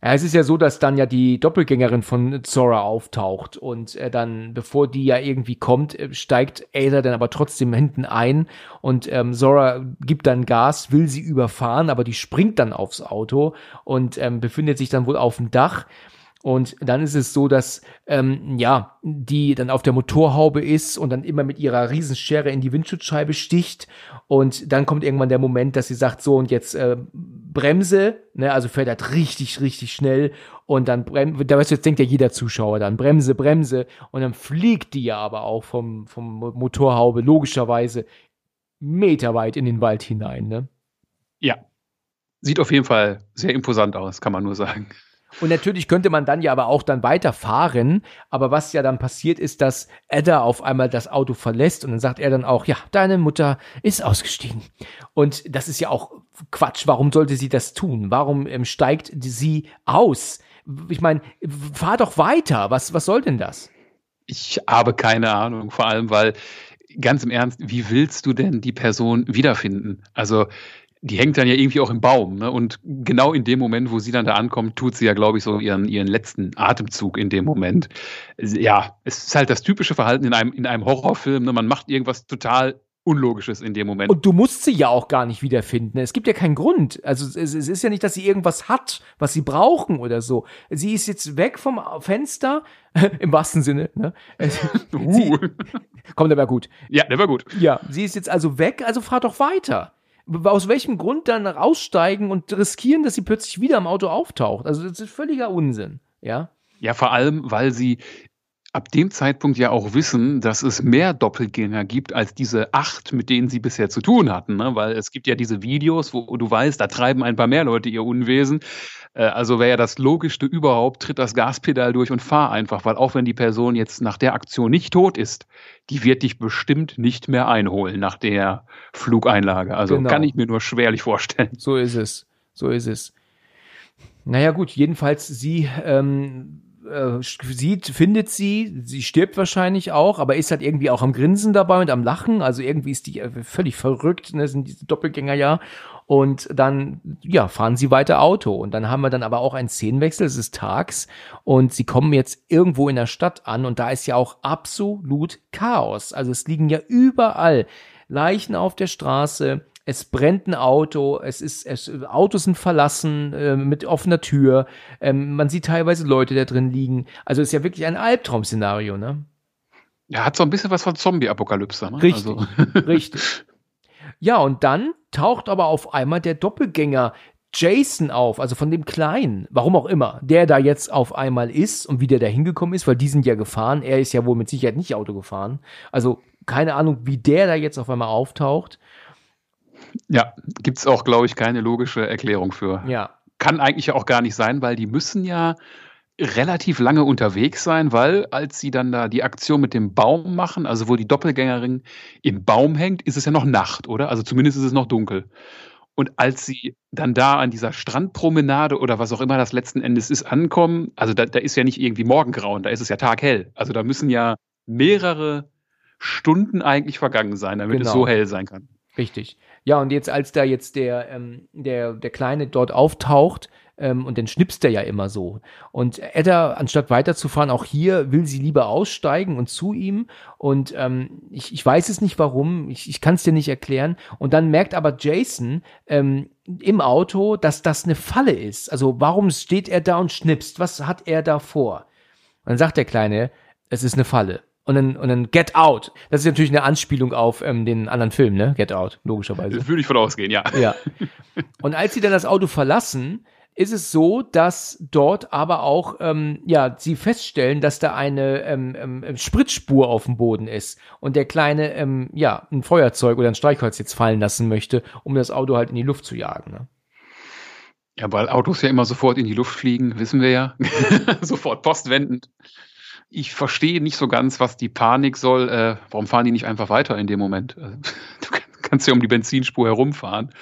Ja, es ist ja so, dass dann ja die Doppelgängerin von Zora auftaucht und äh, dann, bevor die ja irgendwie kommt, äh, steigt Ada dann aber trotzdem hinten ein und ähm, Zora gibt dann Gas, will sie überfahren, aber die springt dann aufs Auto und ähm, befindet sich dann wohl auf dem Dach und dann ist es so, dass ähm, ja die dann auf der Motorhaube ist und dann immer mit ihrer Riesenschere in die Windschutzscheibe sticht. Und dann kommt irgendwann der Moment, dass sie sagt, so und jetzt äh, Bremse, ne, also fährt halt richtig, richtig schnell und dann bremse, da weißt du, jetzt denkt ja jeder Zuschauer dann, Bremse, Bremse und dann fliegt die ja aber auch vom, vom Motorhaube logischerweise meterweit in den Wald hinein, ne? Ja. Sieht auf jeden Fall sehr imposant aus, kann man nur sagen. Und natürlich könnte man dann ja aber auch dann weiterfahren. Aber was ja dann passiert ist, dass Edda auf einmal das Auto verlässt und dann sagt er dann auch, ja, deine Mutter ist ausgestiegen. Und das ist ja auch Quatsch. Warum sollte sie das tun? Warum ähm, steigt sie aus? Ich meine, fahr doch weiter. Was, was soll denn das? Ich habe keine Ahnung. Vor allem, weil ganz im Ernst, wie willst du denn die Person wiederfinden? Also die hängt dann ja irgendwie auch im Baum. Ne? Und genau in dem Moment, wo sie dann da ankommt, tut sie ja, glaube ich, so ihren, ihren letzten Atemzug in dem Moment. Ja, es ist halt das typische Verhalten in einem, in einem Horrorfilm. Ne? Man macht irgendwas total Unlogisches in dem Moment. Und du musst sie ja auch gar nicht wiederfinden. Es gibt ja keinen Grund. Also es, es ist ja nicht, dass sie irgendwas hat, was sie brauchen oder so. Sie ist jetzt weg vom Fenster, im wahrsten Sinne. Ne? Uh. Sie, komm, der war gut. Ja, der war gut. Ja, sie ist jetzt also weg, also fahr doch weiter aus welchem Grund dann raussteigen und riskieren, dass sie plötzlich wieder im Auto auftaucht. Also das ist völliger Unsinn, ja. Ja, vor allem, weil sie ab dem Zeitpunkt ja auch wissen, dass es mehr Doppelgänger gibt als diese acht, mit denen sie bisher zu tun hatten. Ne? Weil es gibt ja diese Videos, wo du weißt, da treiben ein paar mehr Leute ihr Unwesen. Äh, also wäre ja das Logischste überhaupt, tritt das Gaspedal durch und fahr einfach, weil auch wenn die Person jetzt nach der Aktion nicht tot ist, die wird dich bestimmt nicht mehr einholen nach der Flugeinlage. Also genau. kann ich mir nur schwerlich vorstellen. So ist es. So ist es. Naja, gut, jedenfalls sie ähm, äh, sieht, findet sie, sie stirbt wahrscheinlich auch, aber ist halt irgendwie auch am Grinsen dabei und am Lachen. Also irgendwie ist die äh, völlig verrückt, ne, sind diese Doppelgänger ja. Und dann, ja, fahren sie weiter Auto. Und dann haben wir dann aber auch einen Szenenwechsel, es ist tags. Und sie kommen jetzt irgendwo in der Stadt an und da ist ja auch absolut Chaos. Also es liegen ja überall Leichen auf der Straße es brennt ein Auto, es ist, es, Autos sind verlassen äh, mit offener Tür, ähm, man sieht teilweise Leute da drin liegen. Also ist ja wirklich ein Albtraum-Szenario, ne? Ja, hat so ein bisschen was von Zombie-Apokalypse, ne? Richtig, also. richtig. Ja, und dann taucht aber auf einmal der Doppelgänger Jason auf, also von dem Kleinen, warum auch immer, der da jetzt auf einmal ist und wie der da hingekommen ist, weil die sind ja gefahren. Er ist ja wohl mit Sicherheit nicht Auto gefahren. Also keine Ahnung, wie der da jetzt auf einmal auftaucht. Ja, gibt es auch, glaube ich, keine logische Erklärung für. Ja. Kann eigentlich auch gar nicht sein, weil die müssen ja relativ lange unterwegs sein, weil als sie dann da die Aktion mit dem Baum machen, also wo die Doppelgängerin im Baum hängt, ist es ja noch Nacht, oder? Also zumindest ist es noch dunkel. Und als sie dann da an dieser Strandpromenade oder was auch immer das letzten Endes ist, ankommen, also da, da ist ja nicht irgendwie Morgengrauen, da ist es ja taghell. Also da müssen ja mehrere Stunden eigentlich vergangen sein, damit genau. es so hell sein kann. Richtig. Ja, und jetzt, als da jetzt der, ähm, der, der Kleine dort auftaucht, ähm, und dann schnipst er ja immer so. Und Edda, anstatt weiterzufahren, auch hier will sie lieber aussteigen und zu ihm. Und ähm, ich, ich weiß es nicht warum, ich, ich kann es dir nicht erklären. Und dann merkt aber Jason ähm, im Auto, dass das eine Falle ist. Also warum steht er da und schnipst? Was hat er da vor? Und dann sagt der Kleine, es ist eine Falle und dann, und dann Get Out. Das ist natürlich eine Anspielung auf ähm, den anderen Film, ne? Get Out, logischerweise. Würde ich von ausgehen, ja. Ja. Und als sie dann das Auto verlassen, ist es so, dass dort aber auch, ähm, ja, sie feststellen, dass da eine ähm, ähm, Spritzspur auf dem Boden ist und der Kleine, ähm, ja, ein Feuerzeug oder ein Streichholz jetzt fallen lassen möchte, um das Auto halt in die Luft zu jagen. Ne? Ja, weil Autos ja immer sofort in die Luft fliegen, wissen wir ja. sofort postwendend ich verstehe nicht so ganz, was die Panik soll. Äh, warum fahren die nicht einfach weiter in dem Moment? Äh, du kannst ja um die Benzinspur herumfahren.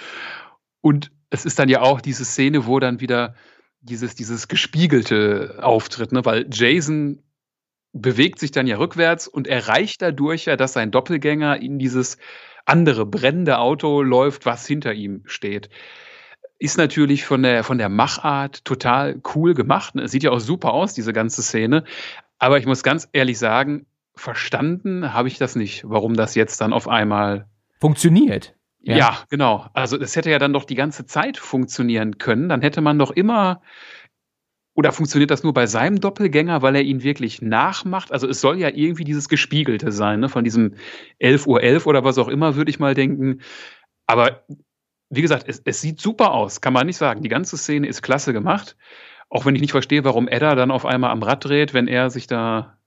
Und es ist dann ja auch diese Szene, wo dann wieder dieses, dieses gespiegelte auftritt, ne? weil Jason bewegt sich dann ja rückwärts und erreicht dadurch ja, dass sein Doppelgänger in dieses andere brennende Auto läuft, was hinter ihm steht. Ist natürlich von der, von der Machart total cool gemacht. Ne? Sieht ja auch super aus, diese ganze Szene. Aber ich muss ganz ehrlich sagen, verstanden habe ich das nicht, warum das jetzt dann auf einmal funktioniert. Ja. ja, genau. Also das hätte ja dann doch die ganze Zeit funktionieren können. Dann hätte man doch immer oder funktioniert das nur bei seinem Doppelgänger, weil er ihn wirklich nachmacht? Also es soll ja irgendwie dieses Gespiegelte sein, ne? von diesem 11.11 Uhr 11 oder was auch immer, würde ich mal denken. Aber wie gesagt, es, es, sieht super aus, kann man nicht sagen. Die ganze Szene ist klasse gemacht. Auch wenn ich nicht verstehe, warum Edda dann auf einmal am Rad dreht, wenn er sich da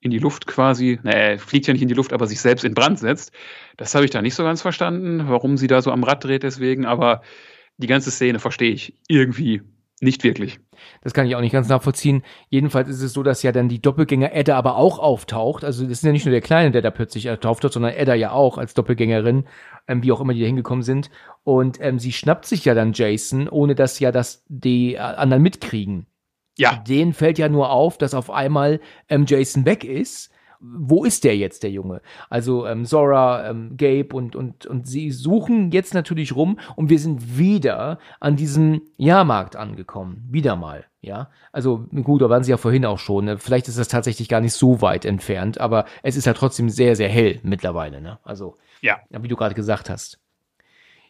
in die Luft quasi, naja, er fliegt ja nicht in die Luft, aber sich selbst in Brand setzt. Das habe ich da nicht so ganz verstanden, warum sie da so am Rad dreht deswegen, aber die ganze Szene verstehe ich irgendwie nicht wirklich. Das kann ich auch nicht ganz nachvollziehen. Jedenfalls ist es so, dass ja dann die Doppelgänger Edda aber auch auftaucht. Also das ist ja nicht nur der Kleine, der da plötzlich auftaucht, sondern Edda ja auch als Doppelgängerin, ähm, wie auch immer die da hingekommen sind. Und ähm, sie schnappt sich ja dann Jason, ohne dass ja das die anderen mitkriegen. Ja. Den fällt ja nur auf, dass auf einmal ähm, Jason weg ist wo ist der jetzt, der Junge? Also ähm, Zora, ähm, Gabe und, und, und sie suchen jetzt natürlich rum und wir sind wieder an diesem Jahrmarkt angekommen. Wieder mal, ja. Also gut, da waren sie ja vorhin auch schon. Ne? Vielleicht ist das tatsächlich gar nicht so weit entfernt, aber es ist ja trotzdem sehr, sehr hell mittlerweile, ne? Also, ja. wie du gerade gesagt hast.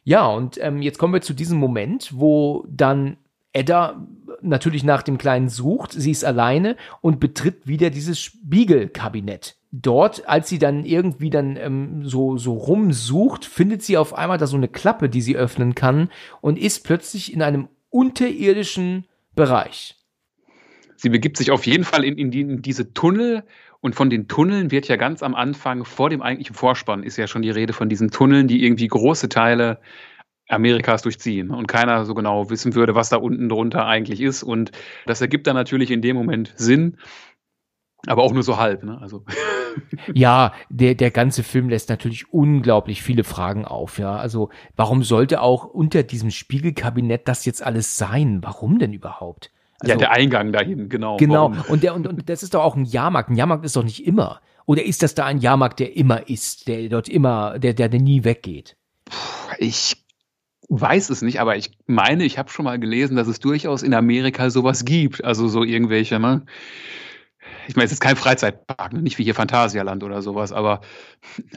Ja, und ähm, jetzt kommen wir zu diesem Moment, wo dann Edda natürlich nach dem Kleinen sucht, sie ist alleine und betritt wieder dieses Spiegelkabinett. Dort, als sie dann irgendwie dann ähm, so, so rumsucht, findet sie auf einmal da so eine Klappe, die sie öffnen kann und ist plötzlich in einem unterirdischen Bereich. Sie begibt sich auf jeden Fall in, in, die, in diese Tunnel und von den Tunneln wird ja ganz am Anfang, vor dem eigentlichen Vorspann, ist ja schon die Rede von diesen Tunneln, die irgendwie große Teile Amerikas durchziehen und keiner so genau wissen würde, was da unten drunter eigentlich ist. Und das ergibt dann natürlich in dem Moment Sinn, aber auch nur so halb. Ne? Also. Ja, der, der ganze Film lässt natürlich unglaublich viele Fragen auf. Ja, also warum sollte auch unter diesem Spiegelkabinett das jetzt alles sein? Warum denn überhaupt? Also, ja, der Eingang dahin, genau. Genau. Und, der, und, und das ist doch auch ein Jahrmarkt. Ein Jahrmarkt ist doch nicht immer. Oder ist das da ein Jahrmarkt, der immer ist, der dort immer, der, der, der nie weggeht? Ich weiß es nicht, aber ich meine, ich habe schon mal gelesen, dass es durchaus in Amerika sowas gibt. Also so irgendwelche, ne? Ich meine, es ist kein Freizeitpark, ne? nicht wie hier Phantasialand oder sowas, aber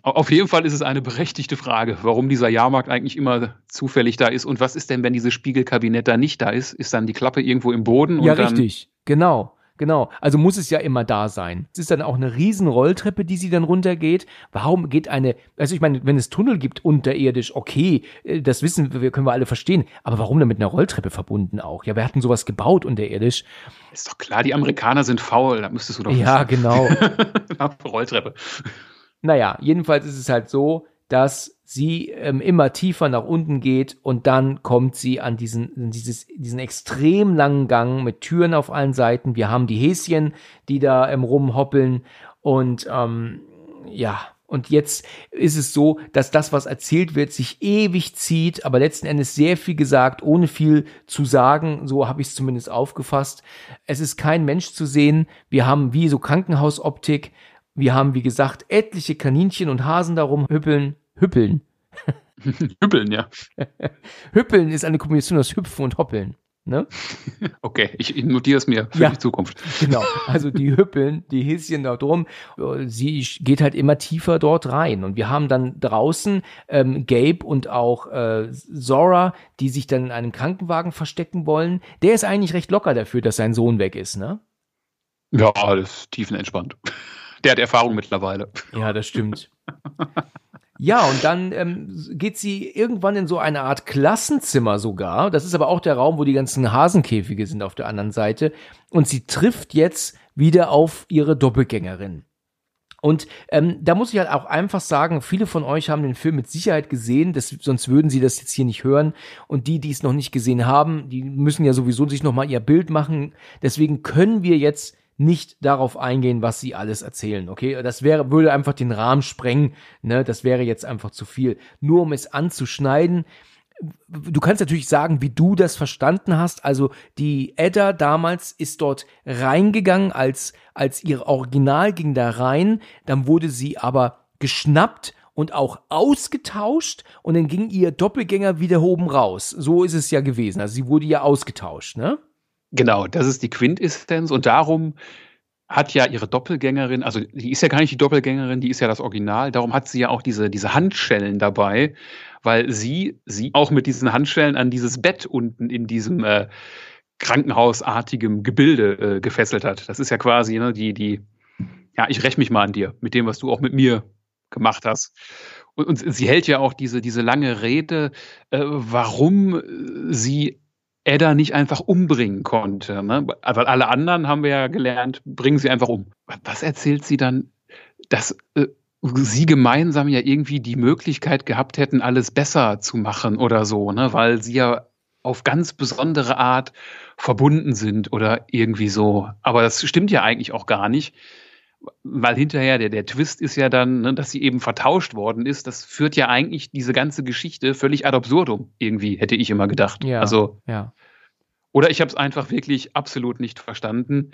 auf jeden Fall ist es eine berechtigte Frage, warum dieser Jahrmarkt eigentlich immer zufällig da ist und was ist denn, wenn dieses Spiegelkabinett da nicht da ist? Ist dann die Klappe irgendwo im Boden? ja, richtig, genau. Genau, also muss es ja immer da sein. Es ist dann auch eine riesen Rolltreppe, die sie dann runtergeht. Warum geht eine, also ich meine, wenn es Tunnel gibt unterirdisch, okay, äh, das wissen wir, können wir alle verstehen. Aber warum dann mit einer Rolltreppe verbunden auch? Ja, wir hatten sowas gebaut unterirdisch. Ist doch klar, die Amerikaner sind faul, da müsstest du doch Ja, wissen. genau. Rolltreppe. Naja, jedenfalls ist es halt so, dass sie ähm, immer tiefer nach unten geht und dann kommt sie an diesen, dieses, diesen extrem langen Gang mit Türen auf allen Seiten. Wir haben die Häschen, die da ähm, rumhoppeln und ähm, ja, und jetzt ist es so, dass das, was erzählt wird, sich ewig zieht, aber letzten Endes sehr viel gesagt, ohne viel zu sagen. So habe ich es zumindest aufgefasst. Es ist kein Mensch zu sehen. Wir haben wie so Krankenhausoptik. Wir haben, wie gesagt, etliche Kaninchen und Hasen darum hüppeln. Hüppeln. Hüppeln, ja. Hüppeln ist eine Kombination aus Hüpfen und Hoppeln. Ne? Okay, ich notiere es mir für ja, die Zukunft. Genau, also die Hüppeln, die Häschen da drum, sie geht halt immer tiefer dort rein. Und wir haben dann draußen ähm, Gabe und auch äh, Zora, die sich dann in einem Krankenwagen verstecken wollen. Der ist eigentlich recht locker dafür, dass sein Sohn weg ist, ne? Ja, das ist tiefenentspannt. Der hat Erfahrung mittlerweile. Ja, das stimmt. Ja, und dann ähm, geht sie irgendwann in so eine Art Klassenzimmer sogar. Das ist aber auch der Raum, wo die ganzen Hasenkäfige sind auf der anderen Seite. Und sie trifft jetzt wieder auf ihre Doppelgängerin. Und ähm, da muss ich halt auch einfach sagen, viele von euch haben den Film mit Sicherheit gesehen, das, sonst würden sie das jetzt hier nicht hören. Und die, die es noch nicht gesehen haben, die müssen ja sowieso sich nochmal ihr Bild machen. Deswegen können wir jetzt nicht darauf eingehen, was sie alles erzählen, okay? Das wäre, würde einfach den Rahmen sprengen, ne? Das wäre jetzt einfach zu viel. Nur um es anzuschneiden, du kannst natürlich sagen, wie du das verstanden hast. Also die Edda damals ist dort reingegangen, als, als ihr Original ging da rein. Dann wurde sie aber geschnappt und auch ausgetauscht und dann ging ihr Doppelgänger wieder oben raus. So ist es ja gewesen. Also sie wurde ja ausgetauscht, ne? Genau, das ist die Quintessenz und darum hat ja ihre Doppelgängerin, also die ist ja gar nicht die Doppelgängerin, die ist ja das Original, darum hat sie ja auch diese, diese Handschellen dabei, weil sie sie auch mit diesen Handschellen an dieses Bett unten in diesem äh, krankenhausartigem Gebilde äh, gefesselt hat. Das ist ja quasi ne, die, die, ja, ich räche mich mal an dir, mit dem, was du auch mit mir gemacht hast. Und, und sie hält ja auch diese, diese lange Rede, äh, warum sie Edda nicht einfach umbringen konnte. Ne? Weil alle anderen, haben wir ja gelernt, bringen sie einfach um. Was erzählt sie dann, dass äh, sie gemeinsam ja irgendwie die Möglichkeit gehabt hätten, alles besser zu machen oder so, ne? weil sie ja auf ganz besondere Art verbunden sind oder irgendwie so. Aber das stimmt ja eigentlich auch gar nicht, weil hinterher der, der Twist ist ja dann, ne, dass sie eben vertauscht worden ist. Das führt ja eigentlich diese ganze Geschichte völlig ad absurdum, irgendwie, hätte ich immer gedacht. Ja, also, ja. Oder ich habe es einfach wirklich absolut nicht verstanden.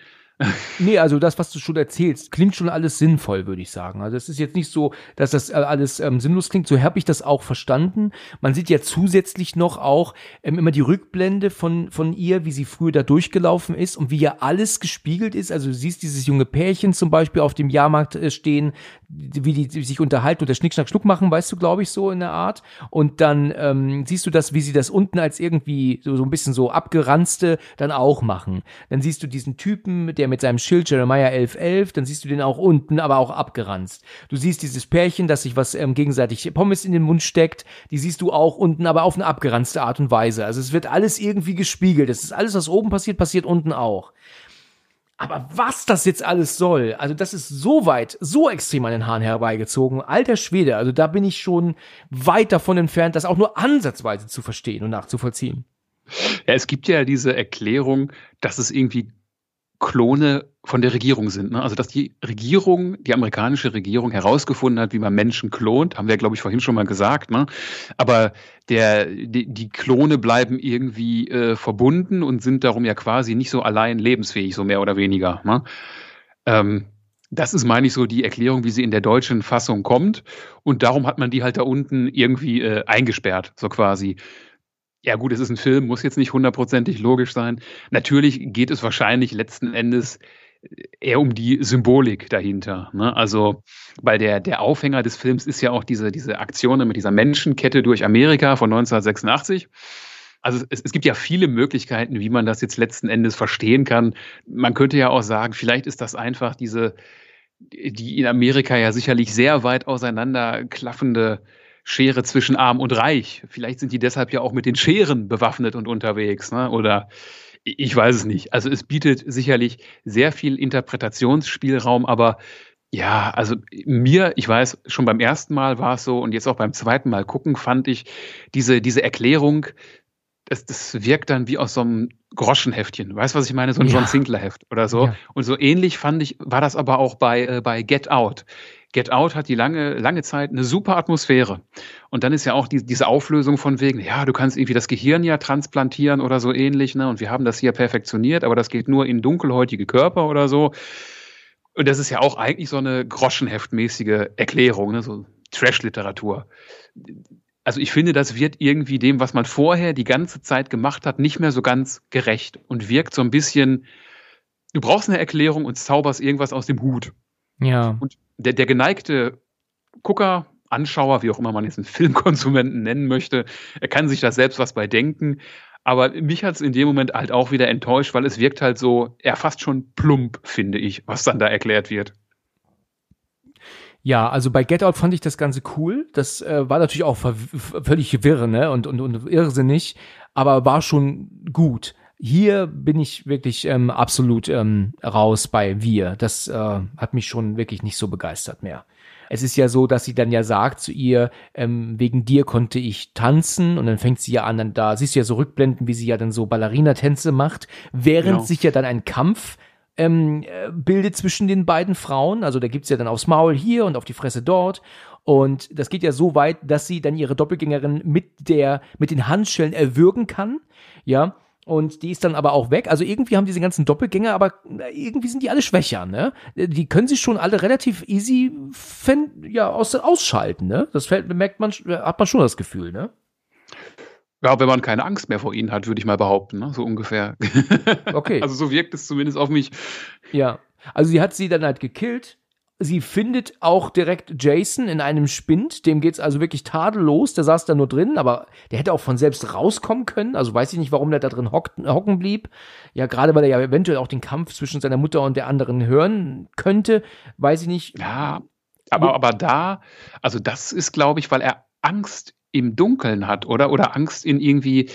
Nee, also das, was du schon erzählst, klingt schon alles sinnvoll, würde ich sagen. Also es ist jetzt nicht so, dass das äh, alles ähm, sinnlos klingt. So habe ich das auch verstanden. Man sieht ja zusätzlich noch auch ähm, immer die Rückblende von, von ihr, wie sie früher da durchgelaufen ist und wie ja alles gespiegelt ist. Also du siehst dieses junge Pärchen zum Beispiel auf dem Jahrmarkt äh, stehen, wie die, sich unterhalten oder Schnick, Schnack, Schnuck machen, weißt du, glaube ich, so in der Art. Und dann ähm, siehst du das, wie sie das unten als irgendwie so, so ein bisschen so abgeranzte dann auch machen. Dann siehst du diesen Typen, der mit seinem Schild Jeremiah 1111, dann siehst du den auch unten, aber auch abgeranzt. Du siehst dieses Pärchen, das sich was ähm, gegenseitig Pommes in den Mund steckt, die siehst du auch unten, aber auf eine abgeranzte Art und Weise. Also es wird alles irgendwie gespiegelt. Es ist alles, was oben passiert, passiert unten auch. Aber was das jetzt alles soll, also das ist so weit, so extrem an den Haaren herbeigezogen. Alter Schwede, also da bin ich schon weit davon entfernt, das auch nur ansatzweise zu verstehen und nachzuvollziehen. Ja, es gibt ja diese Erklärung, dass es irgendwie Klone von der Regierung sind. Ne? Also dass die Regierung, die amerikanische Regierung herausgefunden hat, wie man Menschen klont, haben wir, glaube ich, vorhin schon mal gesagt. Ne? Aber der, die, die Klone bleiben irgendwie äh, verbunden und sind darum ja quasi nicht so allein lebensfähig, so mehr oder weniger. Ne? Ähm, das ist, meine ich, so die Erklärung, wie sie in der deutschen Fassung kommt. Und darum hat man die halt da unten irgendwie äh, eingesperrt, so quasi. Ja, gut, es ist ein Film, muss jetzt nicht hundertprozentig logisch sein. Natürlich geht es wahrscheinlich letzten Endes eher um die Symbolik dahinter. Ne? Also, weil der, der Aufhänger des Films ist ja auch diese, diese Aktion mit dieser Menschenkette durch Amerika von 1986. Also es, es gibt ja viele Möglichkeiten, wie man das jetzt letzten Endes verstehen kann. Man könnte ja auch sagen, vielleicht ist das einfach diese, die in Amerika ja sicherlich sehr weit auseinander klaffende Schere zwischen Arm und Reich. Vielleicht sind die deshalb ja auch mit den Scheren bewaffnet und unterwegs. Ne? Oder ich weiß es nicht. Also es bietet sicherlich sehr viel Interpretationsspielraum, aber ja, also mir, ich weiß, schon beim ersten Mal war es so und jetzt auch beim zweiten Mal gucken, fand ich diese, diese Erklärung, das, das wirkt dann wie aus so einem Groschenheftchen. Weißt du, was ich meine? So ein ja. John Sinclair-Heft oder so. Ja. Und so ähnlich fand ich, war das aber auch bei, äh, bei Get Out. Get Out hat die lange, lange Zeit eine super Atmosphäre. Und dann ist ja auch die, diese Auflösung von wegen, ja, du kannst irgendwie das Gehirn ja transplantieren oder so ähnlich, ne? Und wir haben das hier perfektioniert, aber das geht nur in dunkelhäutige Körper oder so. Und das ist ja auch eigentlich so eine groschenheftmäßige Erklärung, ne? so Trash-Literatur. Also ich finde, das wird irgendwie dem, was man vorher die ganze Zeit gemacht hat, nicht mehr so ganz gerecht und wirkt so ein bisschen, du brauchst eine Erklärung und zauberst irgendwas aus dem Hut. Ja. Und der, der geneigte Gucker, Anschauer, wie auch immer man jetzt einen Filmkonsumenten nennen möchte, er kann sich da selbst was bei denken. Aber mich hat es in dem Moment halt auch wieder enttäuscht, weil es wirkt halt so, ja, fast schon plump, finde ich, was dann da erklärt wird. Ja, also bei Get Out fand ich das Ganze cool. Das äh, war natürlich auch völlig wirr, ne, und, und, und irrsinnig, aber war schon gut. Hier bin ich wirklich ähm, absolut ähm, raus bei Wir. Das äh, hat mich schon wirklich nicht so begeistert mehr. Es ist ja so, dass sie dann ja sagt zu ihr, ähm, wegen dir konnte ich tanzen und dann fängt sie ja an, dann da siehst du ja so Rückblenden, wie sie ja dann so Ballerina-Tänze macht, während genau. sich ja dann ein Kampf ähm, äh, bildet zwischen den beiden Frauen. Also da gibt's ja dann aufs Maul hier und auf die Fresse dort. Und das geht ja so weit, dass sie dann ihre Doppelgängerin mit der, mit den Handschellen erwürgen kann. Ja. Und die ist dann aber auch weg. Also irgendwie haben diese ganzen Doppelgänger, aber irgendwie sind die alle schwächer, ne? Die können sich schon alle relativ easy ja, aus, ausschalten, ne? Das fällt, merkt man, hat man schon das Gefühl, ne? Ja, wenn man keine Angst mehr vor ihnen hat, würde ich mal behaupten, ne? so ungefähr. Okay. also so wirkt es zumindest auf mich. Ja, also sie hat sie dann halt gekillt Sie findet auch direkt Jason in einem Spind, dem geht's also wirklich tadellos, der saß da nur drin, aber der hätte auch von selbst rauskommen können, also weiß ich nicht, warum der da drin hockt, hocken blieb. Ja, gerade weil er ja eventuell auch den Kampf zwischen seiner Mutter und der anderen hören könnte, weiß ich nicht. Ja, aber, aber da, also das ist, glaube ich, weil er Angst im Dunkeln hat, oder? Oder Angst in irgendwie,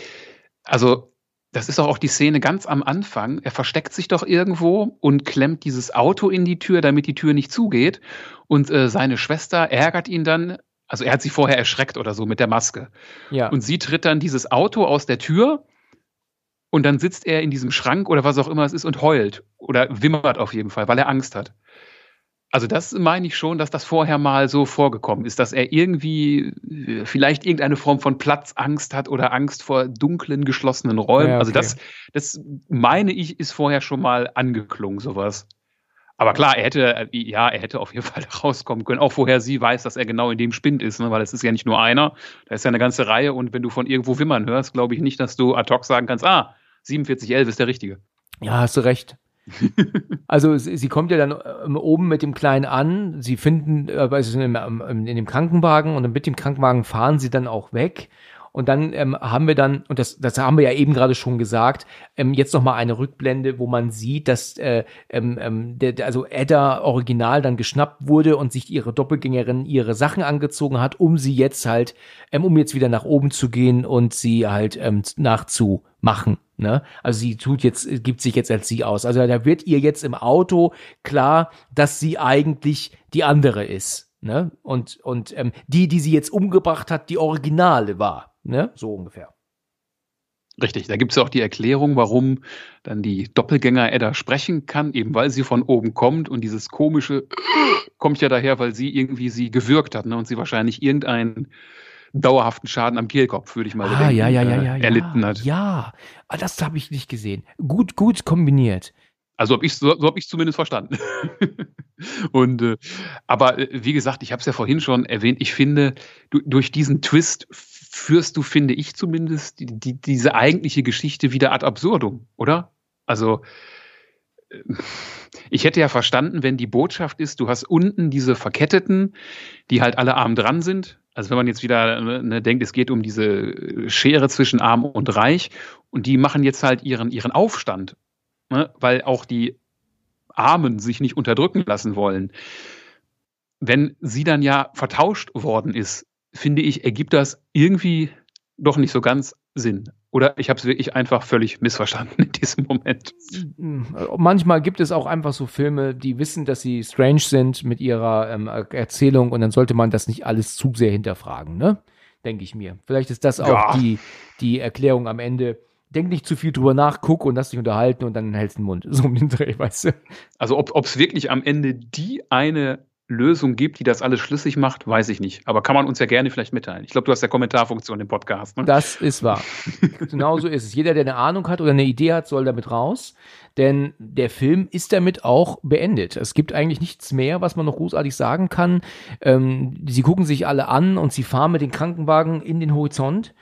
also das ist doch auch die Szene ganz am Anfang. Er versteckt sich doch irgendwo und klemmt dieses Auto in die Tür, damit die Tür nicht zugeht. Und äh, seine Schwester ärgert ihn dann. Also er hat sich vorher erschreckt oder so mit der Maske. Ja. Und sie tritt dann dieses Auto aus der Tür und dann sitzt er in diesem Schrank oder was auch immer es ist und heult oder wimmert auf jeden Fall, weil er Angst hat. Also das meine ich schon, dass das vorher mal so vorgekommen ist, dass er irgendwie äh, vielleicht irgendeine Form von Platzangst hat oder Angst vor dunklen, geschlossenen Räumen. Ja, also okay. Also das, das meine ich, ist vorher schon mal angeklungen, sowas. Aber klar, er hätte, äh, ja, er hätte auf jeden Fall rauskommen können, auch vorher sie weiß, dass er genau in dem Spind ist, ne? weil es ist ja nicht nur einer, da ist ja eine ganze Reihe und wenn du von irgendwo wimmern hörst, glaube ich nicht, dass du ad hoc sagen kannst, ah, 4711 ist der Richtige. Ja, hast du recht also sie, sie, kommt ja dann ähm, oben mit dem Kleinen an, sie finden, äh, also in, in, in dem Krankenwagen und mit dem Krankenwagen fahren sie dann auch weg. Und dann ähm, haben wir dann, und das, das haben wir ja eben gerade schon gesagt, ähm, jetzt nochmal eine Rückblende, wo man sieht, dass äh, ähm, ähm, der, also Edda original dann geschnappt wurde und sich ihre Doppelgängerin ihre Sachen angezogen hat, um sie jetzt halt, ähm, um jetzt wieder nach oben zu gehen und sie halt ähm, nachzumachen. Ne? Also sie tut jetzt, gibt sich jetzt als sie aus. Also da wird ihr jetzt im Auto klar, dass sie eigentlich die andere ist. Ne? Und, und ähm, die, die sie jetzt umgebracht hat, die Originale war. Ne? So ungefähr. Richtig, da gibt es auch die Erklärung, warum dann die Doppelgänger-Edda sprechen kann, eben weil sie von oben kommt und dieses komische kommt ja daher, weil sie irgendwie sie gewürgt hat ne, und sie wahrscheinlich irgendeinen dauerhaften Schaden am Kehlkopf, würde ich mal Ah, denken, ja, ja, ja, äh, ja, erlitten ja. hat. Ja, Ah, das habe ich nicht gesehen. Gut, gut kombiniert. Also hab ich, so, so habe ich zumindest verstanden. und äh, aber äh, wie gesagt, ich habe es ja vorhin schon erwähnt, ich finde, du, durch diesen Twist führst du, finde ich zumindest, die, die, diese eigentliche Geschichte wieder ad absurdum, oder? Also äh, ich hätte ja verstanden, wenn die Botschaft ist, du hast unten diese Verketteten, die halt alle arm dran sind. Also wenn man jetzt wieder ne, denkt, es geht um diese Schere zwischen arm und reich und die machen jetzt halt ihren, ihren Aufstand, ne, weil auch die Armen sich nicht unterdrücken lassen wollen. Wenn sie dann ja vertauscht worden ist, finde ich, ergibt das irgendwie doch nicht so ganz Sinn. Oder ich habe es wirklich einfach völlig missverstanden in diesem Moment. Manchmal gibt es auch einfach so Filme, die wissen, dass sie strange sind mit ihrer ähm, Erzählung und dann sollte man das nicht alles zu sehr hinterfragen, ne? Denke ich mir. Vielleicht ist das auch Ja. die, die Erklärung am Ende. Denk nicht zu viel drüber nach, guck und lass dich unterhalten und dann hältst den Mund. So um den Dreh, weißt du? Also ob es wirklich am Ende die eine Lösung gibt, die das alles schlüssig macht, weiß ich nicht. Aber kann man uns ja gerne vielleicht mitteilen. Ich glaube, du hast ja Kommentarfunktion im Podcast. Ne? Das ist wahr. genau so ist es. Jeder, der eine Ahnung hat oder eine Idee hat, soll damit raus. Denn der Film ist damit auch beendet. Es gibt eigentlich nichts mehr, was man noch großartig sagen kann. Ähm, sie gucken sich alle an und sie fahren mit den Krankenwagen in den Horizont.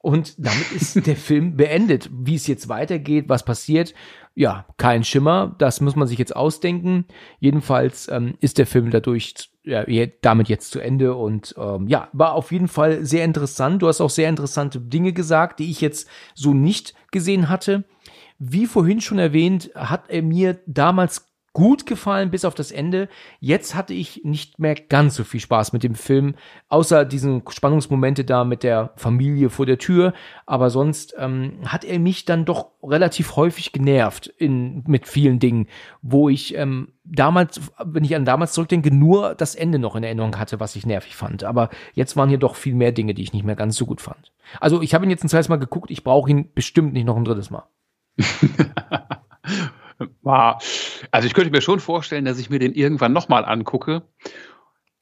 Und damit ist der Film beendet. Wie es jetzt weitergeht, was passiert, ja, kein Schimmer. Das muss man sich jetzt ausdenken. Jedenfalls ähm, ist der Film dadurch ja, damit jetzt zu Ende und ähm, ja, war auf jeden Fall sehr interessant. Du hast auch sehr interessante Dinge gesagt, die ich jetzt so nicht gesehen hatte. Wie vorhin schon erwähnt, hat er mir damals gut gefallen bis auf das Ende. Jetzt hatte ich nicht mehr ganz so viel Spaß mit dem Film, außer diesen Spannungsmomente da mit der Familie vor der Tür. Aber sonst ähm, hat er mich dann doch relativ häufig genervt in, mit vielen Dingen, wo ich ähm, damals, wenn ich an damals zurückdenke, nur das Ende noch in Erinnerung hatte, was ich nervig fand. Aber jetzt waren hier doch viel mehr Dinge, die ich nicht mehr ganz so gut fand. Also ich habe ihn jetzt ein zweites Mal geguckt, ich brauche ihn bestimmt nicht noch ein drittes Mal. War, also ich könnte mir schon vorstellen, dass ich mir den irgendwann nochmal angucke.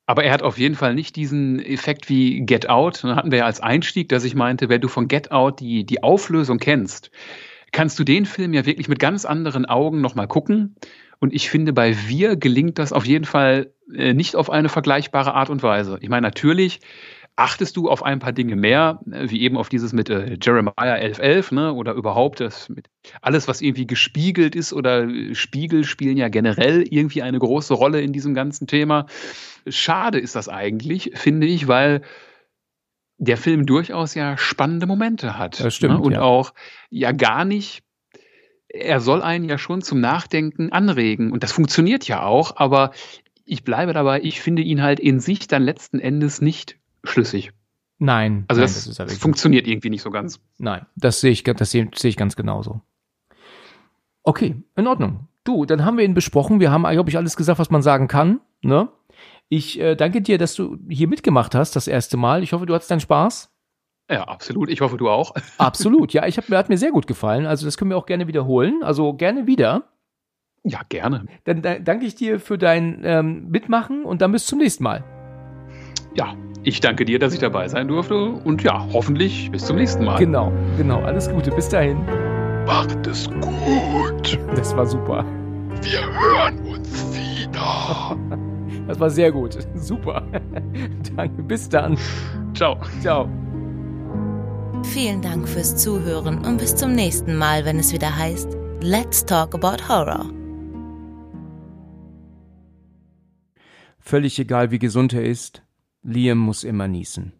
Aber er hat auf jeden Fall nicht diesen Effekt wie Get Out. Dann hatten wir ja als Einstieg, dass ich meinte, wenn du von Get Out die, die Auflösung kennst, kannst du den Film ja wirklich mit ganz anderen Augen nochmal gucken. Und ich finde, bei Wir gelingt das auf jeden Fall äh, nicht auf eine vergleichbare Art und Weise. Ich meine, natürlich achtest du auf ein paar Dinge mehr, äh, wie eben auf dieses mit äh, Jeremiah 1111, ne, oder überhaupt das mit alles, was irgendwie gespiegelt ist oder äh, Spiegel spielen ja generell irgendwie eine große Rolle in diesem ganzen Thema. Schade ist das eigentlich, finde ich, weil der Film durchaus ja spannende Momente hat. Das stimmt, ne? Und ja. auch ja gar nicht, er soll einen ja schon zum Nachdenken anregen. Und das funktioniert ja auch, aber ich bleibe dabei, ich finde ihn halt in sich dann letzten Endes nicht schlüssig. Nein, Also nein, das, das wirklich. funktioniert irgendwie nicht so ganz. Nein, das sehe ich, das sehe, sehe ich ganz genauso. Okay, in Ordnung. Du, dann haben wir ihn besprochen. Wir haben, glaube ich, alles gesagt, was man sagen kann. Ne? Ich äh, danke dir, dass du hier mitgemacht hast, das erste Mal. Ich hoffe, du hattest deinen Spaß. Ja, absolut. Ich hoffe, du auch. Absolut, ja, ich hab, hat mir sehr gut gefallen. Also das können wir auch gerne wiederholen. Also gerne wieder. Ja, gerne. Dann da, danke ich dir für dein ähm, Mitmachen und dann bis zum nächsten Mal. Ja, ich danke dir, dass ich dabei sein durfte. Und ja, hoffentlich bis zum nächsten Mal. Genau, genau. Alles Gute. Bis dahin. Macht es gut. Das war super. Wir hören uns wieder. Das war sehr gut. Super. Danke. Bis dann. Ciao. Ciao. Vielen Dank fürs Zuhören und bis zum nächsten Mal, wenn es wieder heißt Let's Talk About Horror. Völlig egal, wie gesund er ist, Liam muss immer niesen.